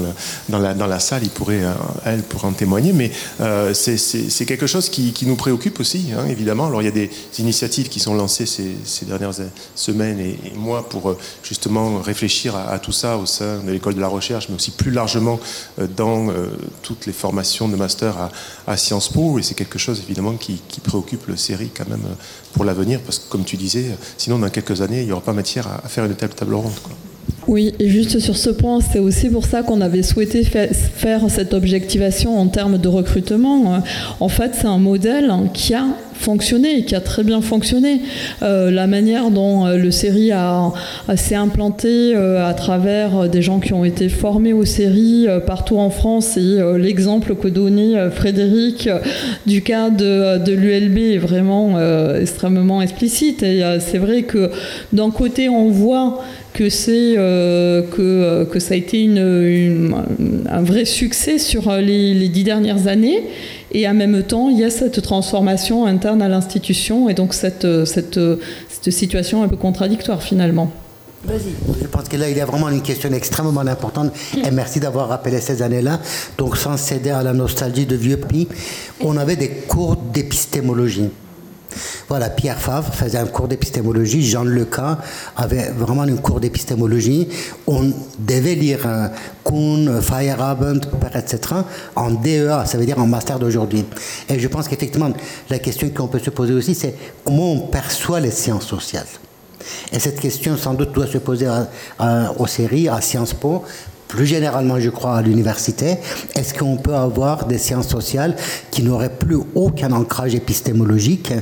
dans, la, dans la salle, ils pourraient, euh, elles pourraient en témoigner, mais euh, c'est quelque chose qui, qui, nous préoccupe aussi, hein, évidemment. Alors il y a des initiatives qui sont lancées ces, ces dernières semaines et, mois pour justement réfléchir à, tout ça au sein de l'école de la recherche, mais aussi plus largement dans toutes les formations de master à, à Sciences Po, et c'est quelque chose évidemment qui, qui préoccupe le série quand même pour l'avenir, parce que comme tu disais, sinon dans quelques années, il n'y aura pas matière à, faire une telle table ronde. Oui, et juste sur ce point, c'est aussi pour ça qu'on avait souhaité faire cette objectivation en termes de recrutement. En fait, c'est un modèle qui a fonctionné, qui a très bien fonctionné. Euh, la manière dont euh, le série a, s'est implanté euh, à travers des gens qui ont été formés aux séries partout en France et l'exemple que donnait Frédéric du cas de, de l'ULB est vraiment extrêmement explicite. Et c'est vrai que d'un côté, on voit que c'est que, que ça a été un vrai succès sur les, les dix dernières années et en même temps, il y a cette transformation interne à l'institution et donc cette, cette, cette situation un peu contradictoire finalement. Je pense que là, il y a vraiment une question extrêmement importante. Et merci d'avoir rappelé ces années-là. Donc, sans céder à la nostalgie de vieux pays, on avait des cours d'épistémologie. Voilà, Pierre Favre faisait un cours d'épistémologie, Jean Leca avait vraiment un cours d'épistémologie. On devait lire euh, Kuhn, Feyerabend, etc. en DEA, ça veut dire en master d'aujourd'hui. Et je pense qu'effectivement, la question qu'on peut se poser aussi, c'est comment on perçoit les sciences sociales. Et cette question, sans doute, doit se poser aux séries, à Sciences Po, plus généralement, je crois, à l'université, est-ce qu'on peut avoir des sciences sociales qui n'auraient plus aucun ancrage épistémologique,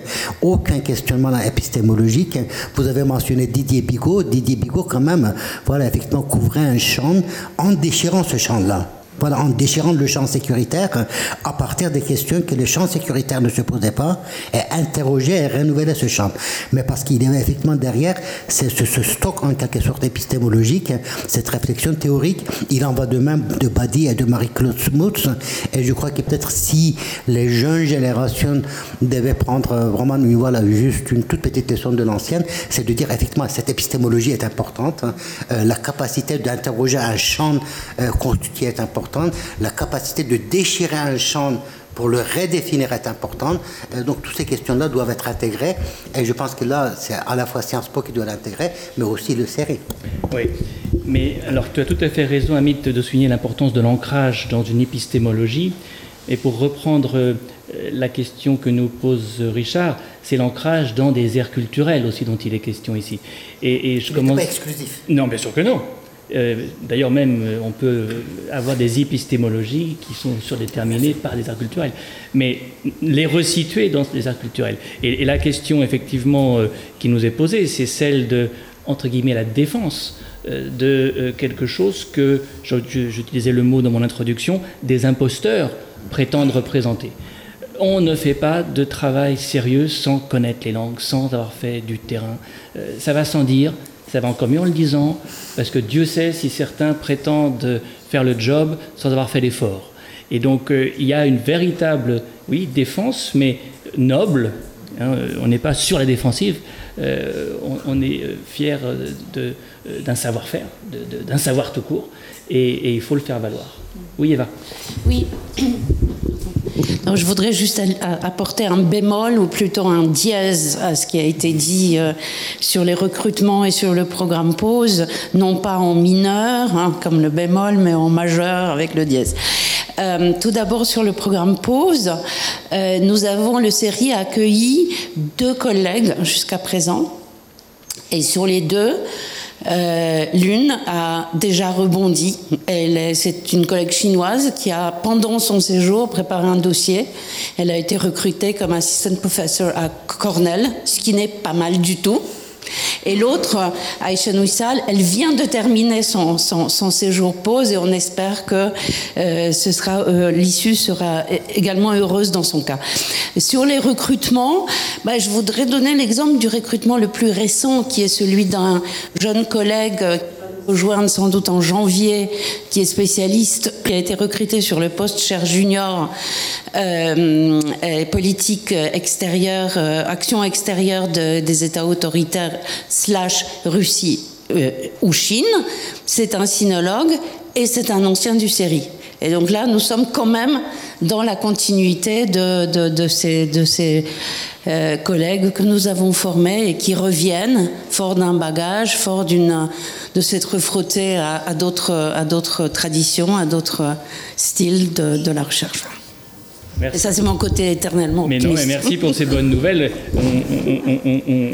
aucun questionnement épistémologique? Vous avez mentionné Didier Bigot. Didier Bigot, quand même, voilà, effectivement, couvrait un champ en déchirant ce champ-là. En déchirant le champ sécuritaire à partir des questions que le champ sécuritaire ne se posait pas et interroger et renouveler ce champ. Mais parce qu'il y avait effectivement derrière ce, ce, stock en quelque sorte épistémologique, cette réflexion théorique. Il en va de même de Badi et de Marie-Claude Smuts. Et je crois que peut-être si les jeunes générations devaient prendre vraiment voilà, juste une toute petite leçon de l'ancienne, c'est de dire effectivement cette épistémologie est importante, euh, la capacité d'interroger un champ euh, constitué est importante la capacité de déchirer un champ pour le redéfinir est importante. Euh, donc toutes ces questions-là doivent être intégrées. Et je pense que là, c'est à la fois Sciences Po qui doit l'intégrer, mais aussi le série. Oui, mais alors tu as tout à fait raison, Amit, de souligner l'importance de l'ancrage dans une épistémologie. Et pour reprendre euh, la question que nous pose Richard, c'est l'ancrage dans des aires culturelles aussi dont il est question ici. Et, je commence. pas exclusif. Non, bien sûr que non. Euh, d'ailleurs, même, euh, on peut avoir des épistémologies qui sont surdéterminées par des arts culturels, mais les resituer dans les arts culturels. Et, la question, effectivement, euh, qui nous est posée, c'est celle de, entre guillemets, la défense de quelque chose que, j'utilisais le mot dans mon introduction, des imposteurs prétendent représenter. On ne fait pas de travail sérieux sans connaître les langues, sans avoir fait du terrain. ça va sans dire, ça va encore mieux en le disant, parce que Dieu sait si certains prétendent faire le job sans avoir fait l'effort. Et donc euh, il y a une véritable, oui, défense, mais noble. Hein, on n'est pas sur la défensive, euh, on, est euh, fier d'un savoir-faire, d'un savoir tout court, et il faut le faire valoir. Oui, Eva. Oui je voudrais juste apporter un bémol ou plutôt un dièse à ce qui a été dit euh, sur les recrutements et sur le programme pause, non pas en mineur hein, comme le bémol, mais en majeur avec le dièse. Euh, tout d'abord sur le programme pause, euh, nous avons le série accueilli deux collègues jusqu'à présent. Et sur les deux, euh, l'une a déjà rebondi. C'est une collègue chinoise qui a, pendant son séjour, préparé un dossier. Elle a été recrutée comme assistant professor à Cornell, ce qui n'est pas mal du tout. Et l'autre, Aïcha Nouissal, elle vient de terminer son, séjour pause et on espère que euh, euh, l'issue sera également heureuse dans son cas. Sur les recrutements, bah, je voudrais donner l'exemple du recrutement le plus récent, qui est celui d'un jeune collègue rejoindre sans doute en janvier, qui est spécialiste, qui a été recruté sur le poste cher junior euh, politique extérieure, euh, action extérieure des États autoritaires slash Russie euh, ou Chine. C'est un sinologue et c'est un ancien du série. Et donc là, nous sommes quand même dans la continuité de, de, ces, de ces euh, collègues que nous avons formés et qui reviennent fort d'un bagage, fort d'une, de s'être frottés à, à, d'autres, à d'autres traditions, à d'autres styles de, de la recherche. Merci. Et ça, c'est mon côté éternellement. Mais non, mais merci pour ces bonnes nouvelles. On, on, on,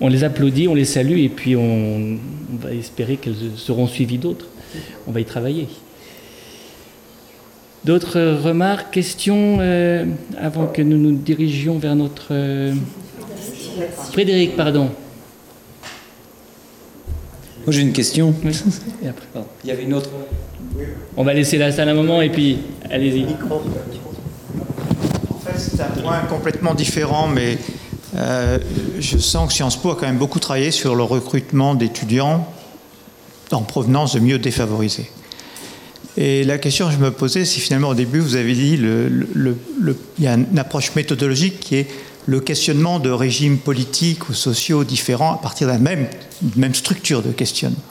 on, les applaudit, on les salue, et puis on, va espérer qu'elles seront suivies d'autres. On va y travailler. D'autres remarques, questions euh, avant que nous nous dirigions vers notre... Euh, Frédéric, pardon. Moi j'ai une question. (laughs) Il y avait une autre. On va laisser la salle un moment et puis allez-y. En fait, c'est un point complètement différent, mais euh, je sens que Sciences Po a quand même beaucoup travaillé sur le recrutement d'étudiants en provenance de mieux défavorisés. Et la question que je me posais, c'est finalement au début, vous avez dit, le, il y a une approche méthodologique qui est le questionnement de régimes politiques ou sociaux différents à partir d'une même, même structure de questionnement.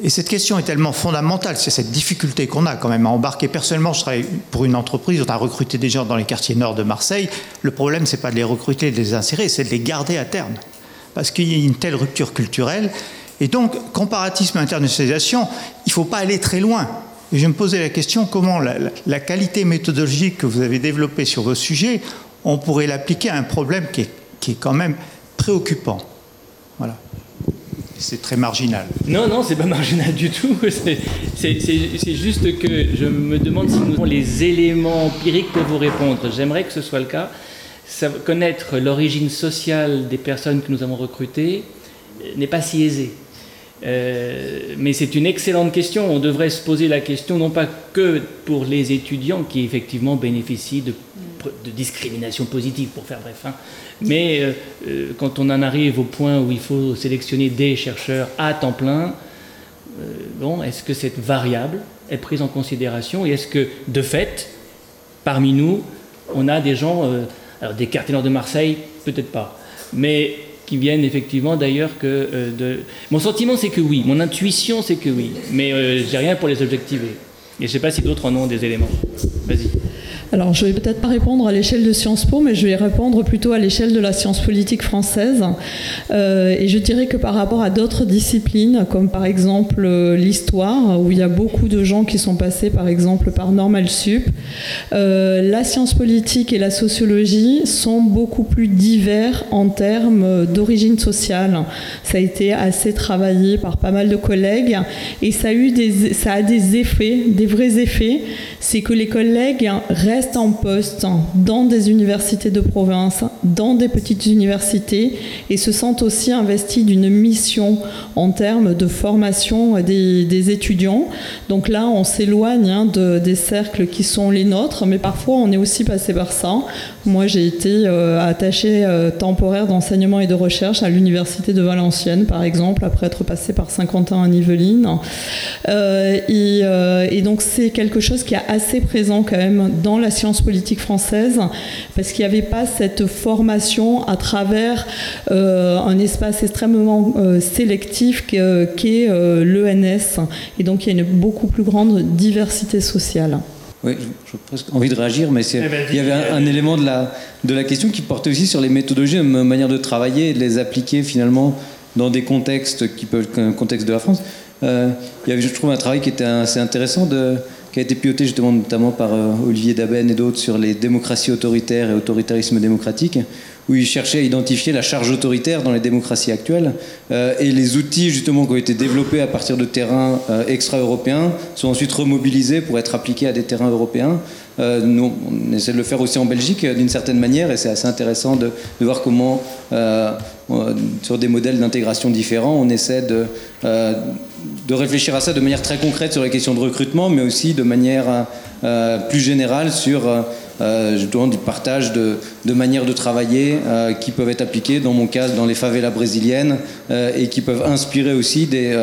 Et cette question est tellement fondamentale, c'est cette difficulté qu'on a quand même à embarquer. Personnellement, je travaille pour une entreprise, on a recruté des gens dans les quartiers nord de Marseille. Le problème, c'est pas de les recruter de les insérer, c'est de les garder à terme. Parce qu'il y a une telle rupture culturelle. Et donc, comparatisme internationalisation, il ne faut pas aller très loin. Je me posais la question comment la, qualité méthodologique que vous avez développée sur vos sujets, on pourrait l'appliquer à un problème qui est, qui est quand même préoccupant. Voilà. C'est très marginal. Non, non, c'est pas (laughs) marginal du tout. C'est juste que je me demande si nous avons les éléments empiriques pour vous répondre. J'aimerais que ce soit le cas. connaître l'origine sociale des personnes que nous avons recrutées n'est pas si aisé. Euh, mais c'est une excellente question. On devrait se poser la question non pas que pour les étudiants qui effectivement bénéficient de, discrimination positive, pour faire bref, hein, mais euh, euh, quand on en arrive au point où il faut sélectionner des chercheurs à temps plein, bon, est-ce que cette variable est prise en considération et est-ce que de fait, parmi nous, on a des gens, alors des carténors de Marseille, peut-être pas, mais qui viennent effectivement d'ailleurs que euh, de... Mon sentiment c'est que oui, mon intuition c'est que oui, mais euh, j'ai rien pour les objectiver. Et je ne sais pas si d'autres en ont des éléments. Vas-y. Alors, je vais peut-être pas répondre à l'échelle de Sciences Po, mais je vais répondre plutôt à l'échelle de la science politique française. Euh, et je dirais que par rapport à d'autres disciplines, comme par exemple euh, l'histoire, où il y a beaucoup de gens qui sont passés, par exemple, par Normal Sup, euh, la science politique et la sociologie sont beaucoup plus divers en termes d'origine sociale. Ça a été assez travaillé par pas mal de collègues, et ça a eu des, ça a des effets, des vrais effets. C'est que les collègues restent restent en poste dans des universités de province, dans des petites universités, et se sentent aussi investis d'une mission en termes de formation des, étudiants. Donc là, on s'éloigne hein, de, des cercles qui sont les nôtres, mais parfois on est aussi passé par ça. Moi, j'ai été euh, attaché euh, temporaire d'enseignement et de recherche à l'université de Valenciennes, par exemple, après être passé par Saint-Quentin à Yvelines. Euh, et, et donc, c'est quelque chose qui est assez présent quand même dans la science politique française, parce qu'il n'y avait pas cette formation à travers euh, un espace extrêmement euh, sélectif qu'est euh, l'ENS. Et donc il y a une beaucoup plus grande diversité sociale. Oui, j'ai presque envie de réagir, mais eh ben, il y avait un, élément de la, de la question qui portait aussi sur les méthodologies, la manière de travailler et de les appliquer finalement dans des contextes qui peuvent être un contexte de la France. il y avait, je trouve, un travail qui était assez intéressant de, qui a été piloté justement notamment par euh, Olivier Daben et d'autres sur les démocraties autoritaires et autoritarisme démocratique, où il cherchait à identifier la charge autoritaire dans les démocraties actuelles euh, et les outils justement qui ont été développés à partir de terrains euh, extra-européens sont ensuite remobilisés pour être appliqués à des terrains européens. nous, on essaie de le faire aussi en Belgique d'une certaine manière et c'est assez intéressant de voir comment sur des modèles d'intégration différents on essaie de de réfléchir à ça de manière très concrète sur les questions de recrutement, mais aussi de manière euh, plus générale sur euh, euh du partage de, de, manières de travailler euh, qui peuvent être appliquées, dans mon cas, dans les favelas brésiliennes, et qui peuvent inspirer aussi des,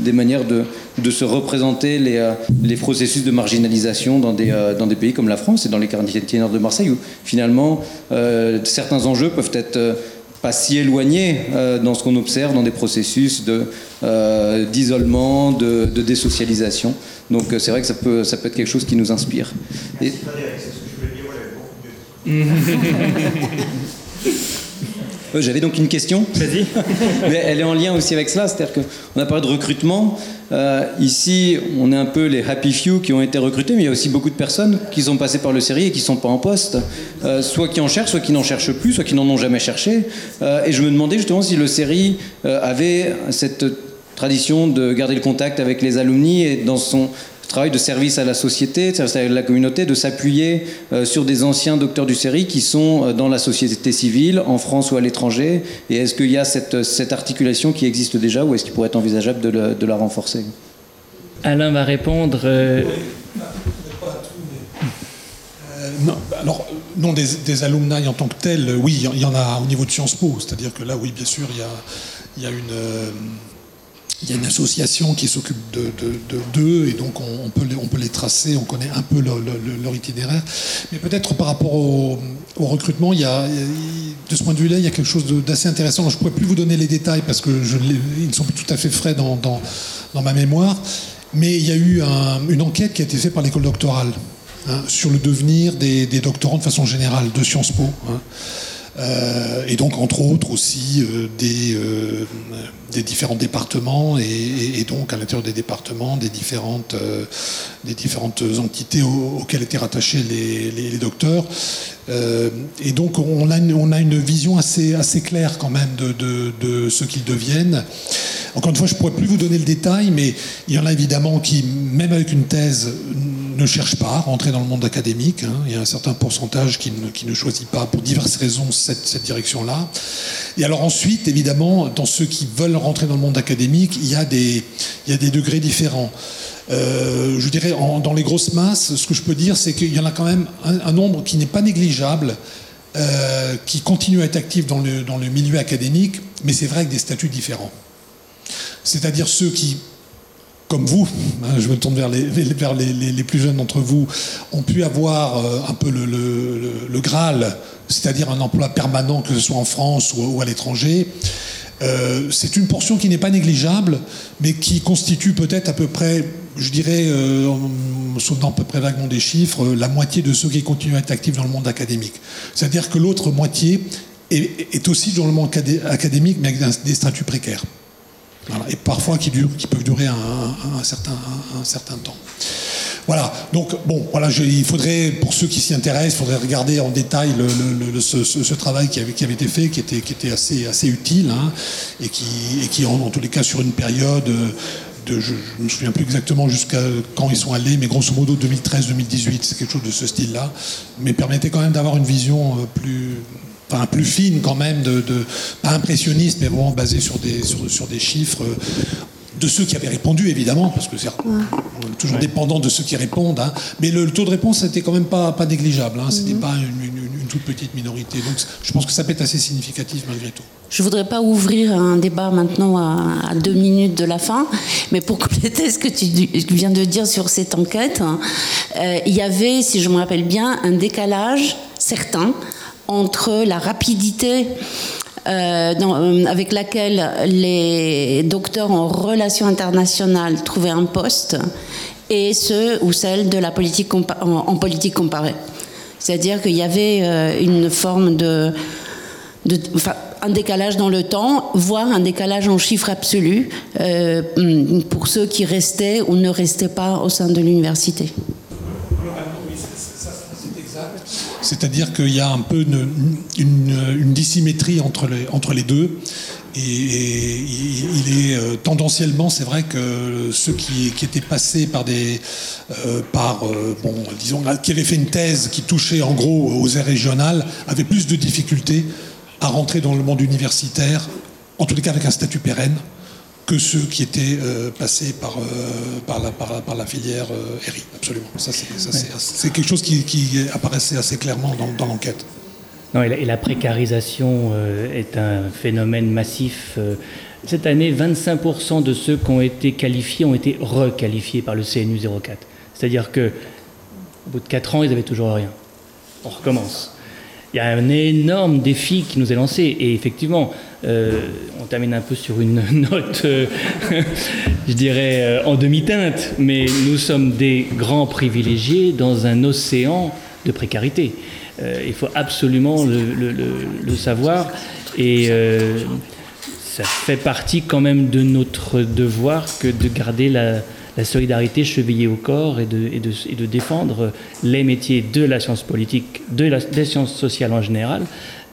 des manières de, de, se représenter les, les, processus de marginalisation dans des, dans des pays comme la France et dans les quartiers nord de Marseille, où finalement certains enjeux peuvent être pas si éloigné euh, dans ce qu'on observe dans des processus euh, d'isolement, de, de, désocialisation. Donc euh, c'est vrai que ça peut, ça peut être quelque chose qui nous inspire. Et... Euh, (laughs) j'avais donc une question. Vas-y. (laughs) Mais elle est en lien aussi avec cela, c'est-à-dire qu'on a parlé de recrutement. Euh, ici, on est un peu les happy few qui ont été recrutés, mais il y a aussi beaucoup de personnes qui sont passées par le série et qui ne sont pas en poste. Euh, soit qui en cherchent, soit qui n'en cherchent plus, soit qui n'en ont jamais cherché. et je me demandais justement si le série avait cette tradition de garder le contact avec les alumni et dans son travail de service à la société, de service à la communauté, de s'appuyer euh, sur des anciens docteurs du série qui sont euh, dans la société civile, en France ou à l'étranger Et est-ce qu'il y a cette, cette, articulation qui existe déjà ou est-ce qu'il pourrait être envisageable de, de, la renforcer? Alain va répondre. Euh, non, alors, non, des, des, alumni en tant que tels, oui, il y en a au niveau de Sciences Po. C'est-à-dire que là, oui, bien sûr, il y a, il y a une il y a une association qui s'occupe de, d'eux et donc on, peut les, tracer, on connaît un peu leur, itinéraire. Mais peut-être par rapport au, recrutement, de ce point de vue-là, il y a quelque chose d'assez intéressant. Je ne pourrais plus vous donner les détails parce que ils ne sont plus tout à fait frais dans, dans, ma mémoire. Mais il y a eu une enquête qui a été faite par l'école doctorale hein, sur le devenir des, doctorants de façon générale de Sciences Po. Hein. Euh, et donc, entre autres, aussi euh, des, euh, des, différents départements et, donc à l'intérieur des départements, des différentes, des différentes entités auxquelles étaient rattachés les, les, docteurs. et donc, on a, une, on a, une vision assez, assez claire quand même de, de, de ce qu'ils deviennent. Encore une fois, je ne pourrais plus vous donner le détail, mais il y en a évidemment qui, même avec une thèse, ne cherchent pas à rentrer dans le monde académique. Hein. Il y a un certain pourcentage qui ne, choisit pas, pour diverses raisons, cette, direction-là. Et alors ensuite, évidemment, dans ceux qui veulent rentrer dans le monde académique, il y a des, degrés différents. Euh, je dirais, dans les grosses masses, ce que je peux dire, c'est qu'il y en a quand même un, nombre qui n'est pas négligeable, euh, qui continue à être actif dans le milieu académique, mais c'est vrai avec des statuts différents. C'est-à-dire ceux qui comme vous, hein, je me tourne vers les, plus jeunes d'entre vous, ont pu avoir euh, un peu le, Graal, c'est-à-dire un emploi permanent, que ce soit en France ou, à l'étranger. Euh, c'est une portion qui n'est pas négligeable, mais qui constitue peut-être à peu près, je dirais, euh, en sautant à peu près vaguement des chiffres, la moitié de ceux qui continuent à être actifs dans le monde académique. C'est-à-dire que l'autre moitié est, aussi dans le monde académique, mais avec des statuts précaires. Et parfois qui, durent, qui peuvent durer un, certain, un, certain, temps. Voilà, donc bon, voilà, il faudrait, pour ceux qui s'y intéressent, il faudrait regarder en détail ce, travail qui avait, été fait, qui était, assez, utile, hein, et qui, et en, en, tous les cas, sur une période de, je ne me souviens plus exactement jusqu'à quand ils sont allés, mais grosso modo 2013-2018, c'est quelque chose de ce style-là, mais permettait quand même d'avoir une vision euh, plus, enfin, plus fine quand même, de, de, pas impressionniste, mais vraiment basée sur des, sur, sur des chiffres de ceux qui avaient répondu, évidemment, parce que c'est ouais. toujours ouais. dépendant de ceux qui répondent. Hein. Mais le, le, taux de réponse n'était quand même pas, pas négligeable. Hein. C'était mm -hmm. pas une, une, une, toute petite minorité. Donc je pense que ça peut être assez significatif malgré tout. Je ne voudrais pas ouvrir un débat maintenant à, à, deux minutes de la fin, mais pour (laughs) compléter ce que tu viens de dire sur cette enquête, euh, il y avait, si je me rappelle bien, un décalage certain entre la rapidité euh, euh, avec laquelle les docteurs en relations internationales trouvaient un poste et ceux ou celles de la politique en, politique comparée. C'est-à-dire qu'il y avait euh, une forme de, un décalage dans le temps, voire un décalage en chiffres absolus pour ceux qui restaient ou ne restaient pas au sein de l'université. C'est-à-dire qu'il y a un peu une, dissymétrie entre les, deux. Et, il est euh, tendanciellement, c'est vrai que ceux qui, étaient passés par des, euh, euh, disons, qui avaient fait une thèse qui touchait en gros aux aires régionales, avaient plus de difficultés à rentrer dans le monde universitaire, en tous les cas avec un statut pérenne, que ceux qui étaient euh, passés par, euh, par, la, par, la, par, la, filière euh, RI. Absolument. Ça, c'est quelque chose qui, qui, apparaissait assez clairement dans, dans l'enquête. Non, et la, et la précarisation euh, est un phénomène massif. Cette année, 25% de ceux qui ont été qualifiés ont été requalifiés par le CNU 04. C'est-à-dire que au bout de 4 ans, ils n'avaient toujours rien. On recommence il y a un énorme défi qui nous est lancé. Et effectivement, euh, on termine un peu sur une (laughs) note, euh, (laughs) je dirais, euh, en demi-teinte, mais nous sommes des grands privilégiés dans un océan de précarité. Il faut absolument le, savoir. Et ça fait partie quand même de notre devoir que de garder la, la solidarité chevillée au corps et de, défendre les métiers de la science politique, de la, des sciences sociales en général,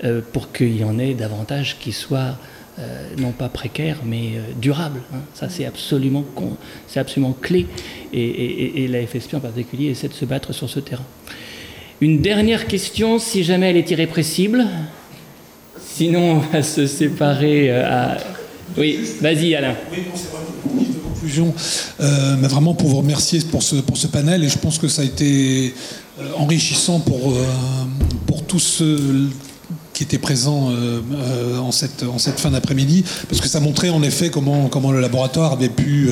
euh, pour qu'il y en ait davantage qui soient euh, non pas précaires, mais euh, durables. Hein. Ça, c'est absolument, clé. Et, et, la FSP en particulier essaie de se battre sur ce terrain. Une dernière question, si jamais elle est irrépressible. Sinon, on va se séparer à... Oui, vas-y Alain. Oui, bon, euh, mais vraiment pour vous remercier pour ce, pour ce panel. Et je pense que ça a été euh, enrichissant pour, euh, pour tous ceux qui étaient présents en, cette, en cette fin d'après-midi, parce que ça montrait en effet comment, comment le laboratoire avait pu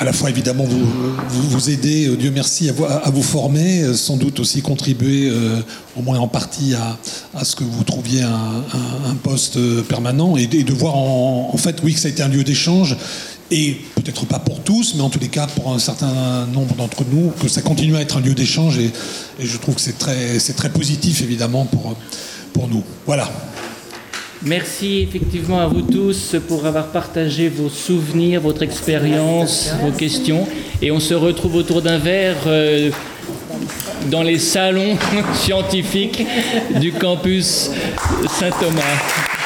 à la fois évidemment vous, vous, aider, Dieu merci, à vous, à vous, former, sans doute aussi contribuer au moins en partie à, à, ce que vous trouviez un, poste permanent et, de voir en, fait, oui, que ça a été un lieu d'échange et peut-être pas pour tous, mais en tous les cas pour un certain nombre d'entre nous, que ça continue à être un lieu d'échange et, je trouve que c'est très, très positif évidemment pour, pour nous. Voilà. Merci effectivement à vous tous pour avoir partagé vos souvenirs, votre expérience, vos questions. Et on se retrouve autour d'un verre euh, dans les salons (laughs) scientifiques du campus Saint-Thomas.